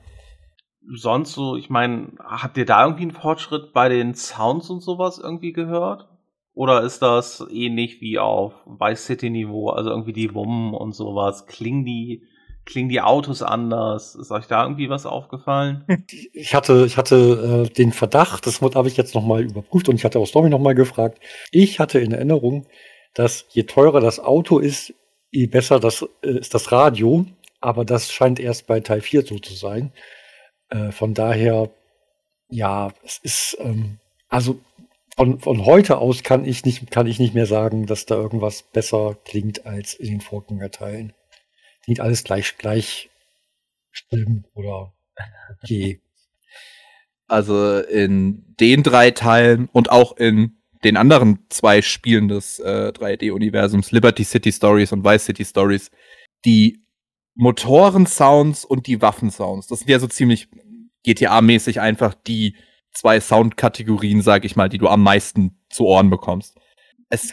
sonst so, ich meine, habt ihr da irgendwie einen Fortschritt bei den Sounds und sowas irgendwie gehört? Oder ist das ähnlich wie auf Vice City Niveau, also irgendwie die Wummen und sowas? Klingen die, klingen die Autos anders? Ist euch da irgendwie was aufgefallen? [laughs] Ich hatte, ich hatte äh, den Verdacht, das habe ich jetzt nochmal überprüft und ich hatte auch Stormy nochmal gefragt. Ich hatte in Erinnerung, dass je teurer das Auto ist, je besser das äh, ist das Radio. Aber das scheint erst bei Teil 4 so zu sein. Äh, von daher, ja, es ist, ähm, also von, von heute aus kann ich nicht, kann ich nicht mehr sagen, dass da irgendwas besser klingt als in den Vorgängerteilen. Klingt alles gleich, gleich schlimm oder okay. Also in den drei Teilen und auch in den anderen zwei Spielen des äh, 3D-Universums, Liberty City Stories und Vice City Stories, die Motoren-Sounds und die Waffen-Sounds. Das sind ja so ziemlich GTA-mäßig einfach die zwei Soundkategorien, sag ich mal, die du am meisten zu Ohren bekommst. Es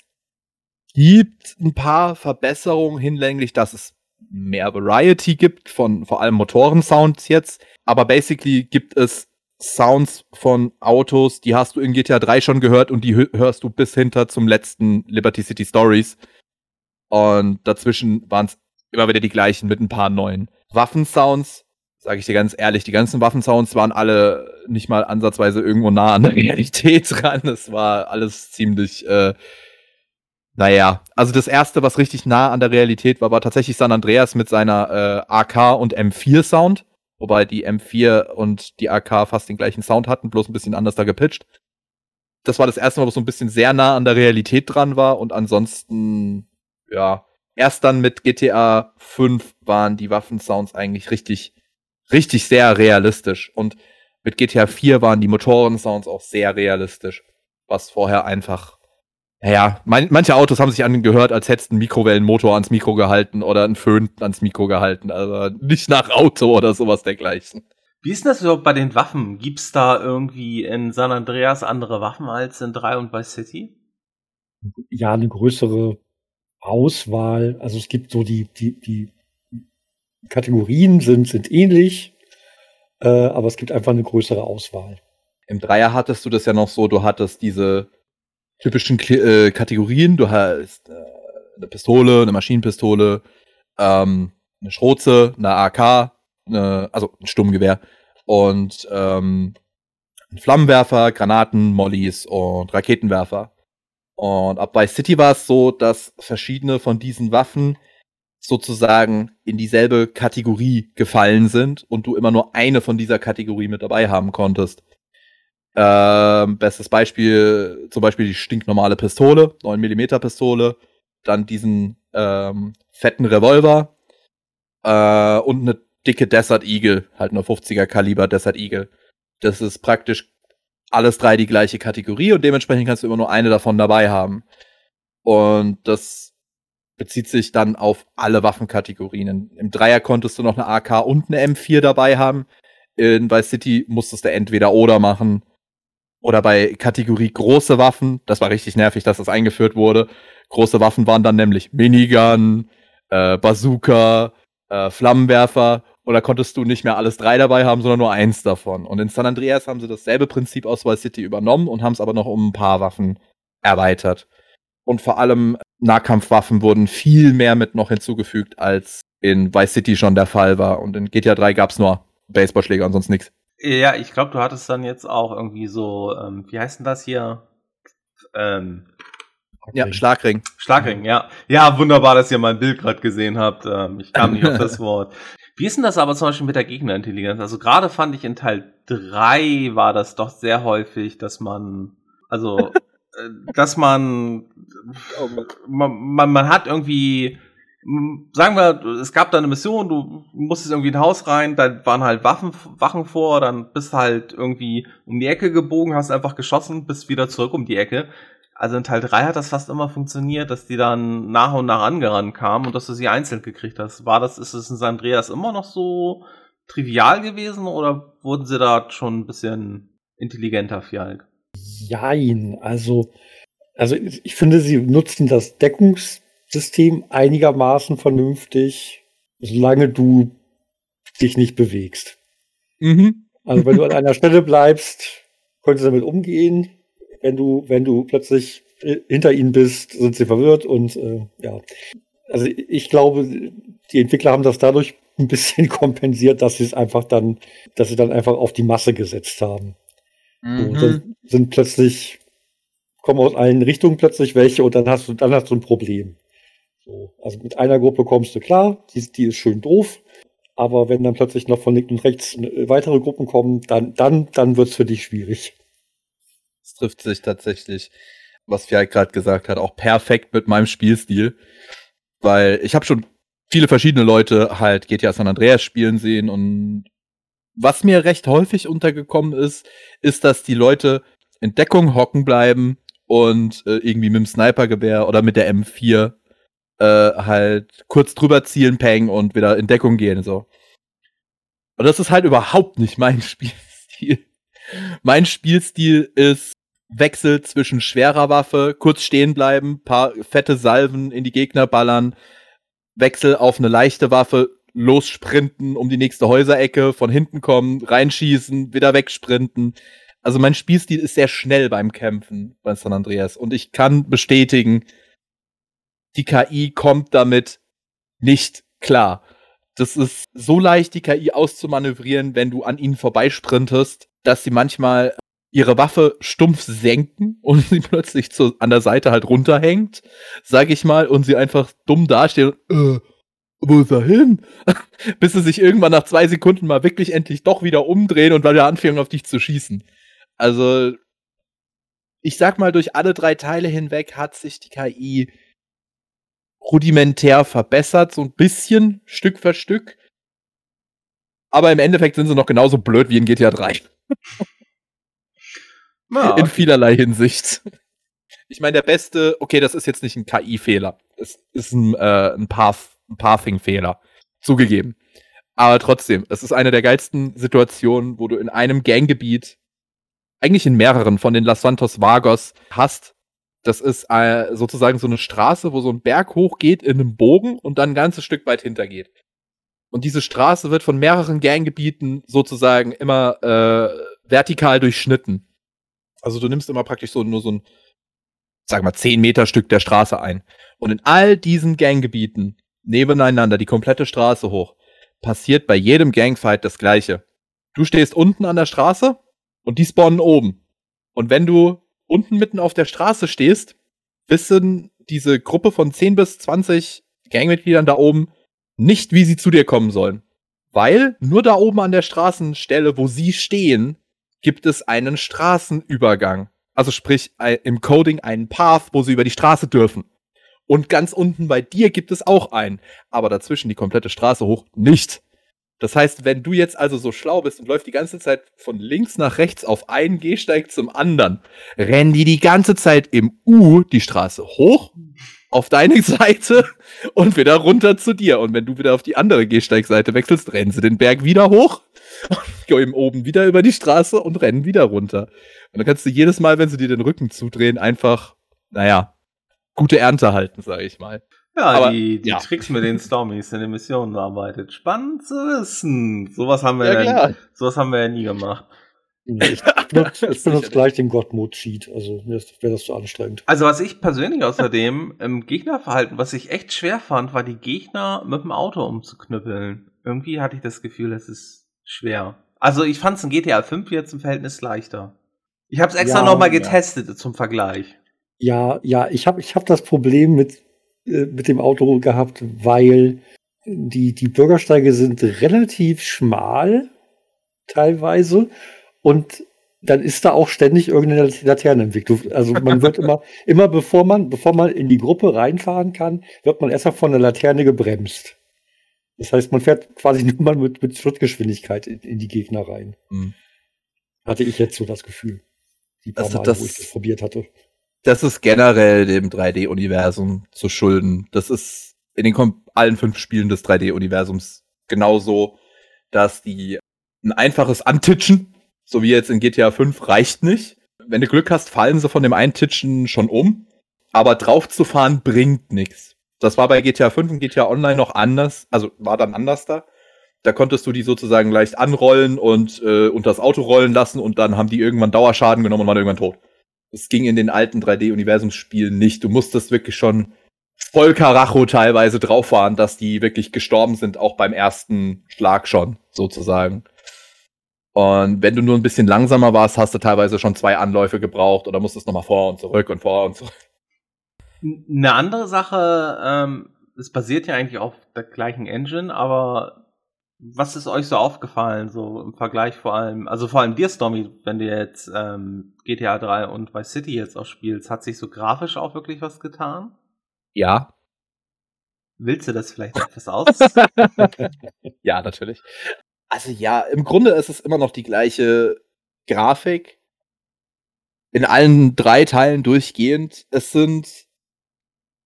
gibt ein paar Verbesserungen hinlänglich, dass es mehr Variety gibt von vor allem Motoren-Sounds jetzt, aber basically gibt es Sounds von Autos, die hast du in GTA 3 schon gehört und die hörst du bis hinter zum letzten Liberty City Stories. Und dazwischen waren es immer wieder die gleichen mit ein paar neuen Waffensounds. Sage ich dir ganz ehrlich, die ganzen Waffensounds waren alle nicht mal ansatzweise irgendwo nah an der Realität [laughs] dran. Es war alles ziemlich, äh, naja, also das erste, was richtig nah an der Realität war, war tatsächlich San Andreas mit seiner äh, AK und M4 Sound. Wobei die M4 und die AK fast den gleichen Sound hatten, bloß ein bisschen anders da gepitcht. Das war das erste Mal, wo so ein bisschen sehr nah an der Realität dran war und ansonsten, ja, erst dann mit GTA 5 waren die Waffensounds eigentlich richtig, richtig sehr realistisch. Und mit GTA 4 waren die Motorensounds auch sehr realistisch. Was vorher einfach, naja, man, manche Autos haben sich angehört, als hättest du einen Mikrowellenmotor ans Mikro gehalten oder einen Föhn ans Mikro gehalten. Also nicht nach Auto oder sowas dergleichen. Wie ist das überhaupt bei den Waffen? Gibt's da irgendwie in San Andreas andere Waffen als in 3 und bei City? Ja, eine größere Auswahl. Also es gibt so die, die, die Kategorien sind, sind ähnlich, äh, aber es gibt einfach eine größere Auswahl. Im Dreier hattest du das ja noch so, du hattest diese typischen äh, Kategorien, du hast äh, eine Pistole, eine Maschinenpistole, ähm, eine Schrotze, eine AK, eine, also ein Sturmgewehr und ähm, ein Flammenwerfer, Granaten, Mollys und Raketenwerfer. Und ab bei City war es so, dass verschiedene von diesen Waffen sozusagen in dieselbe Kategorie gefallen sind und du immer nur eine von dieser Kategorie mit dabei haben konntest. Ähm, bestes Beispiel, zum Beispiel die stinknormale Pistole, 9 mm Pistole, dann diesen ähm, fetten Revolver äh, und eine dicke Desert Eagle, halt nur 50er Kaliber Desert Eagle. Das ist praktisch alles drei die gleiche Kategorie und dementsprechend kannst du immer nur eine davon dabei haben. Und das bezieht sich dann auf alle Waffenkategorien. Im Dreier konntest du noch eine AK und eine M4 dabei haben. In Vice City musstest du entweder oder machen. Oder bei Kategorie große Waffen, das war richtig nervig, dass das eingeführt wurde. Große Waffen waren dann nämlich Minigun, äh, Bazooka, äh, Flammenwerfer oder konntest du nicht mehr alles drei dabei haben, sondern nur eins davon? Und in San Andreas haben sie dasselbe Prinzip aus Vice City übernommen und haben es aber noch um ein paar Waffen erweitert. Und vor allem Nahkampfwaffen wurden viel mehr mit noch hinzugefügt, als in Vice City schon der Fall war. Und in GTA 3 gab es nur Baseballschläger und sonst nichts. Ja, ich glaube, du hattest dann jetzt auch irgendwie so, ähm, wie heißt denn das hier? Ähm, ja, Schlagring. Schlagring, ja. Ja, wunderbar, dass ihr mein Bild gerade gesehen habt. Ähm, ich kam nicht auf das [laughs] Wort. Wie ist denn das aber zum Beispiel mit der Gegnerintelligenz? Also gerade fand ich in Teil 3 war das doch sehr häufig, dass man, also, [laughs] äh, dass man, man, man, man hat irgendwie, sagen wir, es gab da eine Mission, du musstest irgendwie in ein Haus rein, da waren halt Waffen, Wachen vor, dann bist halt irgendwie um die Ecke gebogen, hast einfach geschossen, bist wieder zurück um die Ecke. Also in Teil 3 hat das fast immer funktioniert, dass die dann nach und nach angerannt kamen und dass du sie einzeln gekriegt hast. War das, ist es in San Andreas immer noch so trivial gewesen oder wurden sie da schon ein bisschen intelligenter, Fjalk? Jein, also, also ich finde, sie nutzen das Deckungssystem einigermaßen vernünftig, solange du dich nicht bewegst. Mhm. Also wenn du an [laughs] einer Stelle bleibst, könntest du damit umgehen wenn du, wenn du plötzlich hinter ihnen bist, sind sie verwirrt und äh, ja. Also ich glaube, die Entwickler haben das dadurch ein bisschen [laughs] kompensiert, dass sie es einfach dann, dass sie dann einfach auf die Masse gesetzt haben. Mhm. So, dann sind plötzlich, kommen aus allen Richtungen plötzlich welche und dann hast du, dann hast du ein Problem. So, also mit einer Gruppe kommst du klar, die, die ist schön doof. Aber wenn dann plötzlich noch von links und rechts weitere Gruppen kommen, dann, dann, dann wird's für dich schwierig. Es trifft sich tatsächlich, was Fjord gerade gesagt hat, auch perfekt mit meinem Spielstil. Weil ich habe schon viele verschiedene Leute halt GTA San Andreas spielen sehen und was mir recht häufig untergekommen ist, ist, dass die Leute in Deckung hocken bleiben und äh, irgendwie mit dem Snipergewehr oder mit der M4 äh, halt kurz drüber zielen, peng und wieder in Deckung gehen so. Und das ist halt überhaupt nicht mein [laughs] Spielstil. Mein Spielstil ist Wechsel zwischen schwerer Waffe, kurz stehen bleiben, paar fette Salven in die Gegner ballern, Wechsel auf eine leichte Waffe, lossprinten um die nächste Häuserecke, von hinten kommen, reinschießen, wieder wegsprinten. Also mein Spielstil ist sehr schnell beim Kämpfen bei San Andreas und ich kann bestätigen, die KI kommt damit nicht klar. Das ist so leicht, die KI auszumanövrieren, wenn du an ihnen vorbeisprintest, dass sie manchmal ihre Waffe stumpf senken und [laughs] sie plötzlich zu, an der Seite halt runterhängt, sag ich mal, und sie einfach dumm dasteht und, äh, wo ist er hin? [laughs] Bis sie sich irgendwann nach zwei Sekunden mal wirklich endlich doch wieder umdrehen und wieder anfangen auf dich zu schießen. Also, ich sag mal, durch alle drei Teile hinweg hat sich die KI rudimentär verbessert, so ein bisschen Stück für Stück. Aber im Endeffekt sind sie noch genauso blöd wie in GTA 3. [laughs] Ja, in vielerlei Hinsicht. Ich meine, der beste, okay, das ist jetzt nicht ein KI-Fehler. Es ist ein, äh, ein, Path, ein Pathing-Fehler. Zugegeben. Aber trotzdem, es ist eine der geilsten Situationen, wo du in einem Ganggebiet, eigentlich in mehreren von den Las Santos Vagos hast. Das ist äh, sozusagen so eine Straße, wo so ein Berg hochgeht in einem Bogen und dann ein ganzes Stück weit hintergeht. Und diese Straße wird von mehreren Ganggebieten sozusagen immer äh, vertikal durchschnitten. Also du nimmst immer praktisch so nur so ein, sag mal, 10 Meter Stück der Straße ein. Und in all diesen Ganggebieten, nebeneinander, die komplette Straße hoch, passiert bei jedem Gangfight das Gleiche. Du stehst unten an der Straße und die spawnen oben. Und wenn du unten mitten auf der Straße stehst, wissen diese Gruppe von 10 bis 20 Gangmitgliedern da oben nicht, wie sie zu dir kommen sollen. Weil nur da oben an der Straßenstelle, wo sie stehen, gibt es einen Straßenübergang. Also sprich im Coding einen Path, wo sie über die Straße dürfen. Und ganz unten bei dir gibt es auch einen. Aber dazwischen die komplette Straße hoch nicht. Das heißt, wenn du jetzt also so schlau bist und läufst die ganze Zeit von links nach rechts auf einen Gehsteig zum anderen, rennen die die ganze Zeit im U die Straße hoch auf deine [laughs] Seite und wieder runter zu dir. Und wenn du wieder auf die andere Gehsteigseite wechselst, rennen sie den Berg wieder hoch gehen oben wieder über die Straße und rennen wieder runter. Und dann kannst du jedes Mal, wenn sie dir den Rücken zudrehen, einfach, naja, gute Ernte halten, sage ich mal. Ja, Aber, die, die ja. Tricks mit den Stormies in den Missionen arbeitet. Spannend zu wissen. Sowas haben wir ja, ja sowas haben wir ja nie gemacht. Ich [laughs] benutze, ich benutze gleich den Gottmode-Cheat, also mir wäre das zu anstrengend. Also was ich persönlich außerdem im Gegnerverhalten, was ich echt schwer fand, war die Gegner mit dem Auto umzuknüppeln. Irgendwie hatte ich das Gefühl, es ist schwer. Also ich fand es in GTA 5 jetzt im Verhältnis leichter. Ich habe es extra ja, nochmal getestet ja. zum Vergleich. Ja, ja, ich habe ich hab das Problem mit, mit dem Auto gehabt, weil die, die Bürgersteige sind relativ schmal teilweise und dann ist da auch ständig irgendeine Laterne im Weg. Also man wird immer, [laughs] immer bevor man, bevor man in die Gruppe reinfahren kann, wird man erstmal von der Laterne gebremst. Das heißt, man fährt quasi [laughs] nur mal mit, mit Schrittgeschwindigkeit in, in, die Gegner rein. Mhm. Hatte ich jetzt so das Gefühl. Die paar also Mal, das, wo ich das probiert hatte. Das ist generell dem 3D-Universum zu schulden. Das ist in den allen fünf Spielen des 3D-Universums genauso, dass die ein einfaches Antitschen, so wie jetzt in GTA 5, reicht nicht. Wenn du Glück hast, fallen sie von dem Eintitschen schon um. Aber draufzufahren bringt nichts. Das war bei GTA 5 und GTA Online noch anders, also war dann anders da. Da konntest du die sozusagen leicht anrollen und äh, unter das Auto rollen lassen und dann haben die irgendwann Dauerschaden genommen und waren irgendwann tot. Das ging in den alten 3D-Universumsspielen nicht. Du musstest wirklich schon voll Karacho teilweise drauf fahren, dass die wirklich gestorben sind, auch beim ersten Schlag schon, sozusagen. Und wenn du nur ein bisschen langsamer warst, hast du teilweise schon zwei Anläufe gebraucht oder musstest nochmal vor und zurück und vor und zurück. Eine andere Sache, ähm, es basiert ja eigentlich auf der gleichen Engine, aber was ist euch so aufgefallen, so im Vergleich vor allem, also vor allem dir, Stormy, wenn du jetzt ähm, GTA 3 und Vice City jetzt auch spielst, hat sich so grafisch auch wirklich was getan? Ja. Willst du das vielleicht [laughs] etwas aus? [laughs] ja, natürlich. Also ja, im Grunde ist es immer noch die gleiche Grafik. In allen drei Teilen durchgehend. Es sind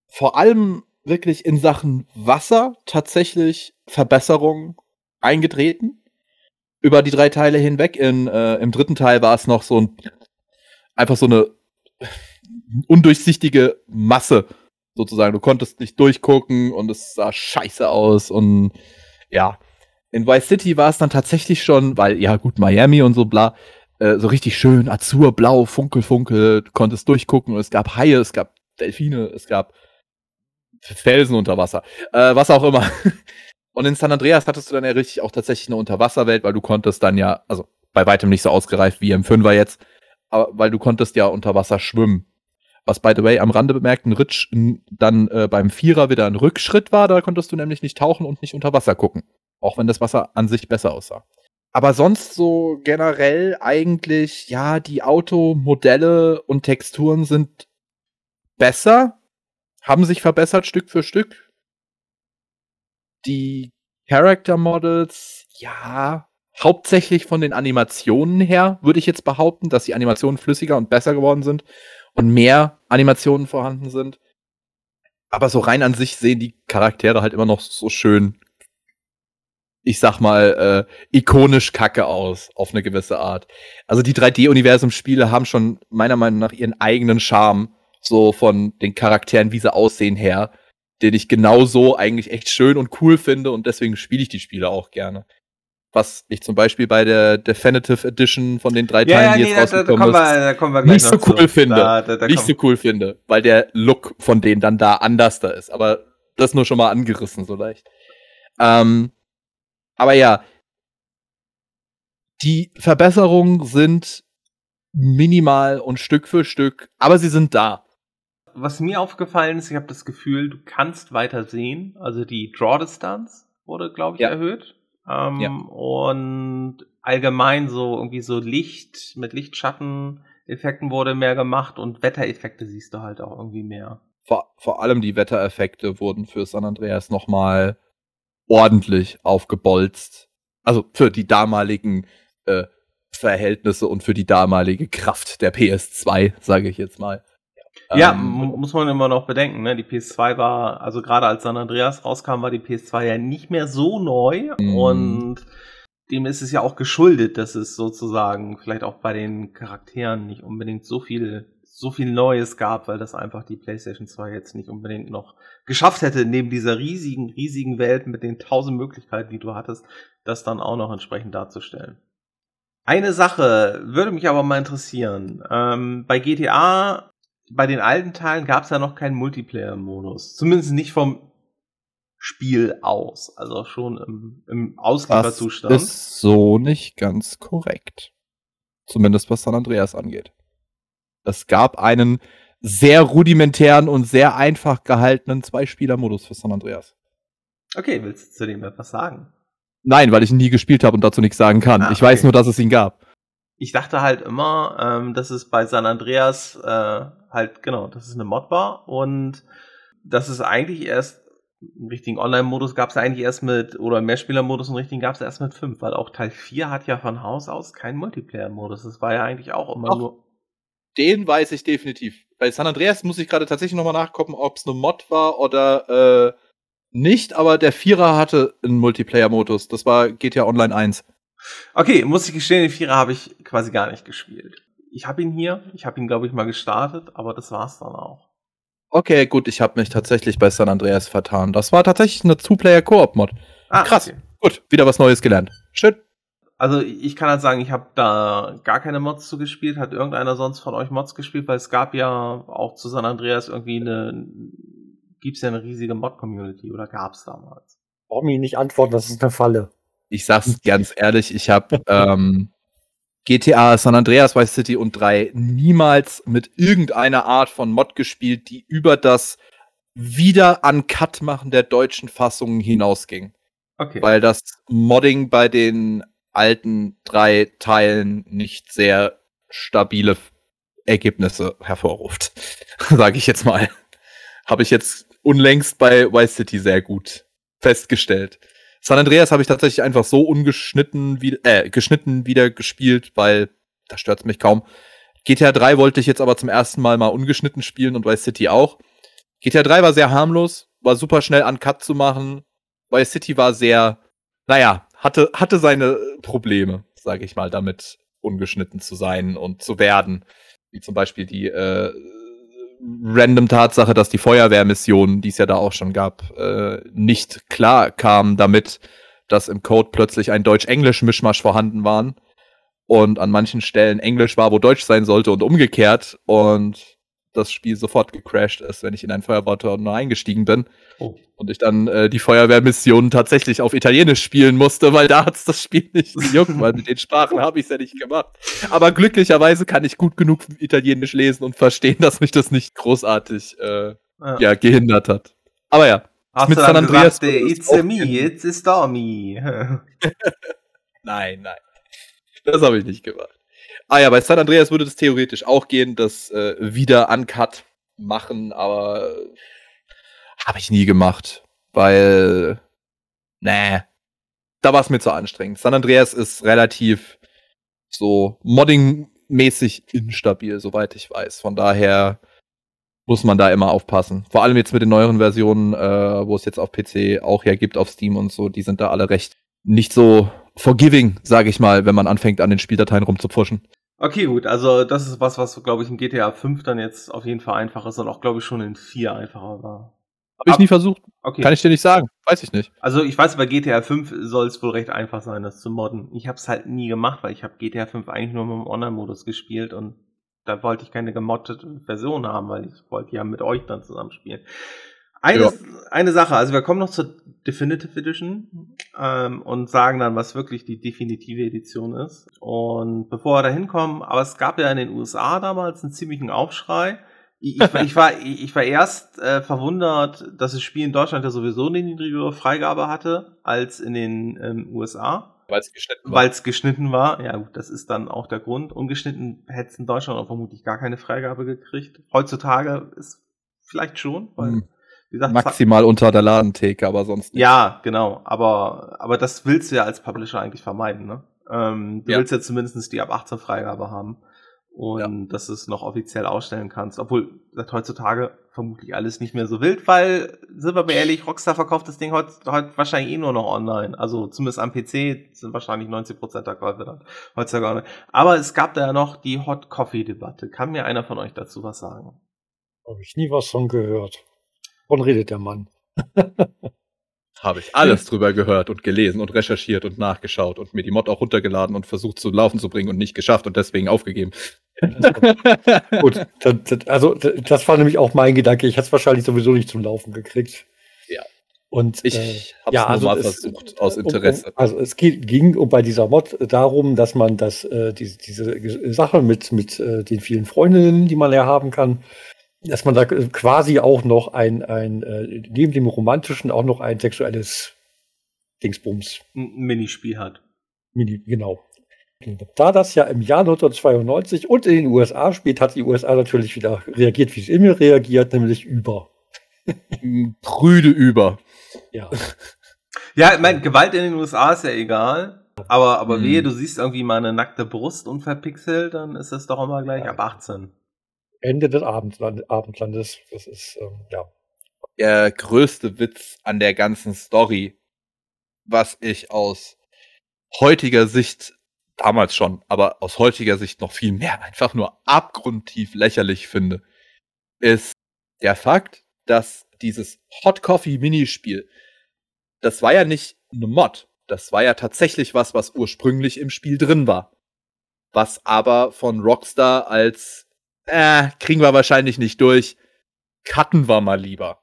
vor allem wirklich in Sachen Wasser tatsächlich Verbesserungen eingetreten. Über die drei Teile hinweg. In, äh, Im dritten Teil war es noch so ein einfach so eine undurchsichtige Masse sozusagen. Du konntest nicht durchgucken und es sah scheiße aus und ja. In Vice City war es dann tatsächlich schon, weil ja gut Miami und so bla, äh, so richtig schön Azur, Blau, Funkel, Funkel, du konntest durchgucken und es gab Haie, es gab Delfine, es gab Felsen unter Wasser. Äh, was auch immer. [laughs] Und in San Andreas hattest du dann ja richtig auch tatsächlich eine Unterwasserwelt, weil du konntest dann ja, also bei weitem nicht so ausgereift wie im Fünfer jetzt, aber weil du konntest ja unter Wasser schwimmen. Was by the way am Rande bemerkt, ein Ritsch dann äh, beim Vierer wieder ein Rückschritt war, da konntest du nämlich nicht tauchen und nicht unter Wasser gucken. Auch wenn das Wasser an sich besser aussah. Aber sonst so generell eigentlich, ja, die Automodelle und Texturen sind besser, haben sich verbessert Stück für Stück. Die Character Models, ja, hauptsächlich von den Animationen her, würde ich jetzt behaupten, dass die Animationen flüssiger und besser geworden sind und mehr Animationen vorhanden sind. Aber so rein an sich sehen die Charaktere halt immer noch so schön, ich sag mal, äh, ikonisch kacke aus, auf eine gewisse Art. Also die 3D-Universum-Spiele haben schon meiner Meinung nach ihren eigenen Charme, so von den Charakteren, wie sie aussehen her, den ich genauso eigentlich echt schön und cool finde und deswegen spiele ich die Spiele auch gerne was ich zum Beispiel bei der Definitive Edition von den drei ja, Teilen, ja, die nee, jetzt rausgekommen da, da, da wir, nicht so cool zu. finde. Da, nicht so cool finde, weil der Look von denen dann da anders da ist. Aber das nur schon mal angerissen, so leicht. Ähm, aber ja, die Verbesserungen sind minimal und Stück für Stück, aber sie sind da. Was mir aufgefallen ist, ich habe das Gefühl, du kannst weiter sehen. Also die Draw Distance wurde, glaube ich, ja. erhöht. Ähm, ja. Und allgemein so irgendwie so Licht mit Lichtschatteneffekten wurde mehr gemacht und Wettereffekte siehst du halt auch irgendwie mehr. Vor, vor allem die Wettereffekte wurden für San Andreas nochmal ordentlich aufgebolzt. Also für die damaligen äh, Verhältnisse und für die damalige Kraft der PS2, sage ich jetzt mal. Ja, ähm, muss man immer noch bedenken, ne? Die PS2 war, also gerade als San Andreas rauskam, war die PS2 ja nicht mehr so neu mm. und dem ist es ja auch geschuldet, dass es sozusagen vielleicht auch bei den Charakteren nicht unbedingt so viel so viel Neues gab, weil das einfach die PlayStation 2 jetzt nicht unbedingt noch geschafft hätte, neben dieser riesigen, riesigen Welt mit den tausend Möglichkeiten, die du hattest, das dann auch noch entsprechend darzustellen. Eine Sache würde mich aber mal interessieren. Ähm, bei GTA bei den alten Teilen gab es ja noch keinen Multiplayer-Modus. Zumindest nicht vom Spiel aus. Also schon im, im Auslieferzustand. Das ist so nicht ganz korrekt. Zumindest was San Andreas angeht. Es gab einen sehr rudimentären und sehr einfach gehaltenen Zwei-Spieler-Modus für San Andreas. Okay, willst du zu dem etwas sagen? Nein, weil ich ihn nie gespielt habe und dazu nichts sagen kann. Ah, ich okay. weiß nur, dass es ihn gab. Ich dachte halt immer, ähm, dass es bei San Andreas äh, halt, genau, das ist eine Mod war und das ist eigentlich erst einen richtigen Online-Modus gab es eigentlich erst mit, oder Mehrspieler-Modus einen richtigen gab es erst mit 5, weil auch Teil 4 hat ja von Haus aus keinen Multiplayer-Modus. Das war ja eigentlich auch immer Ach, nur. Den weiß ich definitiv. Bei San Andreas muss ich gerade tatsächlich nochmal nachgucken, ob es eine Mod war oder äh, nicht, aber der Vierer hatte einen Multiplayer-Modus. Das war GTA Online 1. Okay, muss ich gestehen, den Vierer habe ich quasi gar nicht gespielt ich habe ihn hier. Ich habe ihn, glaube ich, mal gestartet, aber das war's dann auch. Okay, gut, ich habe mich tatsächlich bei San Andreas vertan. Das war tatsächlich eine Two-Player-Koop-Mod. Ah, Krass. Okay. Gut, wieder was Neues gelernt. Schön. Also ich kann halt sagen, ich habe da gar keine Mods zu gespielt. Hat irgendeiner sonst von euch Mods gespielt? Weil es gab ja auch zu San Andreas irgendwie eine, gibt's ja eine riesige Mod-Community oder gab's damals? Warum ihn nicht antworten, das ist eine Falle. Ich sag's ganz ehrlich, ich habe [laughs] ähm, GTA San Andreas Vice City und 3 niemals mit irgendeiner Art von Mod gespielt, die über das wieder an Cut machen der deutschen Fassungen hinausging. Okay. Weil das Modding bei den alten drei Teilen nicht sehr stabile Ergebnisse hervorruft. [laughs] Sage ich jetzt mal. Habe ich jetzt unlängst bei Vice City sehr gut festgestellt. San Andreas habe ich tatsächlich einfach so ungeschnitten, wie, äh, geschnitten wieder gespielt, weil da stört es mich kaum. GTA 3 wollte ich jetzt aber zum ersten Mal mal ungeschnitten spielen und Vice City auch. GTA 3 war sehr harmlos, war super schnell an Cut zu machen. Vice City war sehr, naja, hatte, hatte seine Probleme, sage ich mal, damit ungeschnitten zu sein und zu werden. Wie zum Beispiel die äh, random Tatsache, dass die Feuerwehrmission, die es ja da auch schon gab, äh, nicht klar kam damit, dass im Code plötzlich ein Deutsch-Englisch-Mischmasch vorhanden waren und an manchen Stellen Englisch war, wo Deutsch sein sollte und umgekehrt. Und das Spiel sofort gecrashed ist, wenn ich in ein Feuerwehrtornado eingestiegen bin. Oh. Und ich dann äh, die Feuerwehrmission tatsächlich auf Italienisch spielen musste, weil da hat's das Spiel nicht gejuckt, weil mit den Sprachen habe ich es ja nicht gemacht. Aber glücklicherweise kann ich gut genug Italienisch lesen und verstehen, dass mich das nicht großartig äh, ja. ja gehindert hat. Aber ja. Hast mit San Andreas gesagt, it's a me, it's a stormy. [laughs] nein, nein. Das habe ich nicht gemacht. Ah ja, bei San Andreas würde das theoretisch auch gehen, das äh, wieder uncut machen, aber Habe ich nie gemacht, weil, nee, da war es mir zu anstrengend. San Andreas ist relativ so modding-mäßig instabil, soweit ich weiß. Von daher muss man da immer aufpassen. Vor allem jetzt mit den neueren Versionen, äh, wo es jetzt auf PC auch hergibt, auf Steam und so, die sind da alle recht nicht so forgiving, sage ich mal, wenn man anfängt, an den Spieldateien rumzupfuschen. Okay, gut, also das ist was, was, glaube ich, in GTA 5 dann jetzt auf jeden Fall einfacher ist und auch, glaube ich, schon in 4 einfacher war. Habe ich nie versucht. Okay. Kann ich dir nicht sagen. Weiß ich nicht. Also ich weiß, bei GTA 5 soll es wohl recht einfach sein, das zu modden. Ich habe es halt nie gemacht, weil ich habe GTA 5 eigentlich nur mit dem Online-Modus gespielt und da wollte ich keine gemoddete Version haben, weil ich wollte ja mit euch dann zusammen spielen. Eine, Ja. eine Sache, also wir kommen noch zur Definitive Edition ähm, und sagen dann, was wirklich die definitive Edition ist. Und bevor wir da hinkommen, aber es gab ja in den USA damals einen ziemlichen Aufschrei. Ich, ich, ich, war, [laughs] ich, war erst äh, verwundert, dass das Spiel in Deutschland ja sowieso eine niedrigere Freigabe hatte als in den ähm, USA. Weil es geschnitten Weil es geschnitten war, ja gut, das ist dann auch der Grund. Ungeschnitten hätte es in Deutschland auch vermutlich gar keine Freigabe gekriegt. Heutzutage ist vielleicht schon, weil, Hm. Wie gesagt, Maximal unter der Ladentheke, aber sonst nicht. ja, genau. Aber, aber das willst du ja als Publisher eigentlich vermeiden, ne? Ähm, du Ja. willst ja zumindest die ab 18 Freigabe haben. Und dass du es noch offiziell ausstellen kannst. Obwohl, das heutzutage vermutlich alles nicht mehr so wild, weil, sind wir mal ehrlich, Rockstar verkauft das Ding heute heut wahrscheinlich eh nur noch online. Also zumindest am PC sind wahrscheinlich 90% der Käufe dann heutzutage online. Aber es gab da ja noch die Hot Coffee Debatte. Kann mir einer von euch dazu was sagen? Habe ich nie was von gehört. Wovon redet der Mann? [laughs] Habe ich alles drüber gehört und gelesen und recherchiert und nachgeschaut und mir die Mod auch runtergeladen und versucht zu laufen zu bringen und nicht geschafft und deswegen aufgegeben. [laughs] Gut, [laughs] das, das, also das war nämlich auch mein Gedanke. Ich hätte es wahrscheinlich sowieso nicht zum Laufen gekriegt. Ja. Und Ich äh, hab's ja, also mal es- versucht, aus um- Interesse. Um, also es ging um bei dieser Mod darum, dass man das, äh, diese, diese Sache mit, mit äh, den vielen Freundinnen, die man ja haben kann, dass man da quasi auch noch ein, ein äh, neben dem romantischen auch noch ein sexuelles Dingsbums Ein Minispiel hat. Mini, genau. Da das ja im Jahr 1992 und in den USA spielt, hat die USA natürlich wieder reagiert, wie sie immer reagiert, nämlich über. [laughs] Prüde über. Ja. Ja, ich mein, Gewalt in den USA ist ja egal. Aber, aber Hm. wehe, du siehst irgendwie mal eine nackte Brust unverpixelt, dann ist das doch immer gleich ab 18. Ende des Abendland Abendlandes. Das ist, ähm, ja. Der größte Witz an der ganzen Story, was ich aus heutiger Sicht, damals schon, aber aus heutiger Sicht noch viel mehr, [laughs] einfach nur abgrundtief lächerlich finde, ist der Fakt, dass dieses Hot Coffee Minispiel, das war ja nicht eine Mod, das war ja tatsächlich was, was ursprünglich im Spiel drin war. Was aber von Rockstar als, äh, kriegen wir wahrscheinlich nicht durch, cutten wir mal lieber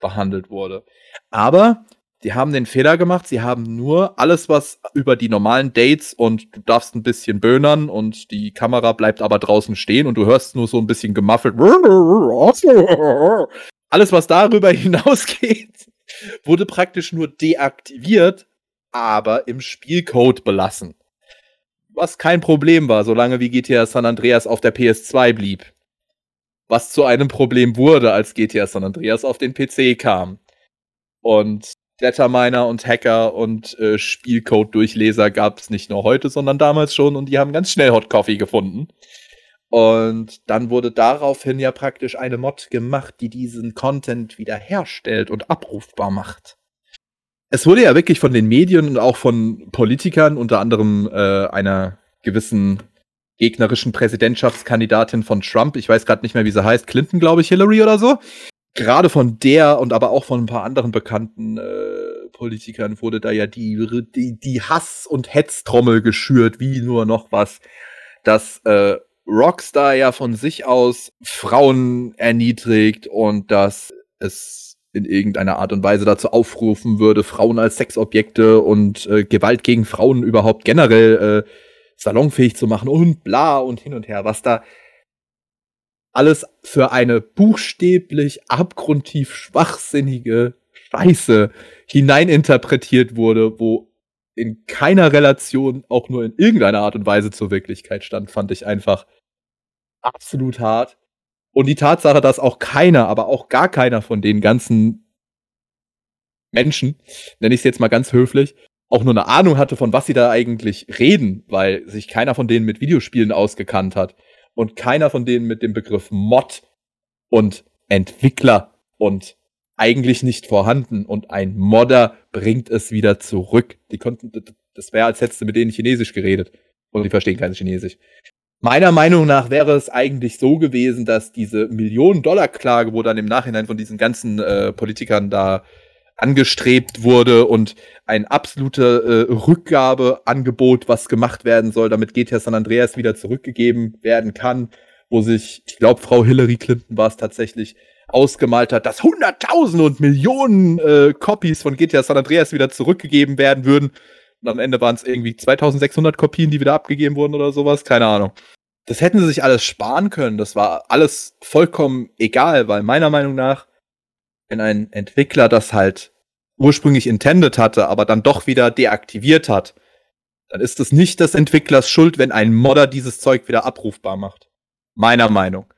behandelt wurde. Aber die haben den Fehler gemacht, sie haben nur alles, was über die normalen Dates und du darfst ein bisschen böhnern und die Kamera bleibt aber draußen stehen und du hörst nur so ein bisschen gemaffelt. Alles, was darüber [laughs] hinausgeht, wurde praktisch nur deaktiviert, aber im Spielcode belassen. Was kein Problem war, solange wie GTA San Andreas auf der PS2 blieb was zu einem Problem wurde, als GTA San Andreas auf den PC kam. Und Datterminer und Hacker und äh, Spielcode-Durchleser gab es nicht nur heute, sondern damals schon und die haben ganz schnell Hot Coffee gefunden. Und dann wurde daraufhin ja praktisch eine Mod gemacht, die diesen Content wiederherstellt und abrufbar macht. Es wurde ja wirklich von den Medien und auch von Politikern, unter anderem äh, einer gewissen gegnerischen Präsidentschaftskandidatin von Trump, ich weiß gerade nicht mehr, wie sie heißt, Clinton, glaube ich, Hillary oder so. Gerade von der und aber auch von ein paar anderen bekannten äh, Politikern wurde da ja die, die, die Hass- und Hetztrommel geschürt, wie nur noch was, dass äh, Rockstar ja von sich aus Frauen erniedrigt und dass es in irgendeiner Art und Weise dazu aufrufen würde, Frauen als Sexobjekte und äh, Gewalt gegen Frauen überhaupt generell äh, salonfähig zu machen und bla und hin und her, was da alles für eine buchstäblich abgrundtief schwachsinnige Scheiße hineininterpretiert wurde, wo in keiner Relation auch nur in irgendeiner Art und Weise zur Wirklichkeit stand, fand ich einfach absolut hart. Und die Tatsache, dass auch keiner, aber auch gar keiner von den ganzen Menschen, nenne ich es jetzt mal ganz höflich, auch nur eine Ahnung hatte, von was sie da eigentlich reden, weil sich keiner von denen mit Videospielen ausgekannt hat und keiner von denen mit dem Begriff Mod und Entwickler und eigentlich nicht vorhanden und ein Modder bringt es wieder zurück. Die konnten, das wäre, als hättest du mit denen Chinesisch geredet und die verstehen kein Chinesisch. Meiner Meinung nach wäre es eigentlich so gewesen, dass diese Millionen-Dollar-Klage, wo dann im Nachhinein von diesen ganzen äh, Politikern da angestrebt wurde und ein absolute äh, Rückgabeangebot, was gemacht werden soll, damit GTA San Andreas wieder zurückgegeben werden kann, wo sich, ich glaube, Frau Hillary Clinton war es tatsächlich, ausgemalt hat, dass Hunderttausende und Millionen äh, Copies von GTA San Andreas wieder zurückgegeben werden würden. Und am Ende waren es irgendwie 2600 Kopien, die wieder abgegeben wurden oder sowas, keine Ahnung. Das hätten sie sich alles sparen können. Das war alles vollkommen egal, weil meiner Meinung nach wenn ein Entwickler das halt ursprünglich intended hatte, aber dann doch wieder deaktiviert hat, dann ist es nicht des Entwicklers Schuld, wenn ein Modder dieses Zeug wieder abrufbar macht. Meiner Meinung.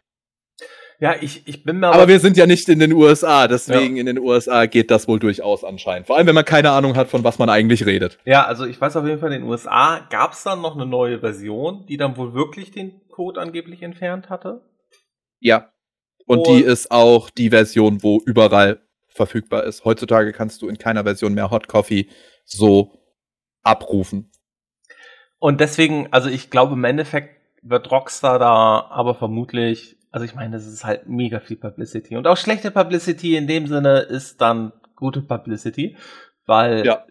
Ja, ich, ich bin mir aber. Aber wir sind ja nicht in den USA, deswegen ja. in den USA geht das wohl durchaus anscheinend. Vor allem, wenn man keine Ahnung hat, von was man eigentlich redet. Ja, also ich weiß auf jeden Fall, in den USA gab es dann noch eine neue Version, die dann wohl wirklich den Code angeblich entfernt hatte. Ja. Und, und die ist auch die Version, wo überall verfügbar ist. Heutzutage kannst du in keiner Version mehr Hot Coffee so abrufen. Und deswegen, also ich glaube, im Endeffekt wird Rockstar da aber vermutlich, also ich meine, das ist halt mega viel Publicity. Und auch schlechte Publicity in dem Sinne ist dann gute Publicity, weil, ja.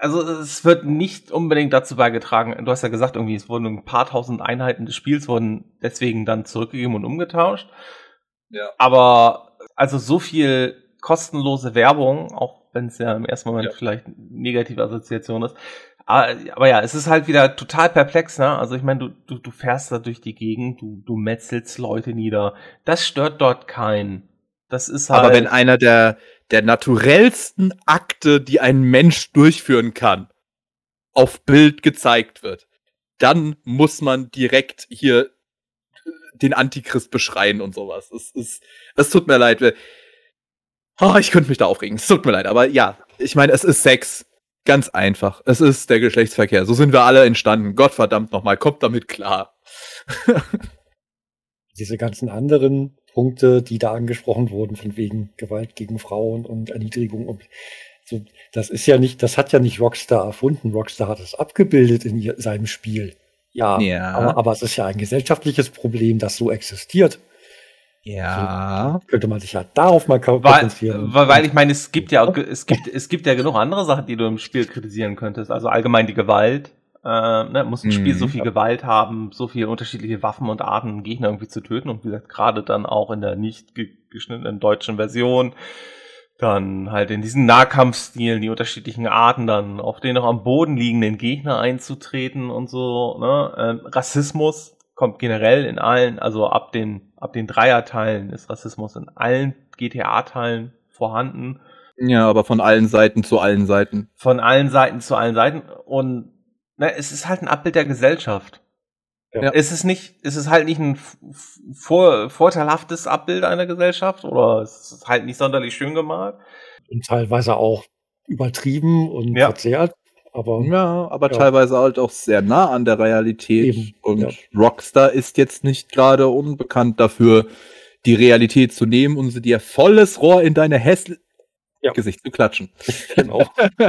also es wird nicht unbedingt dazu beigetragen, du hast ja gesagt, irgendwie, es wurden ein paar tausend Einheiten des Spiels wurden deswegen dann zurückgegeben und umgetauscht. Ja. Aber also so viel kostenlose Werbung, auch wenn es ja im ersten Moment ja. vielleicht negative Assoziation ist. Aber, aber, ja, es ist halt wieder total perplex, ne? Also ich meine, du, du, du fährst da durch die Gegend, du, du metzelst Leute nieder. Das stört dort keinen. Das ist halt. Aber wenn einer der, der naturellsten Akte, die ein Mensch durchführen kann, auf Bild gezeigt wird, dann muss man direkt hier den Antichrist beschreien und sowas. Es, es, es tut mir leid. Oh, ich könnte mich da aufregen. Es tut mir leid. Aber ja, ich meine, es ist Sex. Ganz einfach. Es ist der Geschlechtsverkehr. So sind wir alle entstanden. Gottverdammt nochmal. Kommt damit klar. [laughs] Diese ganzen anderen Punkte, die da angesprochen wurden, von wegen Gewalt gegen Frauen und Erniedrigung und so, das ist ja nicht, das hat ja nicht Rockstar erfunden. Rockstar hat es abgebildet in seinem Spiel. Ja, ja. Aber, aber es ist ja ein gesellschaftliches Problem, das so existiert. Ja. So könnte man sich ja darauf mal konzentrieren. Weil, weil ich meine, es gibt ja, es gibt, es gibt ja genug andere Sachen, die du im Spiel kritisieren könntest. Also allgemein die Gewalt. Äh, ne, muss ein Spiel so mhm. viel Gewalt haben, so viele unterschiedliche Waffen und Arten, Gegner irgendwie zu töten. Und wie gesagt, gerade dann auch in der nicht geschnittenen deutschen Version dann halt in diesen Nahkampfstilen die unterschiedlichen Arten dann auf den noch am Boden liegenden Gegner einzutreten und so. Ne? Ähm, Rassismus kommt generell in allen, also ab den ab den Dreierteilen ist Rassismus in allen GTA-Teilen vorhanden. Ja, aber von allen Seiten zu allen Seiten. Von allen Seiten zu allen Seiten und ne, es ist halt ein Abbild der Gesellschaft. Ja. Ist es nicht, ist es halt nicht ein vor, vorteilhaftes Abbild einer Gesellschaft oder ist es halt nicht sonderlich schön gemalt? Und teilweise auch übertrieben und ja. verzerrt. Aber, ja, aber ja. teilweise halt auch sehr nah an der Realität. Eben, und ja. Rockstar ist jetzt nicht gerade unbekannt dafür, die Realität zu nehmen und sie dir volles Rohr in deine Hässl ja. Gesicht zu klatschen. Genau. [laughs]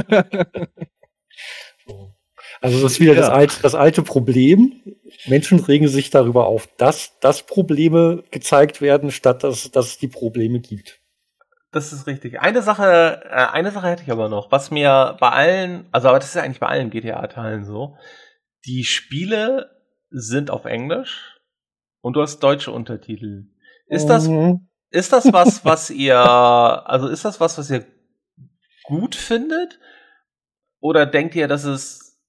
Also das ist wieder das, alte, das alte Problem. Menschen regen sich darüber auf, dass, dass Probleme gezeigt werden, statt dass, dass es die Probleme gibt. Das ist richtig. Eine Sache, äh, eine Sache hätte ich aber noch, was mir bei allen, also aber das ist ja eigentlich bei allen GTA-Teilen so. Die Spiele sind auf Englisch und du hast deutsche Untertitel. Ist das, mhm. ist das was, [laughs] was ihr, also ist das was, was ihr gut findet? Oder denkt ihr, dass es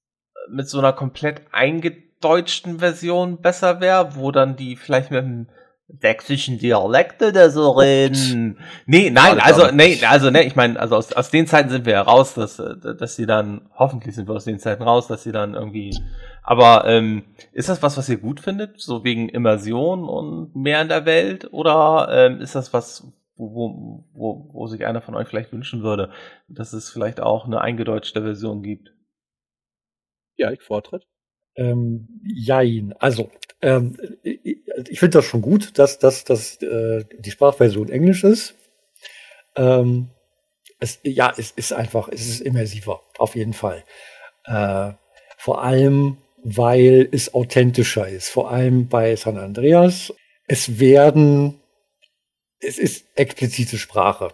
mit so einer komplett eingedeutschten Version besser wäre, wo dann die vielleicht mit einem sächsischen Dialekt oder so reden. Nee, nein, also, nee, also, ne, ich meine, also aus, aus den Zeiten sind wir ja raus, dass, dass sie dann, hoffentlich sind wir aus den Zeiten raus, dass sie dann irgendwie, aber, ähm, ist das was, was ihr gut findet? So wegen Immersion und mehr in der Welt? Oder, ähm, ist das was, wo, wo, wo sich einer von euch vielleicht wünschen würde, dass es vielleicht auch eine eingedeutschte Version gibt. Ja, ich vortritt. Ähm, jein. Also, ähm, ich finde das schon gut, dass, dass, dass äh, die Sprachversion Englisch ist. Ähm, es, ja, es ist einfach, es ist immersiver, auf jeden Fall. Äh, vor allem, weil es authentischer ist. Vor allem bei San Andreas. Es werden, es ist explizite Sprache.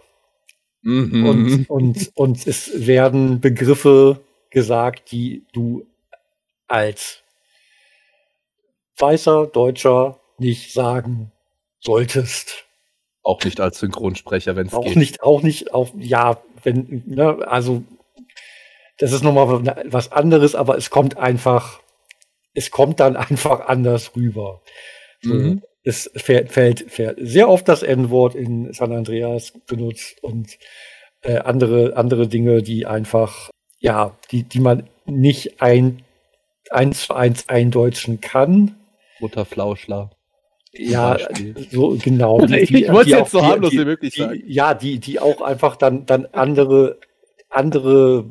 Mhm. Und, und, und es werden Begriffe gesagt, die du als weißer Deutscher nicht sagen solltest. Auch nicht als Synchronsprecher, wenn es geht. Auch nicht, auch nicht, auch, ja, wenn, ne, also, das ist nochmal was anderes, aber es kommt einfach, es kommt dann [laughs] einfach anders rüber. Mhm. Es fällt, fällt, fällt sehr oft das N-Wort in San Andreas benutzt und äh, andere, andere Dinge, die einfach, ja, die, die man nicht ein, eins zu eins eindeutschen kann. Mutterflauschler. Ja, so genau. Die, [laughs] ich die, wollte jetzt so harmlos wie möglich sagen. Ja, die, die auch einfach dann, dann andere, andere,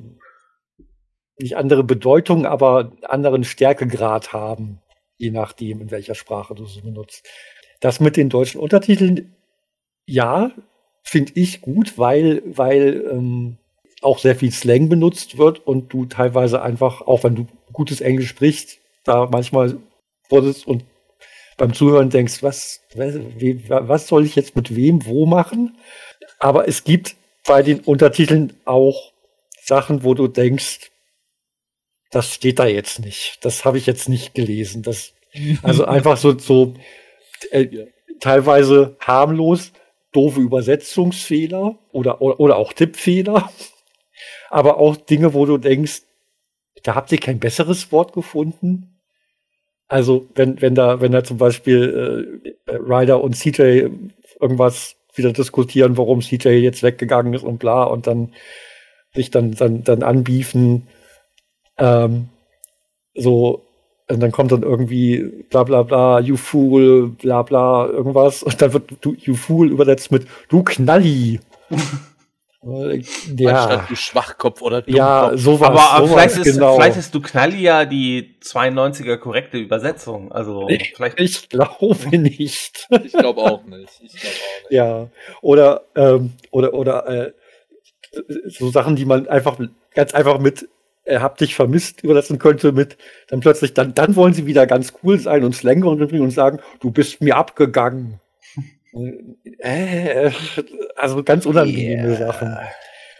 nicht andere Bedeutung, aber anderen Stärkegrad haben, je nachdem, in welcher Sprache du sie benutzt. Das mit den deutschen Untertiteln, ja, finde ich gut, weil, weil ähm, auch sehr viel Slang benutzt wird und du teilweise einfach, auch wenn du gutes Englisch sprichst, da manchmal wurdest und beim Zuhören denkst, was, was soll ich jetzt mit wem wo machen? Aber es gibt bei den Untertiteln auch Sachen, wo du denkst, das steht da jetzt nicht. Das habe ich jetzt nicht gelesen. Das, [laughs] also einfach so, so äh, teilweise harmlos, doofe Übersetzungsfehler oder, oder, oder auch Tippfehler. Aber auch Dinge, wo du denkst, da habt ihr kein besseres Wort gefunden. Also wenn, wenn da, wenn da zum Beispiel äh, Ryder und CJ irgendwas wieder diskutieren, warum CJ jetzt weggegangen ist und bla und dann sich dann, dann, dann anbiefen, ähm, so, und dann kommt dann irgendwie bla bla bla, you fool, bla bla, irgendwas, und dann wird du, you fool übersetzt mit du Knalli. [laughs] ja. Anstatt du Schwachkopf oder Dummkopf. Ja, sowas. Aber, aber sowas, vielleicht, ist, genau. vielleicht ist du Knalli ja die 92er korrekte Übersetzung. Also ich, vielleicht. Ich glaube nicht. Ich glaube auch nicht. Ich glaube auch nicht. Ja. Oder, ähm, oder, oder äh, so Sachen, die man einfach ganz einfach mit er äh, hab dich vermisst übersetzen könnte mit dann plötzlich, dann, dann wollen sie wieder ganz cool sein und Slang bringen und sagen, du bist mir abgegangen. Äh, also ganz unangenehme yeah. Sachen.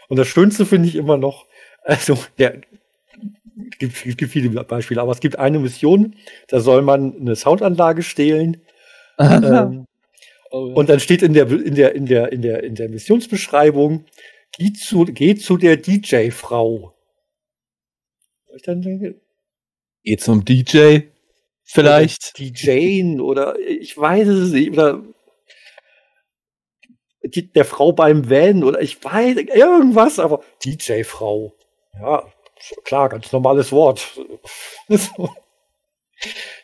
Und das Schönste finde ich immer noch, also der gibt, gibt viele Beispiele, aber es gibt eine Mission, da soll man eine Soundanlage stehlen. [laughs] ähm, oh, ja. Und dann steht in der, in der, in der, in der, in der Missionsbeschreibung, geht zu, geht zu der DJ-Frau. Ich dann denke, geht zum DJ? Vielleicht. DJen oder ich weiß es nicht. Oder die, der Frau beim Van oder ich weiß irgendwas, aber DJ-Frau. Ja, klar, ganz normales Wort. [laughs]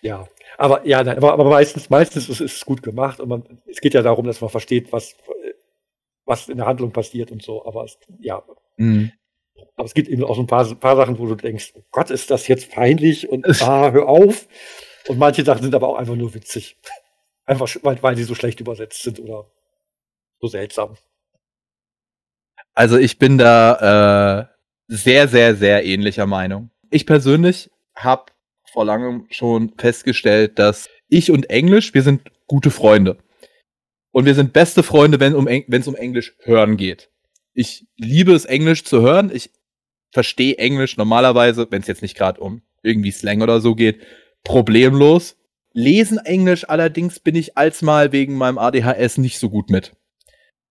ja, aber ja, nein, aber, aber meistens, meistens ist es gut gemacht und man, es geht ja darum, dass man versteht, was, was in der Handlung passiert und so. Aber es, ja. Mhm. Aber es gibt eben auch so ein paar, paar Sachen, wo du denkst, oh Gott, ist das jetzt peinlich und [laughs] ah, hör auf. Und manche Sachen sind aber auch einfach nur witzig. [laughs] Einfach, weil, weil sie so schlecht übersetzt sind oder so seltsam. Also ich bin da äh, sehr, sehr, sehr ähnlicher Meinung. Ich persönlich habe vor langem schon festgestellt, dass ich und Englisch, wir sind gute Freunde. Und wir sind beste Freunde, wenn um, es um Englisch hören geht. Ich liebe es, Englisch zu hören. Ich verstehe Englisch normalerweise, wenn es jetzt nicht gerade um irgendwie Slang oder so geht, problemlos. Lesen Englisch allerdings bin ich als mal wegen meinem ADHS nicht so gut mit.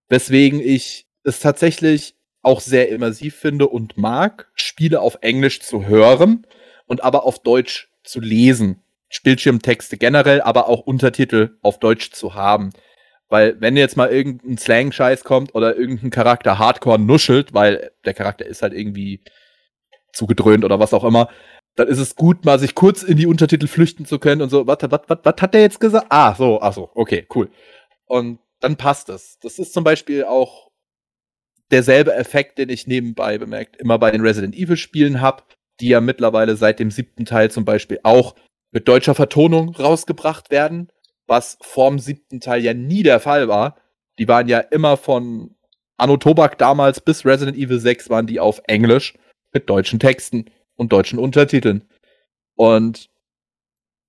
Weswegen ich es tatsächlich auch sehr immersiv finde und mag, Spiele auf Englisch zu hören und aber auf Deutsch zu lesen. Bildschirmtexte generell, aber auch Untertitel auf Deutsch zu haben. Weil wenn jetzt mal irgendein Slang-Scheiß kommt oder irgendein Charakter hardcore nuschelt, weil der Charakter ist halt irgendwie zugedröhnt oder was auch immer, dann ist es gut, mal sich kurz in die Untertitel flüchten zu können und so, was hat der jetzt gesagt? Ah, so, ach so, okay, cool. Und dann passt es. Das ist zum Beispiel auch derselbe Effekt, den ich nebenbei bemerkt immer bei den Resident Evil Spielen habe, die ja mittlerweile seit dem siebten Teil zum Beispiel auch mit deutscher Vertonung rausgebracht werden, was vorm siebten Teil ja nie der Fall war. Die waren ja immer von Anno Tobak damals bis Resident Evil 6 waren die auf Englisch mit deutschen Texten und deutschen Untertiteln. Und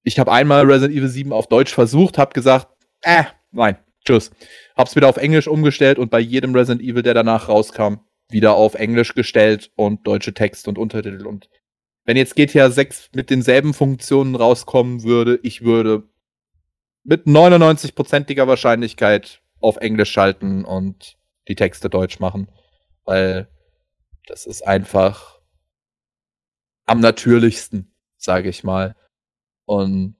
ich habe einmal Resident Evil 7 auf Deutsch versucht, habe gesagt, äh, nein, tschüss. Hab's wieder auf Englisch umgestellt und bei jedem Resident Evil, der danach rauskam, wieder auf Englisch gestellt und deutsche Text und Untertitel. Und wenn jetzt GTA 6 mit denselben Funktionen rauskommen würde, ich würde mit 99%iger Wahrscheinlichkeit auf Englisch schalten und die Texte deutsch machen. Weil das ist einfach am natürlichsten, sage ich mal. Und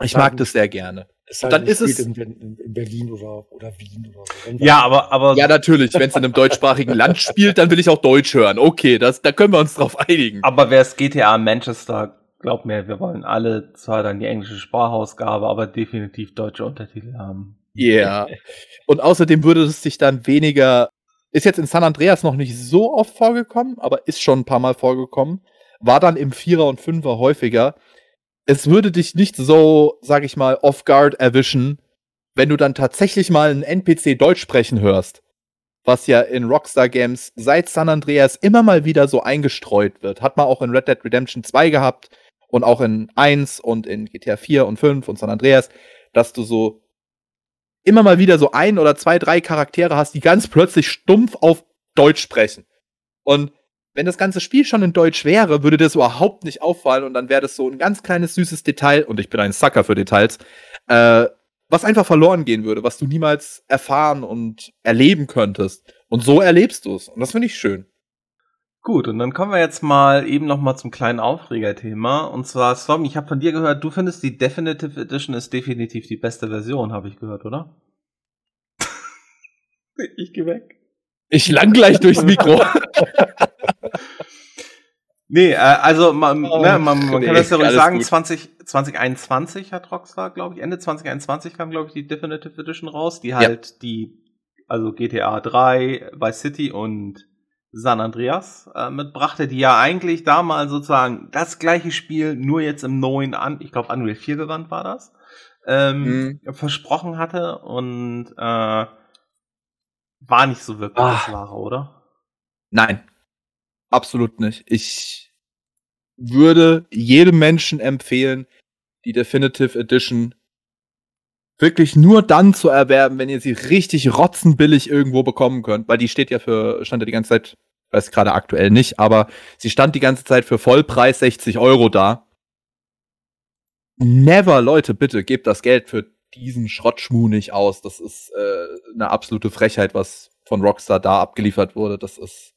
ich mag das sehr gerne. Es halt dann ist es in, in, in, Berlin oder, oder Wien oder so. Ja, aber, aber. Ja, natürlich. Wenn es in einem deutschsprachigen Land [laughs] spielt, dann will ich auch Deutsch hören. Okay, das, da können wir uns drauf einigen. Aber wer es GTA Manchester, glaubt mir, wir wollen alle zwar dann die englische Sprachausgabe, aber definitiv deutsche Untertitel haben. Ja. Yeah. Und außerdem würde es sich dann weniger. Ist jetzt in San Andreas noch nicht so oft vorgekommen, aber ist schon ein paar Mal vorgekommen. War dann im Vierer und Fünfer häufiger es würde dich nicht so, sag ich mal, off guard erwischen, wenn du dann tatsächlich mal einen NPC Deutsch sprechen hörst. Was ja in Rockstar Games seit San Andreas immer mal wieder so eingestreut wird. Hat man auch in Red Dead Redemption 2 gehabt und auch in 1 und in GTA 4 und 5 und San Andreas, dass du so immer mal wieder so ein oder zwei, drei Charaktere hast, die ganz plötzlich stumpf auf Deutsch sprechen. Und wenn das ganze Spiel schon in Deutsch wäre, würde das überhaupt nicht auffallen und dann wäre das so ein ganz kleines süßes Detail, und ich bin ein Sucker für Details, äh, was einfach verloren gehen würde, was du niemals erfahren und erleben könntest. Und so erlebst du es. Und das finde ich schön. Gut, und dann kommen wir jetzt mal eben noch mal zum kleinen Aufregerthema. Und zwar, Storm, ich habe von dir gehört, du findest die Definitive Edition ist definitiv die beste Version, habe ich gehört, oder? [laughs] ich geh weg. Ich lang gleich durchs Mikro. [laughs] nee, äh, also man, oh, ne, man, man nee, kann das ja ruhig sagen, 20, 2021 hat Rockstar, glaube ich, Ende 2021 kam, glaube ich, die Definitive Edition raus, die halt ja. die, also GTA 3, Vice City und San Andreas äh, mitbrachte, die ja eigentlich damals sozusagen das gleiche Spiel, nur jetzt im neuen, an, ich glaube Unreal 4 gewandt war das, ähm, mhm. versprochen hatte und äh, war nicht so wirklich Ach. das Wahre, oder? Nein, absolut nicht. Ich würde jedem Menschen empfehlen, die Definitive Edition wirklich nur dann zu erwerben, wenn ihr sie richtig rotzenbillig irgendwo bekommen könnt, weil die steht ja für, stand ja die ganze Zeit, weiß gerade aktuell nicht, aber sie stand die ganze Zeit für Vollpreis 60 Euro da. Never, Leute, bitte, gebt das Geld für diesen Schrottschmuh nicht aus. Das ist äh, eine absolute Frechheit, was von Rockstar da abgeliefert wurde. Das ist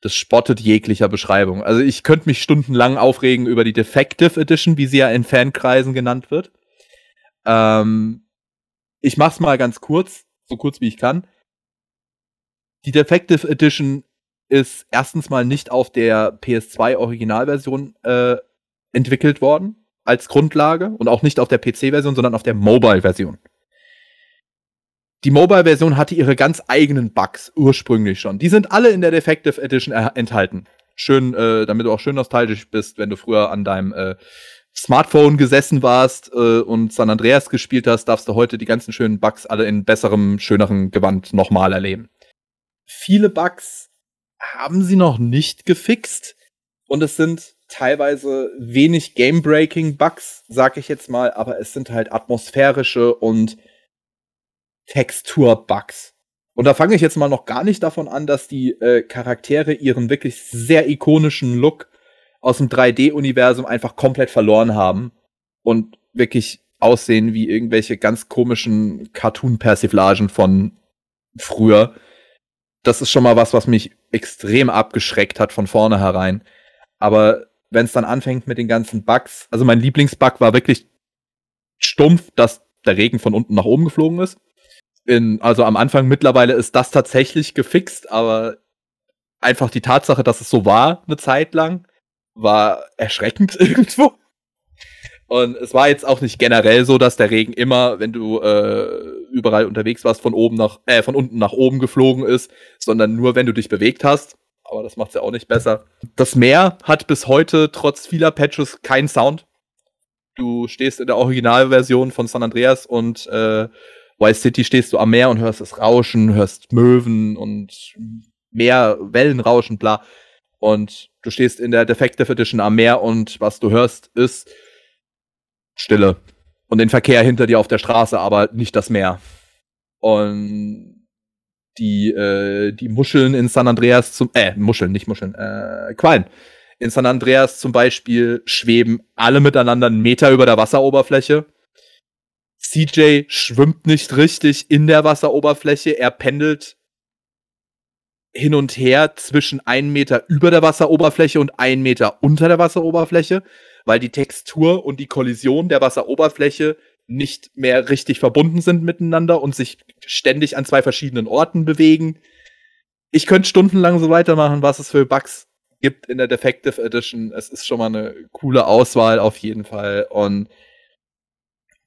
das spottet jeglicher Beschreibung. Also ich könnte mich stundenlang aufregen über die Defective Edition, wie sie ja in Fankreisen genannt wird. Ähm, ich mach's mal ganz kurz, so kurz wie ich kann. Die Defective Edition ist erstens mal nicht auf der PS2 Originalversion äh, entwickelt worden als Grundlage und auch nicht auf der PC-Version, sondern auf der Mobile-Version. Die Mobile-Version hatte ihre ganz eigenen Bugs ursprünglich schon. Die sind alle in der Defective Edition enthalten. Schön, äh, damit du auch schön nostalgisch bist, wenn du früher an deinem äh, Smartphone gesessen warst äh, und San Andreas gespielt hast, darfst du heute die ganzen schönen Bugs alle in besserem, schöneren Gewand nochmal erleben. Viele Bugs haben sie noch nicht gefixt und es sind teilweise wenig Game-Breaking-Bugs, sag ich jetzt mal, aber es sind halt atmosphärische und Textur-Bugs. Und da fange ich jetzt mal noch gar nicht davon an, dass die äh, Charaktere ihren wirklich sehr ikonischen Look aus dem 3D-Universum einfach komplett verloren haben und wirklich aussehen wie irgendwelche ganz komischen Cartoon-Persiflagen von früher. Das ist schon mal was, was mich extrem abgeschreckt hat von vornherein. Aber wenn es dann anfängt mit den ganzen Bugs, also mein Lieblingsbug war wirklich stumpf, dass der Regen von unten nach oben geflogen ist. In, also am Anfang mittlerweile ist das tatsächlich gefixt, aber einfach die Tatsache, dass es so war eine Zeit lang, war erschreckend [laughs] irgendwo. Und es war jetzt auch nicht generell so, dass der Regen immer, wenn du äh, überall unterwegs warst, von oben nach, äh, von unten nach oben geflogen ist, sondern nur, wenn du dich bewegt hast. Aber das macht's ja auch nicht besser. Das Meer hat bis heute trotz vieler Patches keinen Sound. Du stehst in der Originalversion von San Andreas und äh, Vice City stehst du am Meer und hörst das Rauschen, hörst Möwen und Meer, Wellenrauschen, bla. Und du stehst in der Defective Edition am Meer und was du hörst ist Stille. Und den Verkehr hinter dir auf der Straße, aber nicht das Meer. Und die, äh, die Muscheln in San Andreas zum, äh, Muscheln, nicht Muscheln, äh, Quallen. In San Andreas zum Beispiel schweben alle miteinander einen Meter über der Wasseroberfläche. CJ schwimmt nicht richtig in der Wasseroberfläche. Er pendelt hin und her zwischen einen Meter über der Wasseroberfläche und einen Meter unter der Wasseroberfläche, weil die Textur und die Kollision der Wasseroberfläche nicht mehr richtig verbunden sind miteinander und sich ständig an zwei verschiedenen Orten bewegen. Ich könnte stundenlang so weitermachen, was es für Bugs gibt in der Defective Edition. Es ist schon mal eine coole Auswahl auf jeden Fall und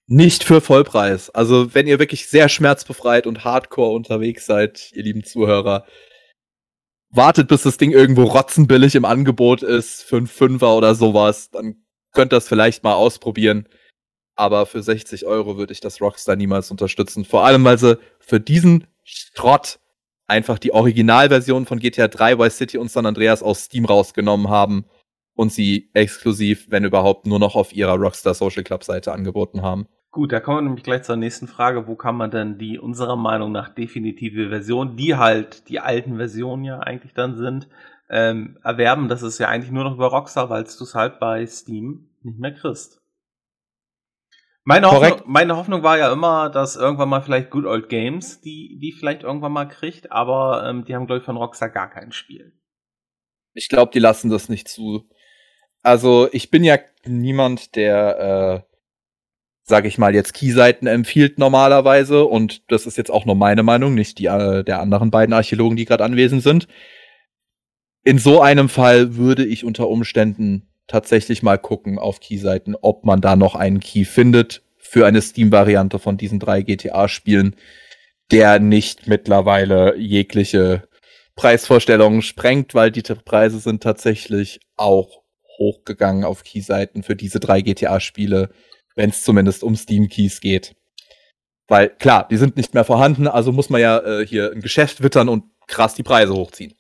nicht für Vollpreis. Also, wenn ihr wirklich sehr schmerzbefreit und hardcore unterwegs seid, ihr lieben Zuhörer, wartet, bis das Ding irgendwo rotzenbillig im Angebot ist, für einen Fünfer oder sowas, dann könnt ihr das vielleicht mal ausprobieren. Aber für 60 Euro würde ich das Rockstar niemals unterstützen. Vor allem, weil sie für diesen Schrott einfach die Originalversion von GTA 3, Vice City und San Andreas aus Steam rausgenommen haben und sie exklusiv, wenn überhaupt, nur noch auf ihrer Rockstar Social Club Seite angeboten haben. Gut, da kommen wir nämlich gleich zur nächsten Frage. Wo kann man denn die unserer Meinung nach definitive Version, die halt die alten Versionen ja eigentlich dann sind, ähm, erwerben? Das ist ja eigentlich nur noch über Rockstar, weil du es halt bei Steam nicht mehr kriegst. Meine Hoffnung, meine Hoffnung war ja immer, dass irgendwann mal vielleicht Good Old Games die, die vielleicht irgendwann mal kriegt, aber ähm, die haben, glaube ich, von Rockstar gar kein Spiel. Ich glaube, die lassen das nicht zu. Also, ich bin ja niemand, der, äh, sag ich mal, jetzt Keyseiten empfiehlt normalerweise. Und das ist jetzt auch nur meine Meinung, nicht die äh, der anderen beiden Archäologen, die gerade anwesend sind. In so einem Fall würde ich unter Umständen tatsächlich mal gucken auf Keyseiten, ob man da noch einen Key findet für eine Steam-Variante von diesen drei GTA-Spielen, der nicht mittlerweile jegliche Preisvorstellungen sprengt, weil die Preise sind tatsächlich auch hochgegangen auf Keyseiten für diese drei GTA-Spiele, wenn es zumindest um Steam-Keys geht. Weil klar, die sind nicht mehr vorhanden, also muss man ja äh, hier ein Geschäft wittern und krass die Preise hochziehen.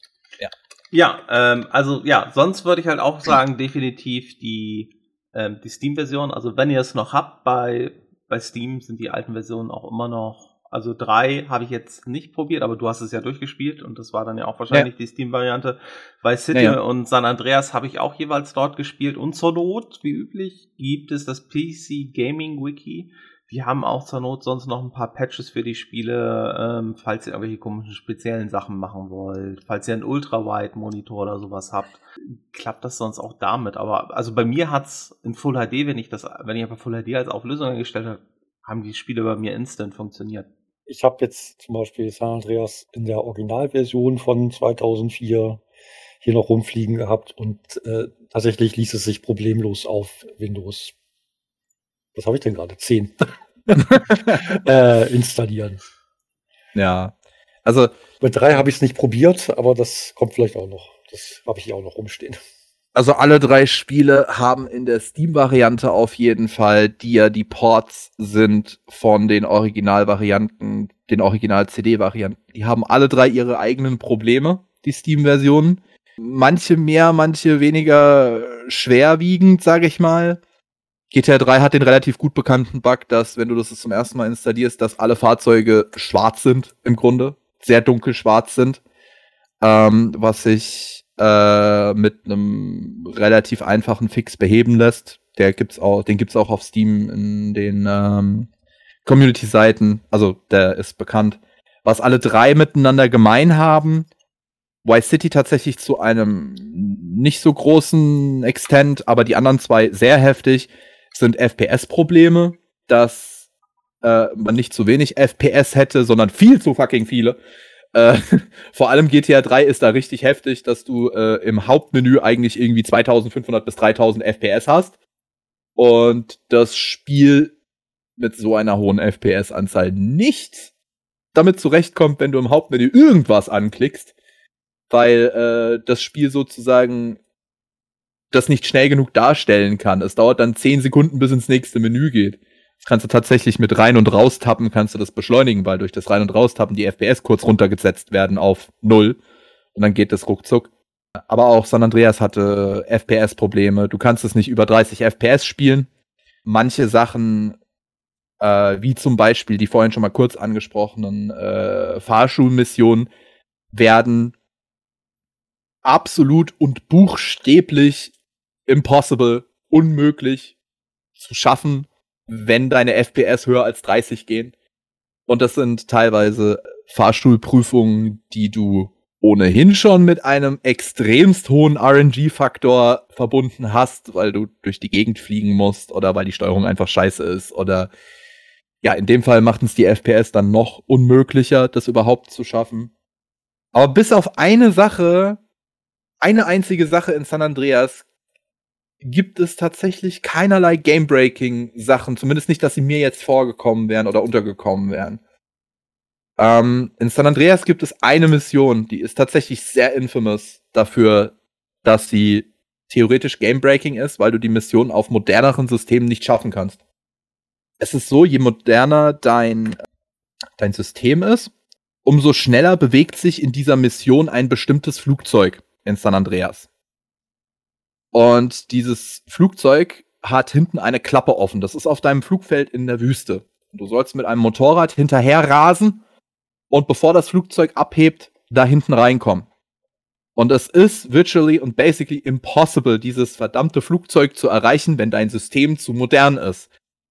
Ja, ähm, also ja, sonst würde ich halt auch sagen, definitiv die, ähm, die Steam-Version. Also wenn ihr es noch habt bei, bei Steam, sind die alten Versionen auch immer noch. Also drei habe ich jetzt nicht probiert, aber du hast es ja durchgespielt und das war dann ja auch wahrscheinlich ja. die Steam-Variante. Bei City ja, ja. und San Andreas habe ich auch jeweils dort gespielt und zur Not, wie üblich, gibt es das PC Gaming Wiki die haben auch zur Not sonst noch ein paar Patches für die Spiele, ähm, falls ihr irgendwelche komischen speziellen Sachen machen wollt. Falls ihr einen Ultra-Wide-Monitor oder sowas habt, klappt das sonst auch damit. Aber also bei mir hat's in Full HD, wenn ich das, wenn ich einfach Full HD als Auflösung eingestellt habe, haben die Spiele bei mir instant funktioniert. Ich habe jetzt zum Beispiel San Andreas in der Originalversion von 2004 hier noch rumfliegen gehabt und äh, tatsächlich ließ es sich problemlos auf Windows was habe ich denn gerade? Zehn. [laughs] äh, installieren. Ja. Also. Bei drei habe ich es nicht probiert, aber das kommt vielleicht auch noch. Das habe ich hier auch noch rumstehen. Also alle drei Spiele haben in der Steam-Variante auf jeden Fall, die ja die Ports sind von den Originalvarianten, den Original-CD-Varianten. Die haben alle drei ihre eigenen Probleme, die Steam-Versionen. Manche mehr, manche weniger schwerwiegend, sage ich mal. GTA 3 hat den relativ gut bekannten Bug, dass, wenn du das zum ersten Mal installierst, dass alle Fahrzeuge schwarz sind, im Grunde. Sehr dunkel schwarz sind. Ähm, was sich äh, mit einem relativ einfachen Fix beheben lässt. Der gibt's auch, den gibt's auch auf Steam in den ähm, Community-Seiten. Also, der ist bekannt. Was alle drei miteinander gemein haben, Vice City tatsächlich zu einem nicht so großen Extent, aber die anderen zwei sehr heftig, sind FPS-Probleme, dass äh, man nicht zu wenig FPS hätte, sondern viel zu fucking viele. Äh, [laughs] vor allem GTA 3 ist da richtig heftig, dass du äh, im Hauptmenü eigentlich irgendwie 2500 bis 3000 FPS hast. und das Spiel mit so einer hohen FPS-Anzahl nicht damit zurechtkommt, wenn du im Hauptmenü irgendwas anklickst, weil äh, das Spiel sozusagen das nicht schnell genug darstellen kann. Es dauert dann zehn Sekunden, bis ins nächste Menü geht. Kannst du tatsächlich mit rein und raus tappen, kannst du das beschleunigen, weil durch das rein und raus tappen die FPS kurz runtergesetzt werden auf null und dann geht das ruckzuck. Aber auch San Andreas hatte FPS-Probleme. Du kannst es nicht über 30 FPS spielen. Manche Sachen, äh, wie zum Beispiel die vorhin schon mal kurz angesprochenen äh, Fahrschulmissionen, werden absolut und buchstäblich impossible, unmöglich zu schaffen, wenn deine FPS höher als 30 gehen. Und das sind teilweise Fahrstuhlprüfungen, die du ohnehin schon mit einem extremst hohen RNG-Faktor verbunden hast, weil du durch die Gegend fliegen musst oder weil die Steuerung einfach scheiße ist oder ja, in dem Fall macht es die FPS dann noch unmöglicher, das überhaupt zu schaffen. Aber bis auf eine Sache, eine einzige Sache in San Andreas gibt es tatsächlich keinerlei Game-Breaking-Sachen, zumindest nicht, dass sie mir jetzt vorgekommen wären oder untergekommen wären. Ähm, in San Andreas gibt es eine Mission, die ist tatsächlich sehr infamous dafür, dass sie theoretisch Game-Breaking ist, weil du die Mission auf moderneren Systemen nicht schaffen kannst. Es ist so, je moderner dein, dein System ist, umso schneller bewegt sich in dieser Mission ein bestimmtes Flugzeug in San Andreas. Und dieses Flugzeug hat hinten eine Klappe offen. Das ist auf deinem Flugfeld in der Wüste. Du sollst mit einem Motorrad hinterher rasen und bevor das Flugzeug abhebt, da hinten reinkommen. Und es ist virtually und basically impossible, dieses verdammte Flugzeug zu erreichen, wenn dein System zu modern ist.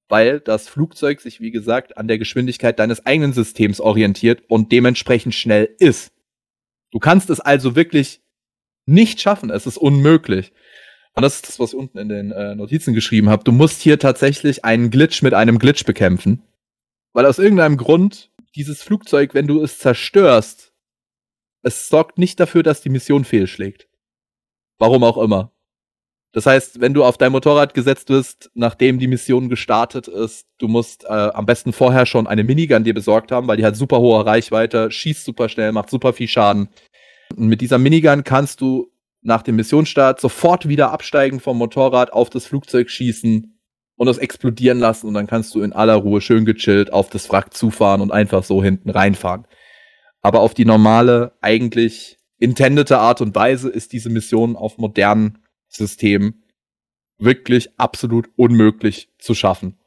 Weil das Flugzeug sich, wie gesagt, an der Geschwindigkeit deines eigenen Systems orientiert und dementsprechend schnell ist. Du kannst es also wirklich nicht schaffen. Es ist unmöglich. Und das ist das, was ich unten in den äh, Notizen geschrieben habe. Du musst hier tatsächlich einen Glitch mit einem Glitch bekämpfen. Weil aus irgendeinem Grund dieses Flugzeug, wenn du es zerstörst, es sorgt nicht dafür, dass die Mission fehlschlägt. Warum auch immer. Das heißt, wenn du auf dein Motorrad gesetzt wirst, nachdem die Mission gestartet ist, du musst äh, am besten vorher schon eine Minigun dir besorgt haben, weil die hat super hohe Reichweite, schießt super schnell, macht super viel Schaden. Und mit dieser Minigun kannst du nach dem Missionsstart sofort wieder absteigen vom Motorrad, auf das Flugzeug schießen und es explodieren lassen und dann kannst du in aller Ruhe schön gechillt auf das Wrack zufahren und einfach so hinten reinfahren. Aber auf die normale, eigentlich intendete Art und Weise ist diese Mission auf modernen Systemen wirklich absolut unmöglich zu schaffen.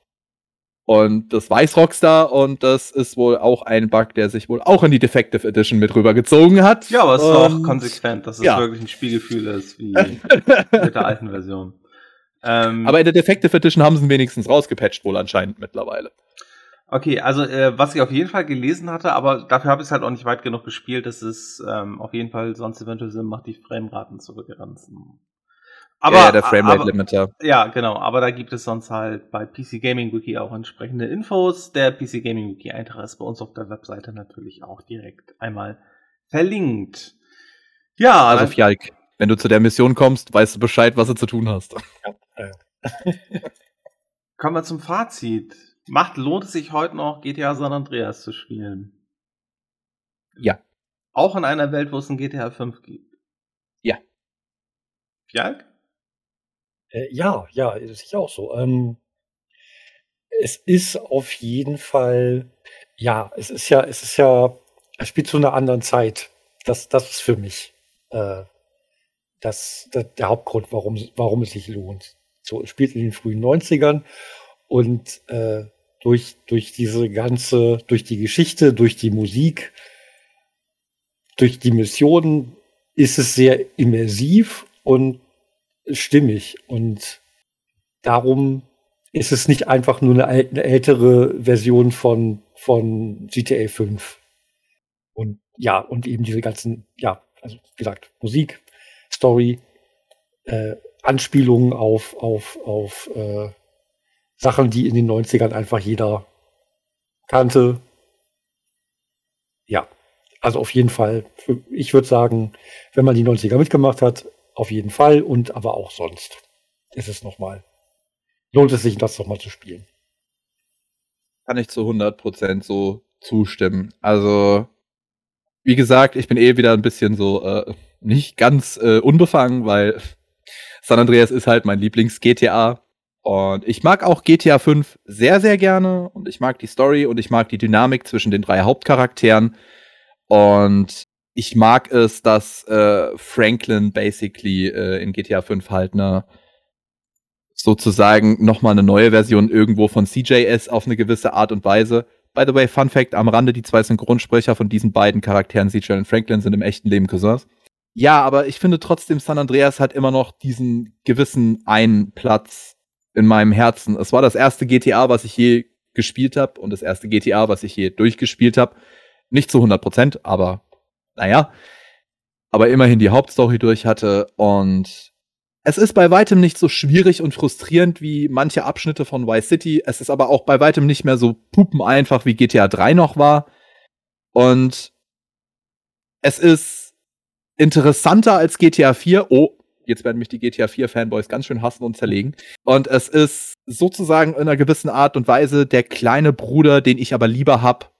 Und das weiß Rockstar und das ist wohl auch ein Bug, der sich wohl auch in die Defective Edition mit rübergezogen hat. Ja, aber es ist auch konsequent, dass es ja. wirklich ein Spielgefühl ist, wie [laughs] mit der alten Version. Ähm, Aber in der Defective Edition haben sie ihn wenigstens rausgepatcht, wohl anscheinend mittlerweile. Okay, also äh, was ich auf jeden Fall gelesen hatte, aber dafür habe ich es halt auch nicht weit genug gespielt, dass es ähm, auf jeden Fall sonst eventuell Sinn macht, die Frameraten zu begrenzen. Aber, ja, der Framerate Limiter. Ja, genau, aber da gibt es sonst halt bei PC Gaming Wiki auch entsprechende Infos. Der PC Gaming Wiki Eintrag ist bei uns auf der Webseite natürlich auch direkt einmal verlinkt. Ja, also Fjalk, wenn du zu der Mission kommst, weißt du Bescheid, was du zu tun hast. Ja, [laughs] Kommen wir zum Fazit. Macht, lohnt es sich heute noch, GTA San Andreas zu spielen? Ja. Auch in einer Welt, wo es ein GTA 5 gibt? Ja. Fjalk? Äh, ja, ja, ist sicher auch so. Ähm, es ist auf jeden Fall, ja, es ist ja, es ist ja, es spielt zu einer anderen Zeit. Das, das ist für mich äh, das, das, der Hauptgrund, warum, warum es sich lohnt. So, es spielt in den frühen 90ern und äh, durch, durch diese ganze, durch die Geschichte, durch die Musik, durch die Missionen ist es sehr immersiv und stimmig. Und darum ist es nicht einfach nur eine, ältere Version von, von GTA 5. Und ja, und eben diese ganzen, ja, also wie gesagt, Musik, Story, äh, Anspielungen auf, auf, auf äh, Sachen, die in den 90ern einfach jeder kannte. Ja, also auf jeden Fall. Ich würde sagen, wenn man die 90er mitgemacht hat, auf jeden Fall und aber auch sonst ist es nochmal lohnt es sich, das nochmal zu spielen. Kann ich zu 100% so zustimmen. Also, wie gesagt, ich bin eh wieder ein bisschen so äh, nicht ganz äh, unbefangen, weil San Andreas ist halt mein Lieblings-GTA. Und ich mag auch GTA 5 sehr, sehr gerne. Und ich mag die Story und ich mag die Dynamik zwischen den drei Hauptcharakteren. Und ich mag es, dass äh, Franklin basically äh, in GTA 5 halt eine sozusagen nochmal eine neue Version irgendwo von CJS auf eine gewisse Art und Weise. By the way, Fun Fact am Rande, die zwei Synchronsprecher von diesen beiden Charakteren, CJ und Franklin, sind im echten Leben Cousins. Ja, aber ich finde trotzdem, San Andreas hat immer noch diesen gewissen einen Platz in meinem Herzen. Es war das erste GTA, was ich je gespielt habe und das erste GTA, was ich je durchgespielt habe. Nicht zu 100 Prozent, aber naja. Aber immerhin die Hauptstory durch hatte und es ist bei weitem nicht so schwierig und frustrierend wie manche Abschnitte von Vice City. Es ist aber auch bei weitem nicht mehr so pupeneinfach wie GTA 3 noch war. Und es ist interessanter als GTA 4. Oh, jetzt werden mich die GTA 4 Fanboys ganz schön hassen und zerlegen. Und es ist sozusagen in einer gewissen Art und Weise der kleine Bruder, den ich aber lieber hab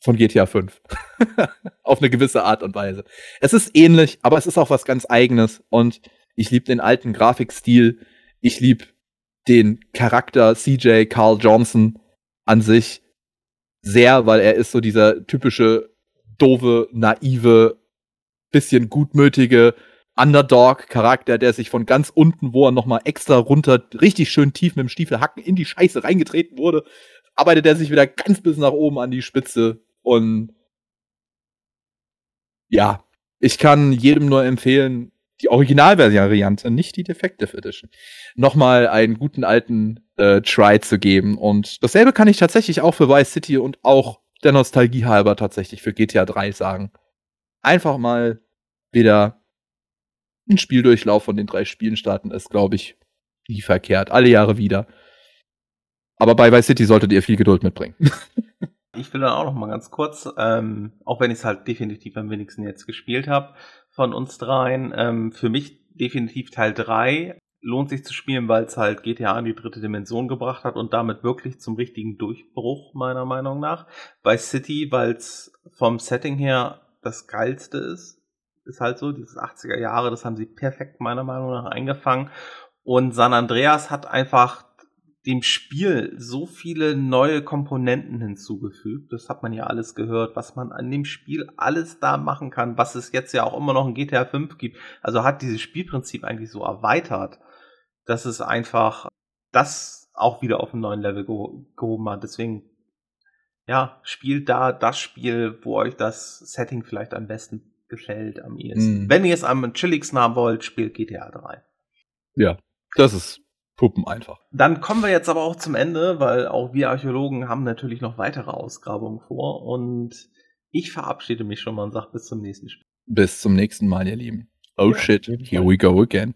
von GTA 5. [laughs] Auf eine gewisse Art und Weise. Es ist ähnlich, aber es ist auch was ganz eigenes und ich liebe den alten Grafikstil. Ich liebe den Charakter CJ Carl Johnson an sich sehr, weil er ist so dieser typische doofe, naive, bisschen gutmütige Underdog-Charakter, der sich von ganz unten, wo er nochmal extra runter, richtig schön tief mit dem Stiefelhacken in die Scheiße reingetreten wurde, arbeitet er sich wieder ganz bis nach oben an die Spitze und ja, ich kann jedem nur empfehlen, die Originalvariante, nicht die Defective Edition, nochmal einen guten alten äh, Try zu geben. Und dasselbe kann ich tatsächlich auch für Vice City und auch der Nostalgie halber tatsächlich für GTA 3 sagen. Einfach mal wieder ein Spieldurchlauf von den drei Spielen starten ist, glaube ich, nie verkehrt. Alle Jahre wieder. Aber bei Vice City solltet ihr viel Geduld mitbringen. [laughs] ich will dann auch noch mal ganz kurz, ähm, auch wenn ich es halt definitiv am wenigsten jetzt gespielt habe, von uns dreien. Ähm, für mich definitiv Teil 3 lohnt sich zu spielen, weil es halt GTA in die dritte Dimension gebracht hat und damit wirklich zum richtigen Durchbruch, meiner Meinung nach. Bei City, weil es vom Setting her das geilste ist. Ist halt so, dieses 80er Jahre, das haben sie perfekt meiner Meinung nach eingefangen. Und San Andreas hat einfach dem Spiel so viele neue Komponenten hinzugefügt. Das hat man ja alles gehört, was man an dem Spiel alles da machen kann, was es jetzt ja auch immer noch in GTA 5 gibt. Also hat dieses Spielprinzip eigentlich so erweitert, dass es einfach das auch wieder auf einen neuen Level gehoben hat. Deswegen, ja, spielt da das Spiel, wo euch das Setting vielleicht am besten gefällt, am ehesten. Mm. Wenn ihr es am chilligsten haben wollt, spielt GTA 3. Ja, das ist Puppen einfach. Dann kommen wir jetzt aber auch zum Ende, weil auch wir Archäologen haben natürlich noch weitere Ausgrabungen vor und ich verabschiede mich schon mal und sage bis zum nächsten Spiel. Bis zum nächsten Mal, ihr Lieben. Oh ja, shit, here we go again.